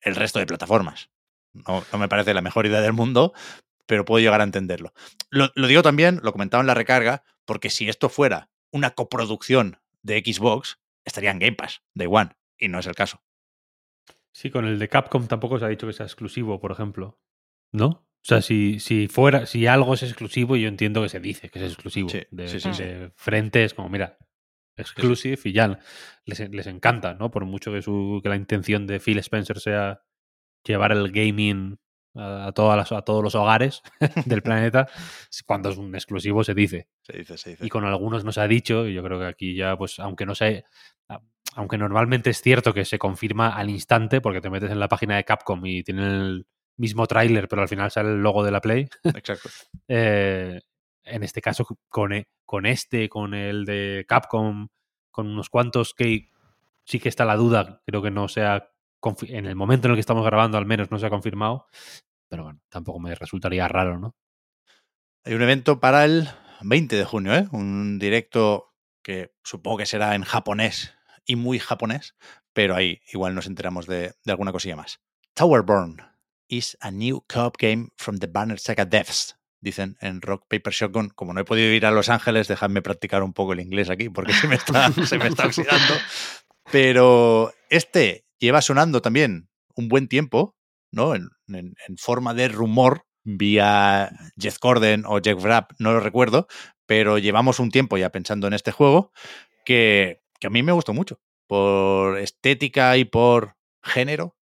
el resto de plataformas. No, me parece la mejor idea del mundo, pero puedo llegar a entenderlo. Lo, digo también, lo comentaba en la recarga, porque si esto fuera una coproducción de Xbox, estaría en Game Pass, de One, y no es el caso. Sí, con el de Capcom tampoco se ha dicho que sea exclusivo, por ejemplo. ¿No? O sea, si, si fuera, si algo es exclusivo, yo entiendo que se dice que es exclusivo. de, de frente es como, mira, exclusive y ya les, encanta, ¿no? Por mucho que, su, que la intención de Phil Spencer sea llevar el gaming a, todas las, a todos los hogares del planeta, cuando es un exclusivo se dice. Se dice, se dice. Y con algunos no se ha dicho, y yo creo que aquí ya, pues, aunque no se. Aunque normalmente es cierto que se confirma al instante, porque te metes en la página de Capcom y tienen el mismo tráiler, pero al final sale el logo de la Play. Exacto. eh, en este caso con, e, con este, con el de Capcom, con unos cuantos que sí que está la duda, creo que no se ha en el momento en el que estamos grabando al menos no se ha confirmado, pero bueno, tampoco me resultaría raro, ¿no? Hay un evento para el 20 de junio, ¿eh? Un directo que supongo que será en japonés y muy japonés, pero ahí igual nos enteramos de, de alguna cosilla más. Towerborn is a new co-op game from the Banner Saga devs dicen en Rock Paper Shotgun. Como no he podido ir a Los Ángeles, dejadme practicar un poco el inglés aquí, porque se me está, se me está oxidando. Pero este lleva sonando también un buen tiempo, ¿no? En, forma de rumor vía Jeff Gordon o Jeff Rapp, no lo recuerdo, pero llevamos un tiempo ya pensando en este juego que, que a mí me gustó mucho, por estética y por género,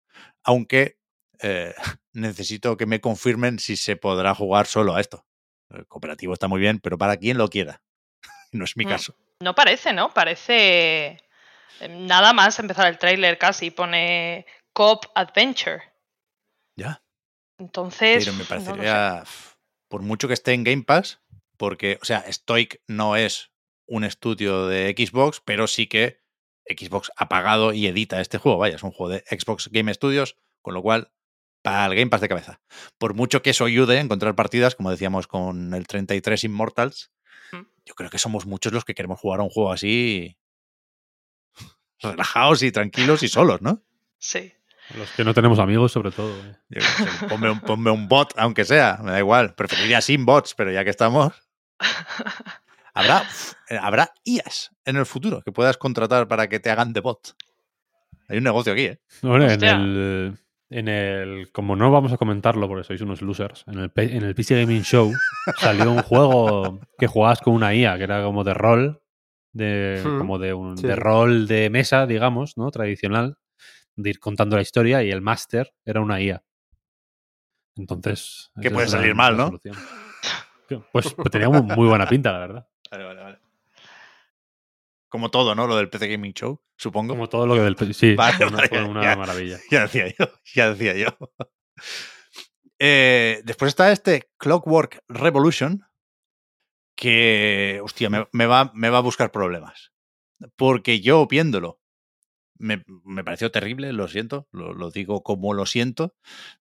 aunque eh, necesito que me confirmen si se podrá jugar solo a esto. El cooperativo está muy bien, pero para quien lo quiera. no es mi mm, caso. No parece, ¿no? Parece em, nada más empezar el tráiler casi pone Cop Adventure. Ya. Entonces. Pero me parecería. por mucho que esté en Game Pass, porque, o sea, Stoic no es un estudio de Xbox, pero sí que Xbox ha pagado y edita este juego. Vaya, es un juego de Xbox Game Studios, con lo cual para el Game Pass de cabeza. Por mucho que eso ayude a encontrar partidas, como decíamos con el 33 Immortals, mm. yo creo que somos muchos los que queremos jugar a un juego así relajados y tranquilos y solos, ¿no? Sí. Los que no tenemos amigos, sobre todo. Eh. ponme, un, ponme, un, bot, aunque sea, me da igual. Preferiría sin bots, pero ya que estamos. Habrá, habrá IAS en el futuro que puedas contratar para que te hagan de bot. Hay un negocio aquí, ¿eh? en el, en el. Como no vamos a comentarlo porque sois unos losers, en el, en el PC Gaming Show salió un juego que jugabas con una IA, que era como de rol, de, hmm. como de, un, de rol de mesa, digamos, ¿no? Tradicional, de ir contando la historia y el máster era una IA. Entonces. Que puede salir mal, ¿no? Pues, pues, tenía muy buena pinta, la verdad. Vale, vale, vale. Como todo, ¿no? Lo del PC Gaming Show, supongo. Como todo lo que del PC. Sí, fue una, maravilla. Ya decía yo, ya decía yo. Eh, después está este Clockwork Revolution, que, hostia, me, va, me va a buscar problemas. Porque yo viéndolo, me, me pareció terrible, lo siento, lo, lo, digo como lo siento.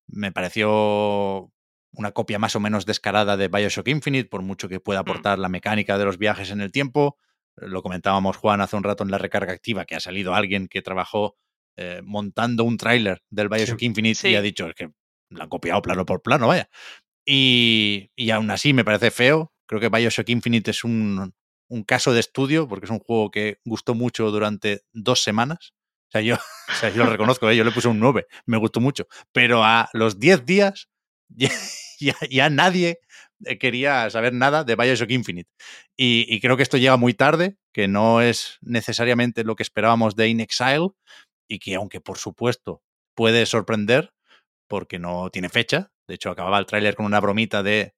Me pareció una copia más o menos descarada de Bioshock Infinite, por mucho que pueda mm. aportar la mecánica de los viajes en el tiempo. Lo comentábamos, Juan, hace un rato en la recarga activa, que ha salido alguien que trabajó eh, montando un tráiler del Bioshock Infinite y ha dicho que la han copiado plano por plano, vaya. Y, y, aún así me parece feo. Creo que Bioshock Infinite es un, un, caso de estudio, porque es un juego que gustó mucho durante dos semanas. O sea, yo, o sea, yo lo reconozco, ¿eh? yo le puse un 9, me gustó mucho. Pero a los 10 días ya, nadie eh, quería saber nada de Bioshock Infinite. Y, creo que esto llega muy tarde, que no es necesariamente lo que esperábamos de In Exile, y que aunque por supuesto puede sorprender, porque no tiene fecha, de hecho acababa el tráiler con una bromita de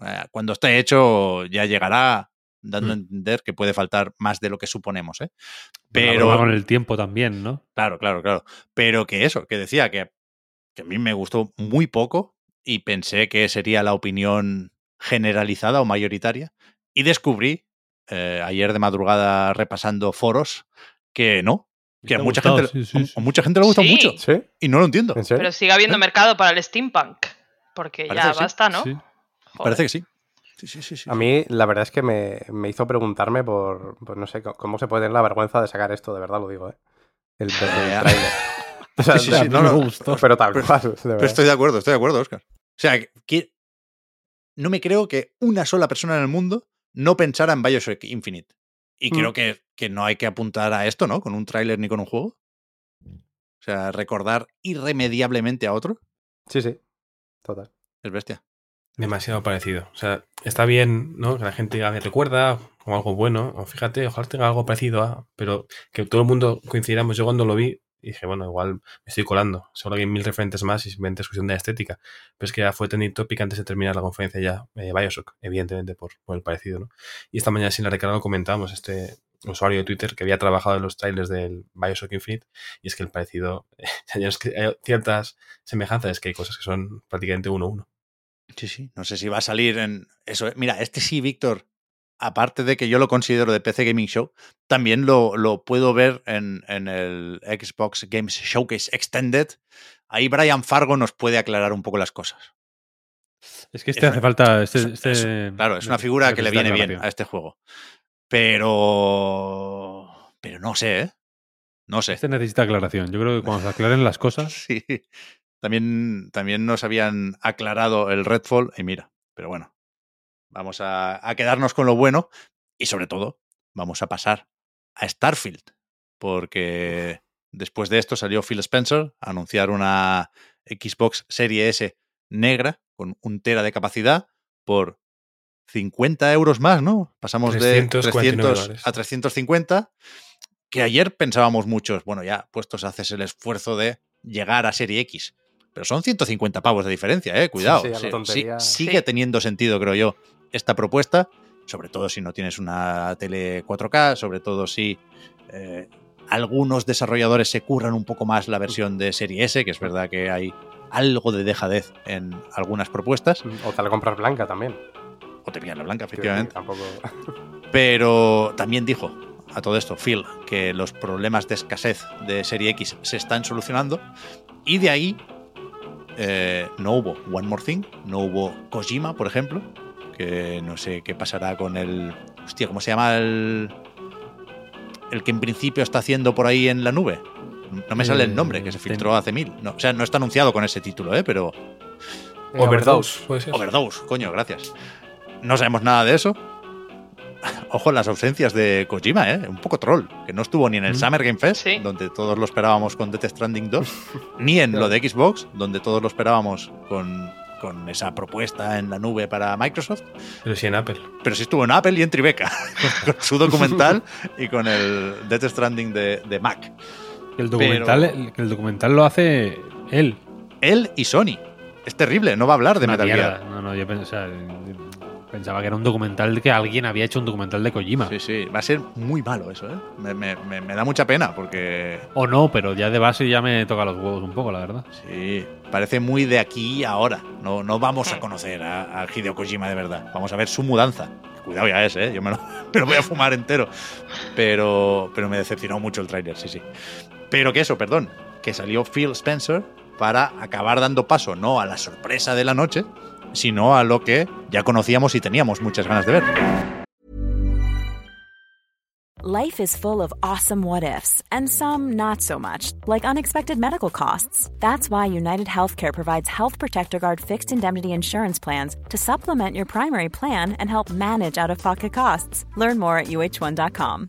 eh, cuando esté hecho ya llegará, dando a mm. entender que puede faltar más de lo que suponemos. ¿eh? Pero con el tiempo también, ¿no? Claro, claro, claro. Pero que eso, que decía que, que a mí me gustó muy poco, y pensé que sería la opinión generalizada o mayoritaria. Y descubrí eh, ayer de madrugada repasando foros que no, que a mucha, gente, mucha gente le gusta mucho. Y no lo entiendo. Pero sigue habiendo ¿Eh? mercado para el steampunk. Porque ya basta, ¿no? Parece que sí. A mí la verdad es que me, me hizo preguntarme por, pues no sé, cómo se puede tener la vergüenza de sacar esto, de verdad lo digo, ¿eh? El, el trailer. sí, sí, sí, no, me gustó. Pero tal cual. Pero estoy de acuerdo, estoy de acuerdo, Oscar. O sea, que no me creo que una sola persona en el mundo no pensara en Bioshock Infinite. Y mm. creo que, que, no hay que apuntar a esto, ¿no? Con un tráiler ni con un juego. O sea, recordar irremediablemente a otro. Sí, sí. Total. Es bestia. Demasiado parecido. O sea, está bien, ¿no? Que la gente diga, recuerda como algo bueno. O fíjate, ojalá tenga algo parecido a. Pero que todo el mundo coincidiéramos. Yo cuando lo vi, y dije, bueno, igual me estoy colando. Seguro que hay mil referentes más y simplemente es cuestión de estética. Pero es que ya fue trending topic antes de terminar la conferencia ya, eh, Bioshock, evidentemente por, el parecido, ¿no? Y esta mañana sin la recarga lo comentábamos, este usuario de Twitter que había trabajado en los trailers del Bioshock Infinite y es que el parecido, hay ciertas semejanzas, es que hay cosas que son prácticamente uno a uno. Sí, sí, no sé si va a salir en eso. Mira, este sí, Víctor, aparte de que yo lo considero de PC Gaming Show, también lo, lo puedo ver en, en, el Xbox Games Showcase Extended. Ahí Brian Fargo nos puede aclarar un poco las cosas. Es que este hace falta. Este, este claro, es una figura que le viene bien a este juego. Pero. Pero no sé, ¿eh? No sé. Este necesita aclaración. Yo creo que cuando se aclaren las cosas. sí. También, también nos habían aclarado el Redfall y mira, pero bueno, Vamos a, quedarnos con lo bueno y sobre todo vamos a pasar a Starfield, porque después de esto salió Phil Spencer a anunciar una Xbox Serie S negra con un tera de capacidad por 50 euros más, ¿no? Pasamos de 300 a 350, que ayer pensábamos muchos, bueno, ya puestos haces el esfuerzo de llegar a Serie X. Pero son 150 pavos de diferencia, eh, cuidado. sigue teniendo sentido, creo yo, esta propuesta, sobre todo si no tienes una tele 4K, sobre todo si eh, algunos desarrolladores se curran un poco más la versión de serie S, que es verdad que hay algo de dejadez en algunas propuestas. O te la compras blanca también. O te pillas la blanca, efectivamente. Pero también dijo a todo esto, Phil, que los problemas de escasez de Serie X se están solucionando. Y de ahí eh, no hubo One More Thing, no hubo Kojima, por ejemplo, que no sé qué pasará con el... Hostia, ¿cómo se llama el... El que en principio está haciendo por ahí en la nube? No me sale el nombre, que se filtró hace mil. No, o sea, no está anunciado con ese título, ¿eh? Pero. Overdose, puede ser. Overdose, coño, gracias. No sabemos nada de eso. Ojo en las ausencias de Kojima, ¿eh? Un poco troll, que no estuvo ni en el Summer Game Fest, Sí. donde todos lo esperábamos con Death Stranding 2, ni en lo de Xbox, donde todos lo esperábamos con, con esa propuesta en la nube para Microsoft, Pero sí en Apple. pero sí estuvo en Apple y en Tribeca, con su documental y con el Death Stranding de, de Mac. El documental, el, documental lo hace él. Él y Sony. Es terrible, no va a hablar de Una Metal mierda. Gear. No, no, yo pens- o sea, pensaba que era un documental de que alguien había hecho un documental de Kojima. Sí, sí, va a ser muy malo eso, ¿eh? Me, me- me- me da mucha pena porque O no, pero ya de base ya me toca los huevos un poco, la verdad. Sí, parece muy de aquí y ahora. No, no vamos a conocer a, a Hideo Kojima de verdad. Vamos a ver su mudanza. Cuidado ya es, ¿eh? Yo me lo, lo voy a fumar entero. Pero, pero me decepcionó mucho el tráiler, sí, sí. Pero que eso, perdón, que salió Phil Spencer para acabar dando paso no a la sorpresa de la noche, sino a lo que ya conocíamos y teníamos muchas ganas de ver. Life is full of awesome what ifs, and some not so much, like unexpected medical costs. That's why United Healthcare provides Health Protector Guard fixed indemnity insurance plans to supplement your primary plan and help manage out of pocket costs. Learn more at uh1.com.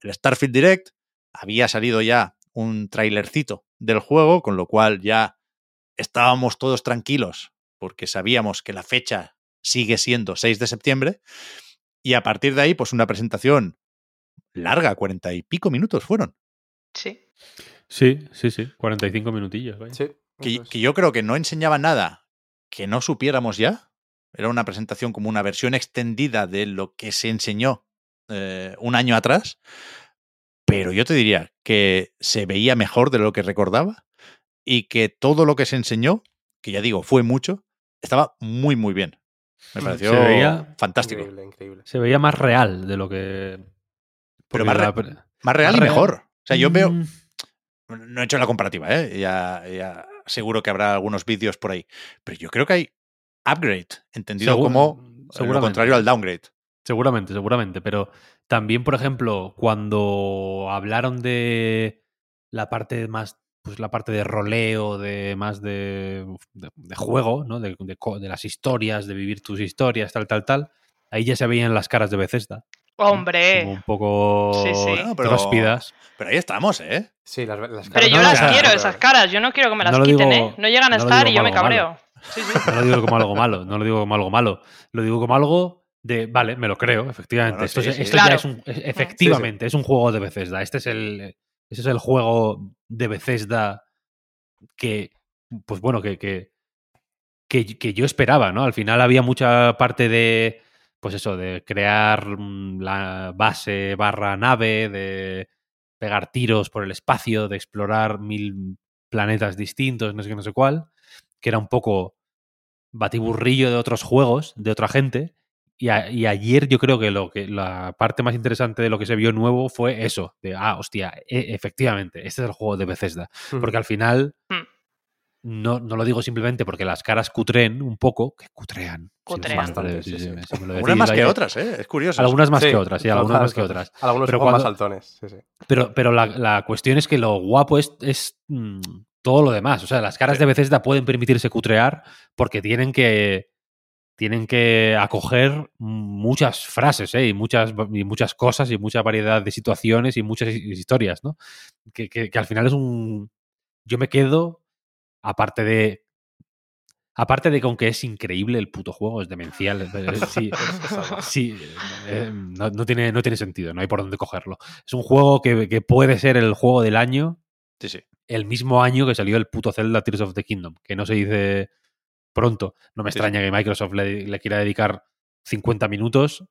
El Starfield Direct había salido ya un trailercito del juego, con lo cual ya estábamos todos tranquilos porque sabíamos que la fecha sigue siendo 6 de septiembre y a partir de ahí pues una presentación larga, cuarenta y pico minutos fueron, Sí. Sí, sí, sí. 45 minutillos. vaya. Sí. que, que yo creo que no enseñaba nada que no supiéramos ya. Era una presentación como una versión extendida de lo que se enseñó eh, un año atrás. Pero yo te diría que se veía mejor de lo que recordaba y que todo lo que se enseñó, que ya digo, fue mucho, estaba muy, muy bien. Me pareció Se veía- fantástico. Increíble, increíble. Se veía más real de lo que. Pero más, re- más real más y real. mejor. O sea, yo veo, Mm, no he hecho la comparativa, ¿eh? ya, ya seguro que habrá algunos vídeos por ahí. Pero yo creo que hay upgrade, entendido como lo seguramente. contrario al downgrade. Seguramente, seguramente. Pero también, por ejemplo, cuando hablaron de la parte más, pues la parte de roleo, de más de, de- de juego, ¿no? De, de las historias, de vivir tus historias, tal, tal, tal. Ahí ya se veían las caras de Bethesda. Hombre. Como un poco Sí, pero- ahí estamos, ¿eh? Sí, las, las Pero caras yo no, las o sea, quiero, pero- esas caras. Yo no quiero que me las No quiten, digo- ¿eh? No llegan a estar y yo me cabreo. Sí, sí. No lo digo como algo malo, no lo digo como algo malo. Lo digo como algo de, vale, me lo creo, efectivamente. Bueno, esto sí, es- sí. esto Claro. ya es un, es- efectivamente, es un juego de Bethesda. Este es el, ese es el juego de Bethesda que, pues bueno, que, que, que, que yo esperaba, ¿no? Al final había mucha parte de, pues eso, de crear mm, la base barra nave, de pegar tiros por el espacio, de explorar mil planetas distintos, no sé qué, no sé cuál, que era un poco batiburrillo de otros juegos, de otra gente. Y, a- y ayer yo creo que lo que la parte más interesante de lo que se vio nuevo fue eso, de ah, hostia, e- efectivamente, este es el juego de Bethesda. Porque al final, Hmm. no, no lo digo simplemente porque las caras cutren un poco, que cutrean. Cutrean. Algunas más que otras, ¿eh? Es curioso. Algunas más Sí, que otras, sí, algunas más que otras. Algunos Pero son más cuando- saltones. Sí, sí. Pero, pero la, la cuestión es que lo guapo es, es, mm, todo lo demás. O sea, las caras de Bethesda pueden permitirse cutrear porque tienen que tienen que acoger muchas frases ¿eh? y, muchas, y muchas cosas y mucha variedad de situaciones y muchas hi- historias, ¿no? Que, que- que al final es un... Yo me quedo, aparte de... Aparte de que aunque es increíble el puto juego, es demencial. sí, sí, eh, no, no tiene, no tiene sentido, no hay por dónde cogerlo. Es un juego que, que puede ser el juego del año Sí, sí. el mismo año que salió el puto Zelda Tears of the Kingdom, que no se dice pronto. No me Sí, extraña que Microsoft le, le quiera dedicar 50 minutos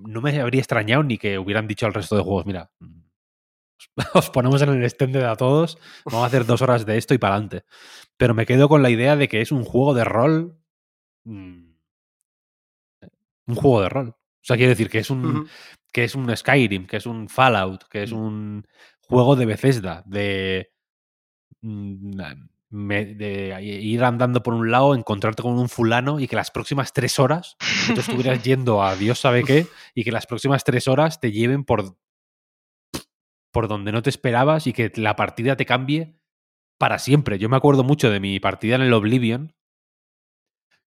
no me habría extrañado ni que hubieran dicho al resto de juegos, mira, os ponemos en el extended a todos, vamos a hacer dos horas de esto y para adelante. Pero me quedo con la idea de que es un juego de rol. Mm, un juego de rol. O sea, quiero decir que es un, que es un Skyrim, que es un Fallout, que es mm. un juego de Bethesda, de, mm, de ir andando por un lado, encontrarte con un fulano y que las próximas tres horas tú estuvieras yendo a Dios sabe qué y que las próximas tres horas te lleven por por donde no te esperabas y que la partida te cambie para siempre. Yo me acuerdo mucho de mi partida en el Oblivion,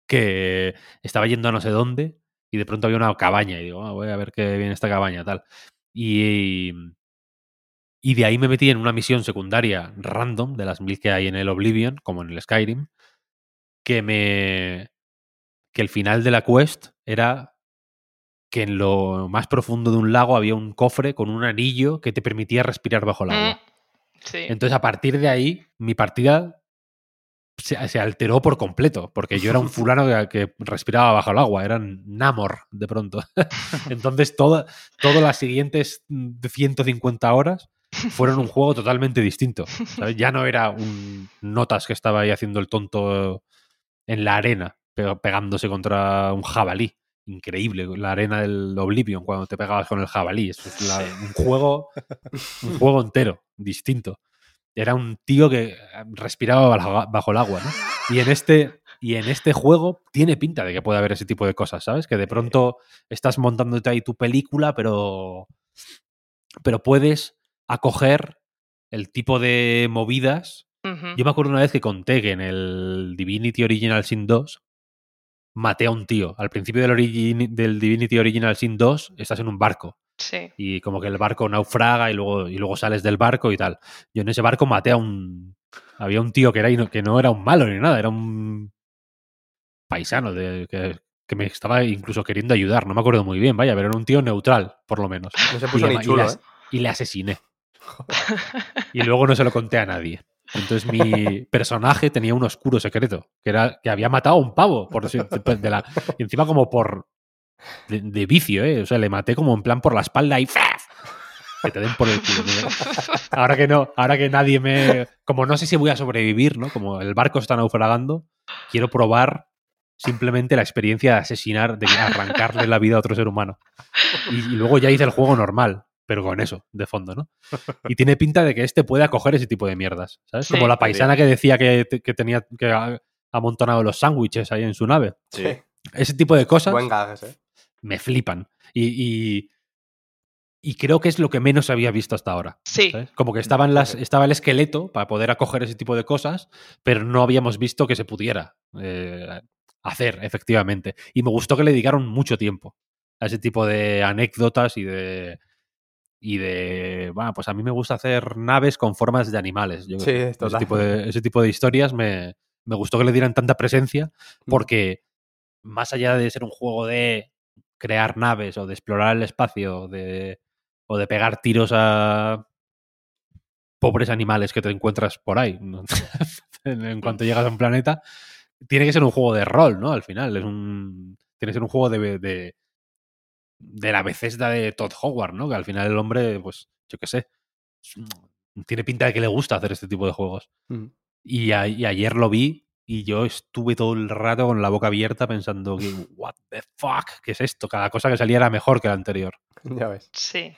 que estaba yendo a no sé dónde y de pronto había una cabaña y digo, ah, voy a ver qué viene esta cabaña, tal. Y, y de ahí me metí en una misión secundaria random, de las mil que hay en el Oblivion, como en el Skyrim, que me... que el final de la quest era que en lo más profundo de un lago había un cofre con un anillo que te permitía respirar bajo el agua. Mm, Entonces, a partir de ahí, mi partida se, alteró por completo, porque yo era un fulano que, respiraba bajo el agua, era Namor de pronto. Entonces, todas las siguientes 150 horas fueron un juego totalmente distinto. Ya no era un Notas que estaba ahí haciendo el tonto en la arena, pegándose contra un jabalí increíble, la arena del Oblivion cuando te pegabas con el jabalí. es un juego, un juego entero, distinto. Era un tío que eh, respiraba bajo el agua, ¿no? Y en este, y en este juego tiene pinta de que puede haber ese tipo de cosas, ¿sabes? Que de pronto estás montándote ahí tu película, pero, pero puedes acoger el tipo de movidas. Yo me acuerdo una vez que conté que en el Divinity Original Sin 2 maté a un tío. Al principio del, del Divinity Original Sin 2 estás en un barco. Sí. Y como que el barco naufraga y luego, y luego sales del barco y tal. Yo en ese barco maté a un... Había un tío que, era, que no era un malo ni nada, era un paisano de, que, que me estaba incluso queriendo ayudar. No me acuerdo muy bien, vaya, pero era un tío neutral, por lo menos. No se puso y, ni chulo, ¿eh? y le asesiné. Y luego no se lo conté a nadie. Entonces mi personaje tenía un oscuro secreto, que era que había matado a un pavo, por de la, y encima como por de, vicio, ¿eh? O sea, le maté como en plan por la espalda y que te den por el culo. Ahora que no, ahora que nadie me, como no sé si voy a sobrevivir, ¿no? Como el barco está naufragando, quiero probar simplemente la experiencia de asesinar, de arrancarle la vida a otro ser humano. y luego ya hice el juego normal pero con eso de fondo, ¿no? Y tiene pinta de que este puede acoger ese tipo de mierdas, ¿sabes? Como la paisana que decía que, tenía que amontonado los sándwiches ahí en su nave. Sí. Ese tipo de cosas Buen ¿eh? me flipan. Y, y, creo que es lo que menos había visto hasta ahora. Sí. Como que estaban las, estaba el esqueleto para poder acoger ese tipo de cosas, pero no habíamos visto que se pudiera eh, hacer, efectivamente. Y me gustó que le dedicaron mucho tiempo a ese tipo de anécdotas y de, y de, bueno, pues a mí me gusta hacer naves con formas de animales. sí, ese, tipo de, ese tipo de historias me, me gustó que le dieran tanta presencia mm. porque más allá de ser un juego de crear naves o de explorar el espacio de, o de pegar tiros a pobres animales que te encuentras por ahí en, cuanto llegas a un planeta, tiene que ser un juego de rol, ¿no? Al final, es un, tiene que ser un juego de, de la Bethesda de Todd Howard, ¿no? Que al final el hombre, pues, yo qué sé, tiene pinta de que le gusta hacer este tipo de juegos. Mm. Y, ayer lo vi y yo estuve todo el rato con la boca abierta pensando que, what the fuck, ¿qué es esto? Cada cosa que salía era mejor que la anterior. Ya ves. Sí.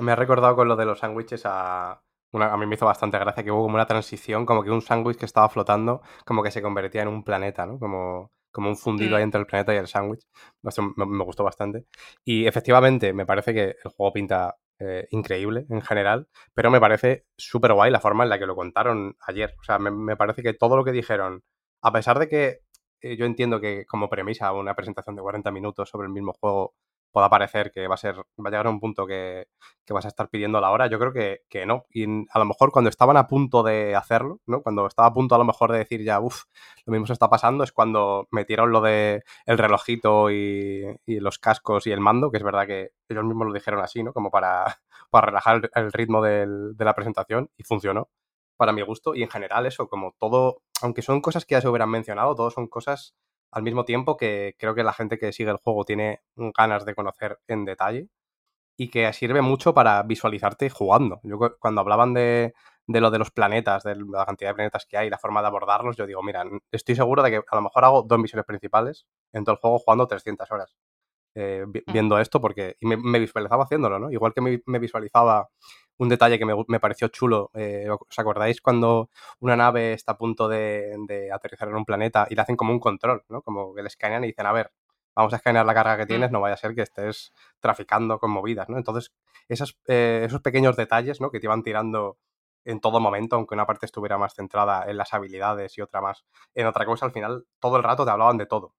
Me ha recordado con lo de los sándwiches a... a mí me hizo bastante gracia que hubo como una transición, como que un sándwich que estaba flotando, como que se convertía en un planeta, ¿no? Como como un fundido ahí mm. entre el planeta y el sándwich. Me, gustó bastante. Y efectivamente, me parece que el juego pinta eh, increíble en general, pero me parece súper guay la forma en la que lo contaron ayer. O sea, me, parece que todo lo que dijeron, a pesar de que eh, yo entiendo que como premisa una presentación de 40 minutos sobre el mismo juego pueda parecer que va a ser, va a llegar a un punto que, vas a estar pidiendo la hora, yo creo que, que, no. Y a lo mejor cuando estaban a punto de hacerlo, ¿no? Cuando estaba a punto a lo mejor de decir ya, uff, lo mismo se está pasando, es cuando metieron lo de el relojito y, los cascos y el mando, que es verdad que ellos mismos lo dijeron así, ¿no? Como para, para relajar el ritmo de la presentación y funcionó para mi gusto. Y en general eso, como todo, aunque son cosas que ya se hubieran mencionado, todo son cosas al mismo tiempo que creo que la gente que sigue el juego tiene ganas de conocer en detalle y que sirve mucho para visualizarte jugando. Yo cuando hablaban de, lo de los planetas, de la cantidad de planetas que hay, la forma de abordarlos, yo digo, mira, estoy seguro de que a lo mejor hago dos misiones principales en todo el juego jugando 300 horas. Eh, viendo esto porque me, visualizaba haciéndolo, ¿no? Igual que me, visualizaba un detalle que me, pareció chulo. Eh, ¿Os acordáis cuando una nave está a punto de, de, aterrizar en un planeta y le hacen como un control, ¿no? Como que le escanean y dicen, a ver, vamos a escanear la carga que tienes, mm. no vaya a ser que estés traficando con movidas, ¿no? Entonces, eh, esos pequeños detalles, ¿no? Que te iban tirando en todo momento, aunque una parte estuviera más centrada en las habilidades y otra más en otra cosa, al final todo el rato te hablaban de todo.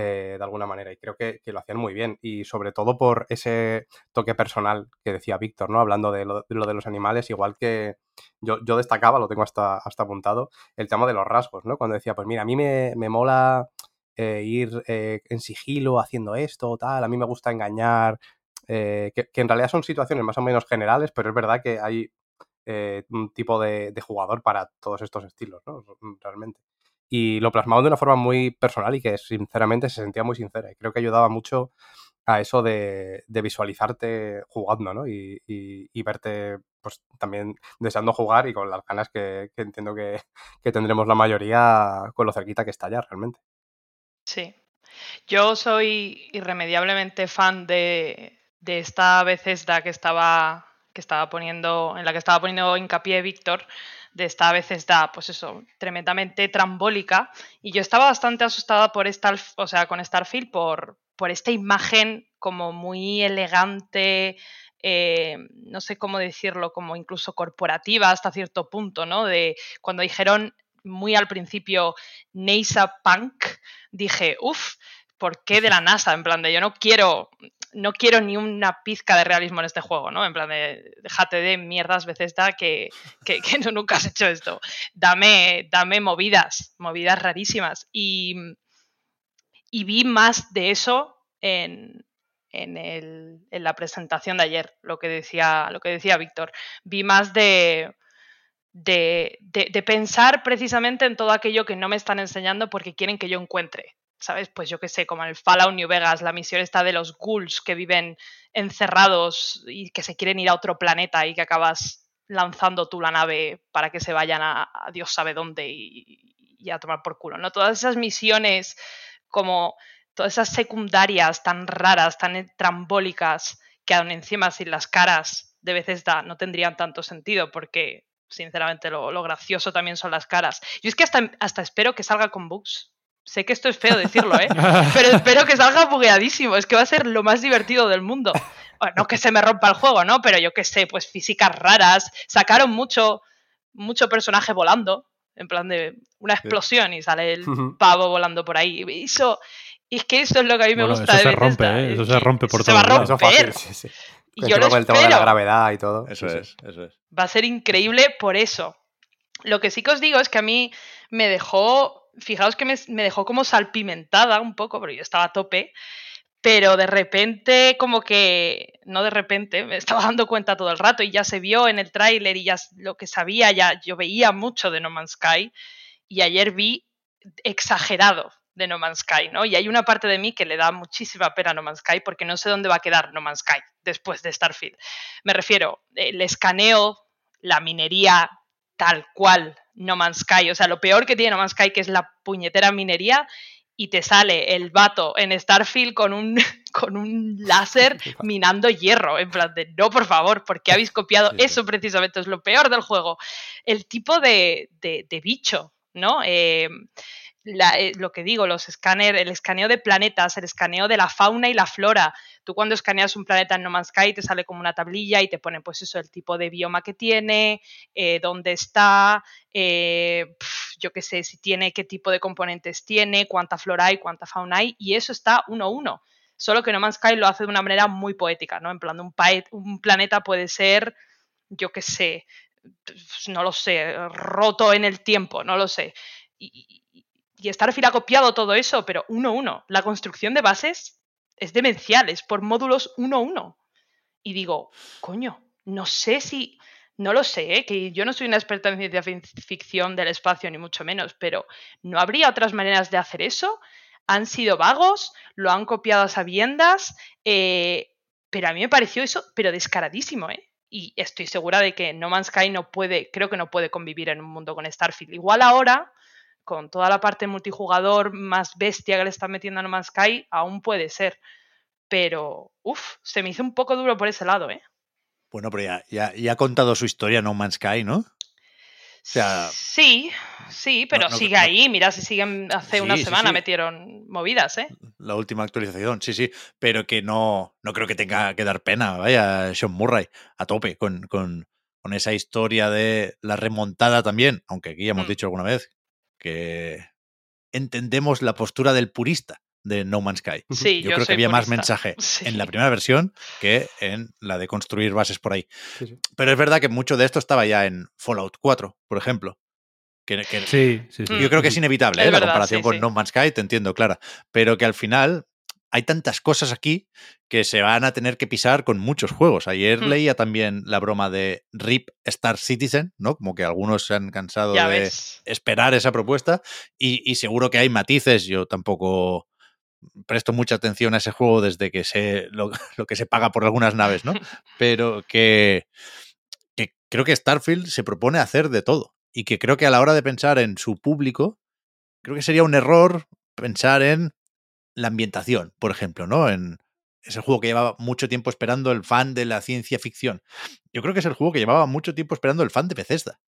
Eh, de alguna manera. Y creo que, lo hacían muy bien. Y sobre todo por ese toque personal que decía Víctor, ¿no? Hablando de lo, de los animales, igual que yo, yo, destacaba, lo tengo hasta, hasta apuntado, el tema de los rasgos, ¿no? Cuando decía, pues mira, a mí me, me mola eh, ir eh, en sigilo haciendo esto, tal, a mí me gusta engañar, que, en realidad son situaciones más o menos generales, pero es verdad que hay un tipo de, de, jugador para todos estos estilos, ¿no? Realmente y lo plasmaba de una forma muy personal y que sinceramente se sentía muy sincera. Y creo que ayudaba mucho a eso de, visualizarte jugando, ¿no? Y, verte pues también deseando jugar y con las ganas que, entiendo que, tendremos la mayoría con lo cerquita que está ya realmente. Sí. Yo soy irremediablemente fan de, de esta Bethesda que estaba, que estaba poniendo, en la que estaba poniendo hincapié Víctor, de esta a veces da, pues eso, tremendamente trambólica. Y yo estaba bastante asustada por esta, o sea, con Starfield por, por esta imagen como muy elegante, eh, no sé cómo decirlo, como incluso corporativa hasta cierto punto, ¿no? De cuando dijeron muy al principio NASA Punk, dije, uff, ¿por qué de la NASA? En plan de yo no quiero no quiero ni una pizca de realismo en este juego, ¿no? En plan de, déjate de mierdas veces da que, que, nunca has hecho esto. Dame, dame movidas, movidas rarísimas. Y, y vi más de eso en, en, la presentación de ayer, lo que decía, lo que decía Víctor. Vi más de, de, de, pensar precisamente en todo aquello que no me están enseñando porque quieren que yo encuentre. ¿Sabes? Pues yo qué sé, como en el Fallout New Vegas, la misión está de los ghouls que viven encerrados y que se quieren ir a otro planeta y que acabas lanzando tú la nave para que se vayan a, Dios sabe dónde y, a tomar por culo, ¿no? Todas esas misiones como todas esas secundarias tan raras, tan trambólicas, que aún encima sin las caras de veces da, no tendrían tanto sentido porque sinceramente lo, gracioso también son las caras. Yo es que hasta, hasta espero que salga con bugs Sé que esto es feo decirlo, ¿eh? Pero espero que salga bugueadísimo. Es que va a ser lo más divertido del mundo. no que se me rompa el juego, ¿no? Pero yo qué sé, pues físicas raras. Sacaron mucho, mucho personaje volando. En plan de una explosión y sale el pavo volando por ahí. Y eso, y es que eso es lo que a mí me gusta eso se rompe, ¿eh? Eso se rompe por todo. Se va a romper. Y yo lo el tema de la gravedad y todo. Eso es, eso es. Va a ser increíble por eso. Lo que sí que os digo es que a mí me dejó fijaos que me, dejó como salpimentada un poco, porque yo estaba a tope, pero de repente como que, no de repente, me estaba dando cuenta todo el rato y ya se vio en el tráiler y ya lo que sabía, ya yo veía mucho de No Man's Sky y ayer vi exagerado de No Man's Sky, ¿no? Y hay una parte de mí que le da muchísima pena a No Man's Sky porque no sé dónde va a quedar No Man's Sky después de Starfield. Me refiero, el escaneo, la minería tal cual no Man's Sky. O sea, lo peor que tiene No Man's Sky, que es la puñetera minería, y te sale el vato en Starfield con un, con un láser minando hierro. En plan de, no, por favor, porque habéis copiado eso precisamente? Es lo peor del juego. El tipo de, de, bicho, ¿no? Eh, eh, lo que digo, los escáner, el escaneo de planetas, el escaneo de la fauna y la flora. Tú cuando escaneas un planeta en No Man's Sky te sale como una tablilla y te pone pues eso, el tipo de bioma que tiene, eh, dónde está, eh, yo qué sé, si tiene, qué tipo de componentes tiene, cuánta flora hay, cuánta fauna hay, y eso está uno a uno. Solo que No Man's Sky lo hace de una manera muy poética, ¿no? En plan, un, un planeta puede ser, yo qué sé, no lo sé, roto en el tiempo, no lo sé. Y, y Starfield ha copiado todo eso, pero 1-1. La construcción de bases es demencial, es por módulos 1-1. Y digo, coño, no sé si. No lo sé, ¿eh? que yo no soy una experta en ciencia ficción del espacio, ni mucho menos, pero ¿no habría otras maneras de hacer eso? han sido vagos, lo han copiado a sabiendas, eh, pero a mí me pareció eso, pero descaradísimo, ¿eh? Y estoy segura de que No Man's Sky no puede, creo que no puede convivir en un mundo con Starfield. Igual ahora, con toda la parte multijugador más bestia que le están metiendo a No Man's Sky, aún puede ser. Pero, uff, se me hizo un poco duro por ese lado, ¿eh? Bueno, pero ya, ya, ya ha contado su historia No Man's Sky, ¿no? sea, sí, sí, pero sigue ahí. Mira, si siguen hace una semana metieron movidas, ¿eh? La última actualización, sí, sí. Pero que no, no creo que tenga que dar pena. Vaya, Sean Murray a tope con, con, con esa historia de la remontada también. Aunque aquí ya hemos mm. dicho alguna vez que entendemos la postura del purista de No Man's Sky. Sí, yo, creo que había más mensaje en la primera versión que en la de construir bases por ahí. Pero es verdad que mucho de esto estaba ya en Fallout 4, por ejemplo. Que, sí, Yo creo que es inevitable ¿eh? la comparación con No Man's Sky, te entiendo, Clara. Pero que al final hay tantas cosas aquí que se van a tener que pisar con muchos juegos. Ayer hmm. leía también la broma de RIP Star Citizen, ¿no? Como que algunos se han cansado de esperar esa propuesta y, seguro que hay matices. Yo tampoco presto mucha atención a ese juego desde que sé lo, que se paga por algunas naves, ¿no? Pero que, que creo que Starfield se propone hacer de todo y que creo que a la hora de pensar en su público, creo que sería un error pensar en la ambientación, por ejemplo, ¿no? En ese juego que llevaba mucho tiempo esperando el fan de la ciencia ficción. Yo creo que es el juego que llevaba mucho tiempo esperando el fan de Bethesda.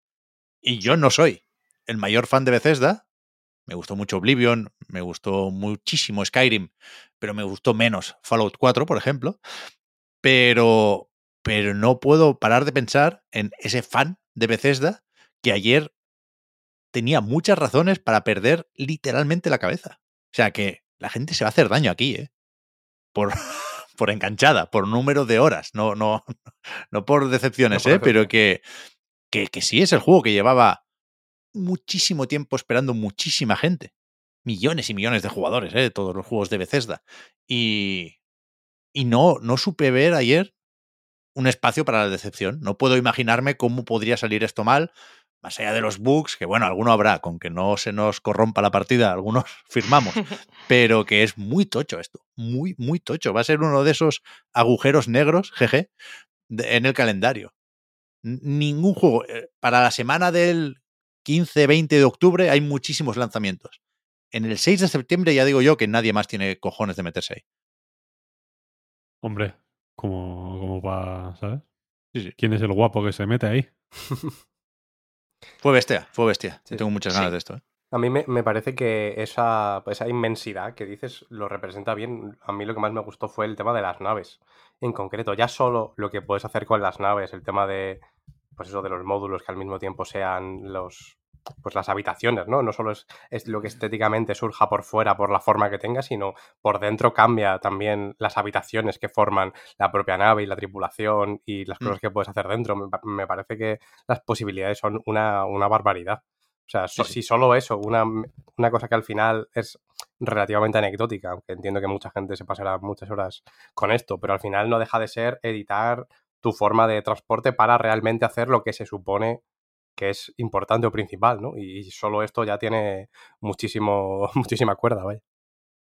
Y yo no soy el mayor fan de Bethesda, me gustó mucho Oblivion, me gustó muchísimo Skyrim, pero me gustó menos Fallout 4, por ejemplo. Pero, pero no puedo parar de pensar en ese fan de Bethesda que ayer tenía muchas razones para perder literalmente la cabeza. O sea que la gente se va a hacer daño aquí, ¿eh? Por, por enganchada, por número de horas, no, no, no por decepciones, ¿eh? Pero que, que, que sí es el juego que llevaba muchísimo tiempo esperando muchísima gente. Millones y millones de jugadores, ¿eh? de todos los juegos de Bethesda. Y, y no, no supe ver ayer un espacio para la decepción. No puedo imaginarme cómo podría salir esto mal, más allá de los bugs, que bueno, alguno habrá, con que no se nos corrompa la partida, algunos firmamos, pero que es muy tocho esto, muy, muy tocho. Va a ser uno de esos agujeros negros, jeje, en el calendario. Ningún juego. Eh, para la semana del 15, 20 de octubre hay muchísimos lanzamientos. En el 6 de septiembre ya digo yo que nadie más tiene cojones de meterse ahí. Hombre, como, va, ¿sabes? ¿Quién es el guapo que se mete ahí? fue bestia, fue bestia. tengo muchas ganas de esto. ¿eh? A mí me, parece que esa, esa inmensidad que dices lo representa bien. A mí lo que más me gustó fue el tema de las naves. En concreto, ya solo lo que puedes hacer con las naves, el tema de, pues eso de los módulos que al mismo tiempo sean los pues las habitaciones, ¿no? No solo es, es, lo que estéticamente surja por fuera por la forma que tenga, sino por dentro cambia también las habitaciones que forman la propia nave y la tripulación y las mm. cosas que puedes hacer dentro. Me, parece que las posibilidades son una, barbaridad. O sea, si solo eso, una, una cosa que al final es relativamente anecdótica, aunque entiendo que mucha gente se pasará muchas horas con esto, pero al final no deja de ser editar tu forma de transporte para realmente hacer lo que se supone que es importante o principal, ¿no? Y solo esto ya tiene muchísimo, muchísima cuerda, vaya.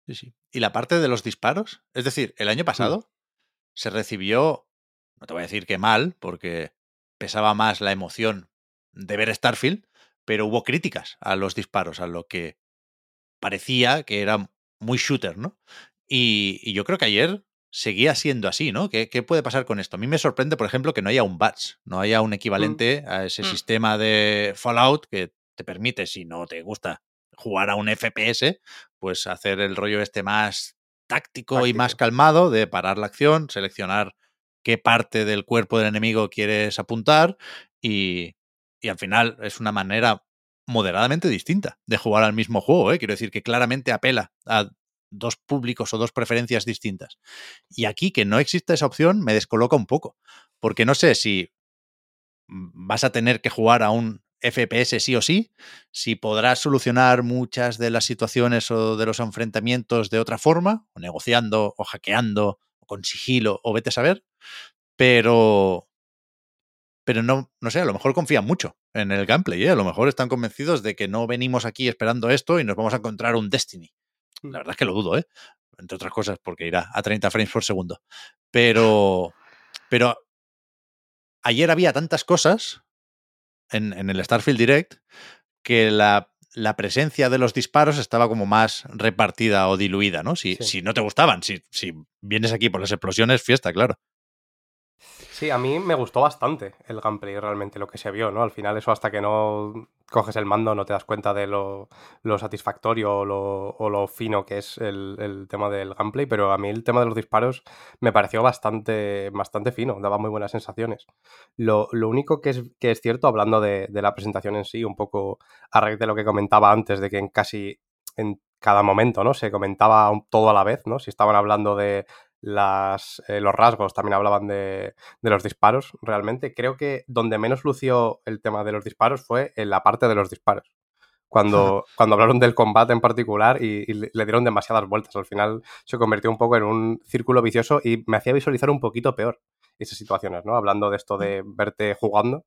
Sí, sí. ¿Y la parte de los disparos? Es decir, el año pasado se recibió, no te voy a decir que mal, porque pesaba más la emoción de ver Starfield, pero hubo críticas a los disparos, a lo que parecía que era muy shooter, ¿no? y yo creo que ayer seguía siendo así, ¿no? ¿Qué, puede pasar con esto? A mí me sorprende, por ejemplo, que no haya un batch, no haya un mm. equivalente a ese mm. sistema de Fallout que te permite, si no te gusta jugar a un FPS, pues hacer el rollo este más táctico, y más calmado de parar la acción, seleccionar qué parte del cuerpo del enemigo quieres apuntar y, y al final es una manera moderadamente distinta de jugar al mismo juego. ¿eh? Quiero decir que claramente apela a dos públicos o dos preferencias distintas. Y aquí que no exista esa opción me descoloca un poco, porque no sé si vas a tener que jugar a un FPS sí o sí, si podrás solucionar muchas de las situaciones o de los enfrentamientos de otra forma, o negociando, o hackeando, o con sigilo, o vete a saber, pero pero no, no sé, a lo mejor confían mucho en el gameplay, ¿eh? a lo mejor están convencidos de que no venimos aquí esperando esto y nos vamos a encontrar un Destiny La verdad es que lo dudo, ¿eh? Entre otras cosas, porque irá a 30 frames por segundo. Pero, pero ayer había tantas cosas en, en el Starfield Direct que la, la, presencia de los disparos estaba como más repartida o diluida, ¿no? Si, sí. si no te gustaban, si, si vienes aquí por las explosiones, fiesta, claro. Sí, a mí me gustó bastante el gameplay realmente, lo que se vio, ¿no? Al final eso hasta que no coges el mando no te das cuenta de lo, satisfactorio o lo, fino que es el, tema del gameplay, pero a mí el tema de los disparos me pareció bastante, bastante fino, daba muy buenas sensaciones. Lo, único que es, que es cierto, hablando de, de, la presentación en sí, un poco a raíz de lo que comentaba antes, de que en casi en cada momento, ¿no? Se comentaba todo a la vez, ¿no? Si estaban hablando de las, eh, los rasgos también hablaban de, de, los disparos realmente. Creo que donde menos lució el tema de los disparos fue en la parte de los disparos. Cuando, cuando hablaron del combate en particular y, y, le dieron demasiadas vueltas. Al final se convirtió un poco en un círculo vicioso y me hacía visualizar un poquito peor esas situaciones, ¿no? Hablando de esto de verte jugando.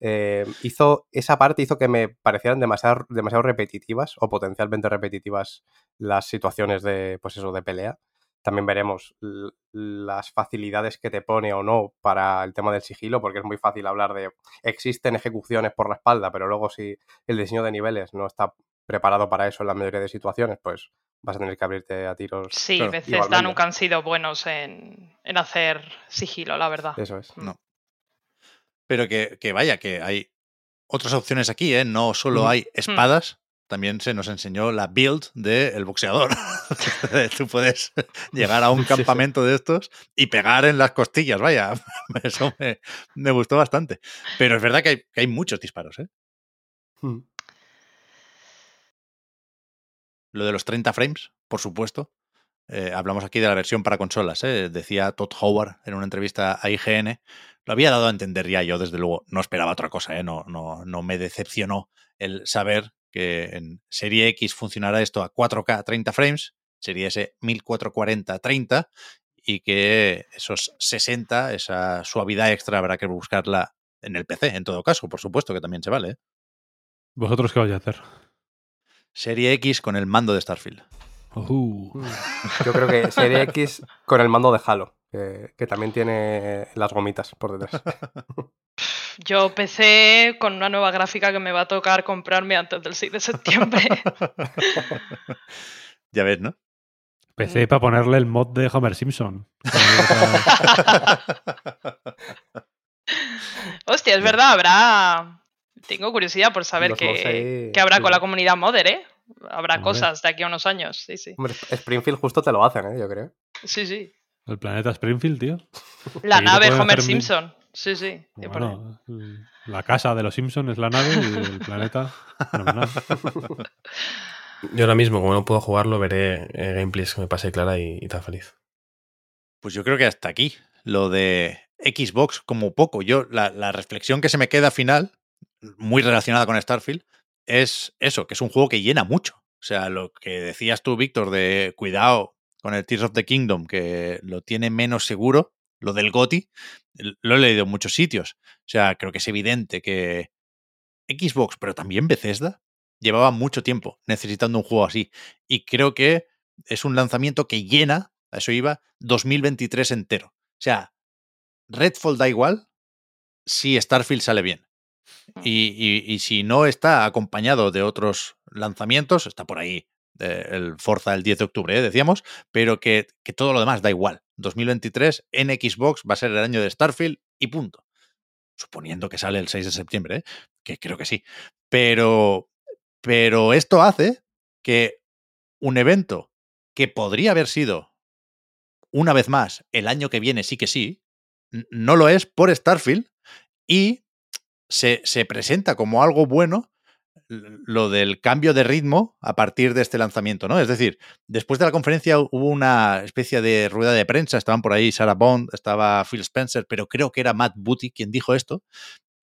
Eh, hizo, esa parte hizo que me parecieran demasiado, demasiado repetitivas o potencialmente repetitivas las situaciones de, pues eso, de pelea también veremos las facilidades que te pone o no para el tema del sigilo, porque es muy fácil hablar de existen ejecuciones por la espalda, pero luego si el diseño de niveles no está preparado para eso en la mayoría de situaciones, pues vas a tener que abrirte a tiros. Sí, claro. Bethesda nunca han sido buenos en, en, hacer sigilo, la verdad. Eso es. No. Pero que, que vaya, que hay otras opciones aquí, ¿eh? No solo hay espadas, también se nos enseñó la build del de boxeador. Tú puedes llegar a un campamento de estos y pegar en las costillas, vaya. Eso me, me gustó bastante. Pero es verdad que hay, que hay muchos disparos, ¿eh? Hmm. Lo de los 30 frames, por supuesto. Eh, hablamos aquí de la versión para consolas, ¿eh? decía Todd Howard en una entrevista a IGN. Lo había dado a entender ya yo, desde luego, no esperaba otra cosa, ¿eh? no, no, no me decepcionó el saber que en serie X funcionará esto a 4K 30 frames, serie S 1440 30 y que esos 60, esa suavidad extra habrá que buscarla en el PC, en todo caso, por supuesto que también se vale. ¿eh? ¿Vosotros qué vais a hacer? Serie X con el mando de Starfield. Uh. Yo creo que Serie X con el mando de Halo, que, que también tiene las gomitas por detrás. Yo PC con una nueva gráfica que me va a tocar comprarme antes del 6 de septiembre. ya ves, ¿no? PC para ponerle el mod de Homer Simpson. Hostia, es verdad, habrá. Tengo curiosidad por saber qué, qué, habrá con la comunidad modder, ¿eh? Habrá Hombre. cosas de aquí a unos años, sí, sí. Hombre, Springfield justo te lo hacen, ¿eh? Yo creo. Sí, sí. El planeta Springfield, tío. La nave Homer Simpson. Sí, sí. Bueno, la casa de los Simpsons es la nave y el planeta. Yo ahora mismo, como no puedo jugarlo, veré eh, gameplays que me pase clara y, y tan feliz. Pues yo creo que hasta aquí. Lo de Xbox, como poco. Yo, la, la reflexión que se me queda final, muy relacionada con Starfield, es eso, que es un juego que llena mucho. O sea, lo que decías tú, Víctor, de cuidado con el Tears of the Kingdom, que lo tiene menos seguro, lo del GOTI, lo he leído en muchos sitios. O sea, creo que es evidente que Xbox, pero también Bethesda, llevaba mucho tiempo necesitando un juego así. Y creo que es un lanzamiento que llena, a eso iba, 2023 entero. O sea, Redfall da igual si Starfield sale bien. Y, y, y, si no está acompañado de otros lanzamientos, está por ahí el Forza el 10 de octubre, ¿eh? decíamos, pero que, que, todo lo demás da igual. 2023 en Xbox va a ser el año de Starfield y punto. Suponiendo que sale el 6 de septiembre, ¿eh? que creo que sí. Pero, pero esto hace que un evento que podría haber sido una vez más el año que viene sí que sí, no lo es por Starfield y se, se presenta como algo bueno lo del cambio de ritmo a partir de este lanzamiento, ¿no? Es decir, después de la conferencia hubo una especie de rueda de prensa, estaban por ahí Sarah Bond, estaba Phil Spencer, pero creo que era Matt Booty quien dijo esto,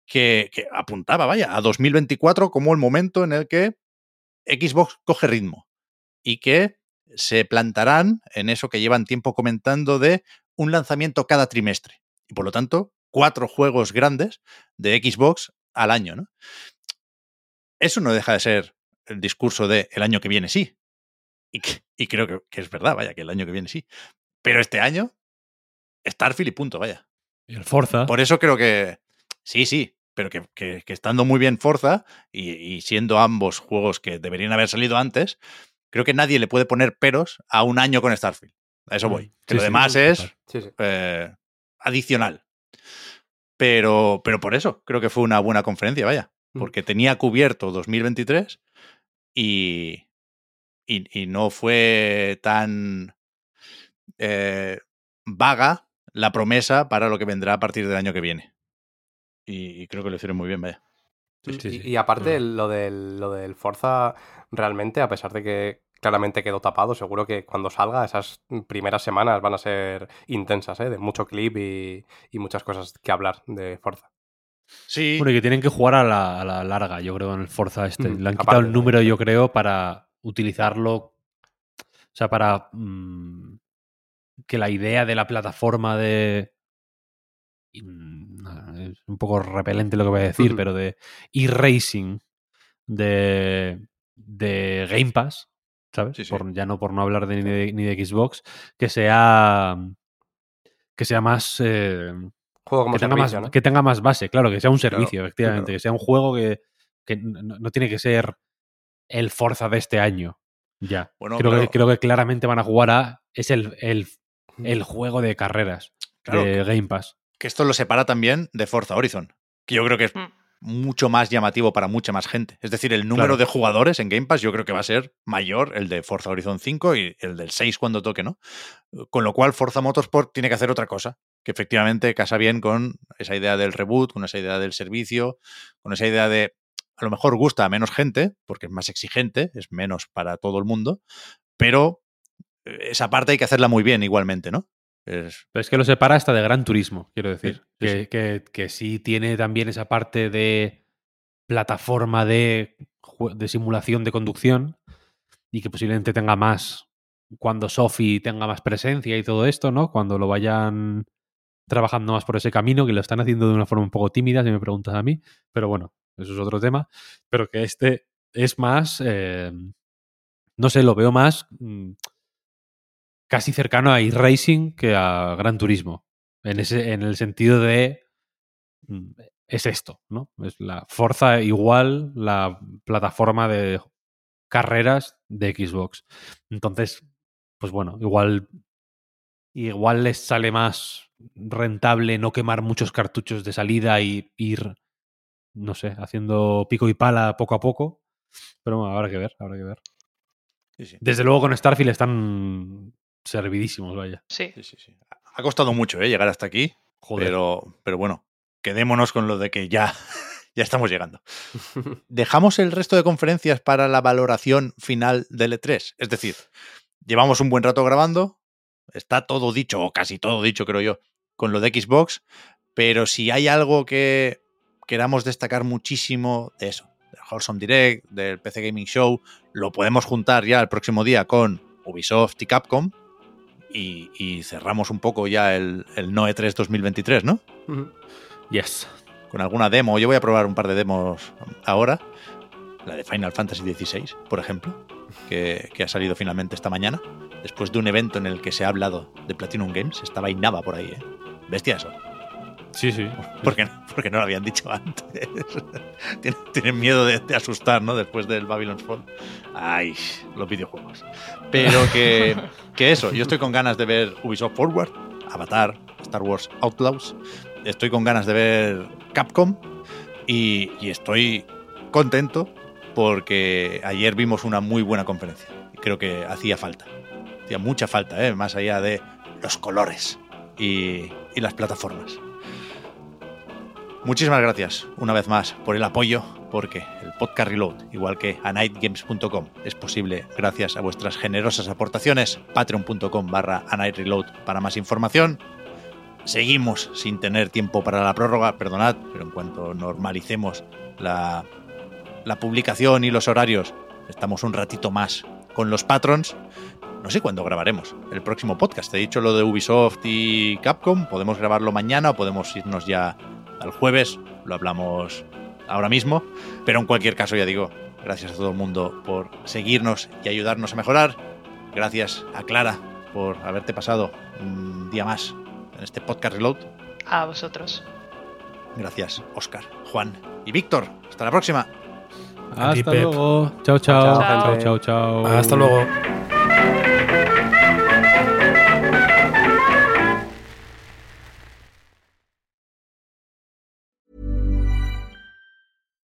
que, que apuntaba, vaya, a 2024 como el momento en el que Xbox coge ritmo y que se plantarán en eso que llevan tiempo comentando de un lanzamiento cada trimestre. Y por lo tanto, cuatro juegos grandes de Xbox al año, ¿no? Eso no deja de ser el discurso de el año que viene sí. y, creo que, es verdad, vaya, que el año que viene sí. Pero este año, Starfield y punto, vaya. Y el Forza. Por eso creo que sí, sí, pero que, estando muy bien Forza y, siendo ambos juegos que deberían haber salido antes, creo que nadie le puede poner peros a un año con Starfield. A eso mm, voy. Que lo demás es eh, adicional. Pero, pero por eso creo que fue una buena conferencia, vaya. Mm. Porque tenía cubierto 2023 y, y, no fue tan eh, vaga la promesa para lo que vendrá a partir del año que viene. Y, creo que lo hicieron muy bien, vaya. y, aparte, mm. lo, del, lo del Forza, realmente, a pesar de que claramente quedó tapado, seguro que cuando salga, esas primeras semanas van a ser intensas, ¿eh? de mucho clip y, muchas cosas que hablar de Forza. Sí. Bueno, y que tienen que jugar a la, larga, yo creo, en el Forza este. Mm, Le han quitado el número, yo creo, para utilizarlo. O sea, para mm, que la idea de la plataforma de. Mm, es un poco repelente lo que voy a decir, pero de e-racing de, de Game Pass, ¿sabes? Por, ya no por no hablar de, ni, de, Xbox, que sea. que sea más. Eh, que, tenga más que tenga más base, claro, que sea un servicio, efectivamente, que sea un juego que, que no, tiene que ser el Forza de este año. Ya. creo, que, creo que claramente van a jugar a. Es el, el, el juego de carreras de Game Pass. Que esto lo separa también de Forza Horizon. Que yo creo que es mm. mucho más llamativo para mucha más gente. Es decir, el número de jugadores en Game Pass yo creo que va a ser mayor el de Forza Horizon 5 y el del 6 cuando toque, ¿no? Con lo cual Forza Motorsport tiene que hacer otra cosa, que efectivamente casa bien con esa idea del reboot, con esa idea del servicio, con esa idea de a lo mejor gusta a menos gente, porque es más exigente, es menos para todo el mundo, pero eh, esa parte hay que hacerla muy bien igualmente, ¿no? Es... Pero es que lo separa hasta de Gran Turismo, quiero decir. que, Que, sí tiene también esa parte de plataforma de, de simulación de conducción y que posiblemente tenga más cuando Sophie tenga más presencia y todo esto, ¿no? Cuando lo vayan trabajando más por ese camino, que lo están haciendo de una forma un poco tímida, si me preguntas a mí, pero bueno, eso es otro tema, pero que este es más, eh, no sé, lo veo más mm, casi cercano a e-racing que a Gran Turismo, en, ese, en el sentido de, mm, es esto, ¿no? Es la Forza igual la plataforma de carreras de Xbox. Entonces, pues bueno, igual, igual les sale más rentable no quemar muchos cartuchos de salida y ir no sé, haciendo pico y pala poco a poco. Pero bueno, habrá que ver, habrá que ver. Desde luego con Starfield están servidísimos, vaya. Sí. sí, sí, Ha costado mucho ¿eh? llegar hasta aquí. Pero, pero bueno, quedémonos con lo de que ya, ya estamos llegando. Dejamos el resto de conferencias para la valoración final del E3. Es decir, llevamos un buen rato grabando. Está todo dicho, o casi todo dicho, creo yo, con lo de Xbox. Pero si hay algo que queramos destacar muchísimo de eso, del Wholesome Direct, del PC Gaming Show, lo podemos juntar ya el próximo día con Ubisoft y Capcom y, cerramos un poco ya el, el Noe 3 2023, ¿no? Yes. Con alguna demo. Yo voy a probar un par de demos ahora. La de Final Fantasy XVI, por ejemplo, que, que ha salido finalmente esta mañana, después de un evento en el que se ha hablado de Platinum Games. Estaba Inaba por ahí, ¿eh? Bestia eso. Sí, sí. Porque, porque no lo habían dicho antes. tienen, miedo de, asustar, ¿no? Después del Babylon's Fall. Ay, los videojuegos. Pero que, que eso, yo estoy con ganas de ver Ubisoft Forward, Avatar, Star Wars Outlaws. Estoy con ganas de ver Capcom y, y estoy contento porque ayer vimos una muy buena conferencia. Creo que hacía falta. Hacía mucha falta, ¿eh? más allá de los colores y, y las plataformas. Muchísimas gracias una vez más por el apoyo, porque el podcast Reload, igual que a nightgames.com, es posible gracias a vuestras generosas aportaciones. Patreon.com barra Reload para más información. Seguimos sin tener tiempo para la prórroga, perdonad, pero en cuanto normalicemos la, la publicación y los horarios, estamos un ratito más con los patrons. No sé cuándo grabaremos el próximo podcast. Te he dicho lo de Ubisoft y Capcom. Podemos grabarlo mañana o podemos irnos ya al jueves, lo hablamos ahora mismo, pero en cualquier caso ya digo, gracias a todo el mundo por seguirnos y ayudarnos a mejorar Gracias a Clara por haberte pasado un día más en este podcast Reload. A vosotros. Gracias, Oscar, Juan y Víctor. Hasta la próxima. Hasta luego. Chao, chao. Chao, chao, chao. Hasta luego.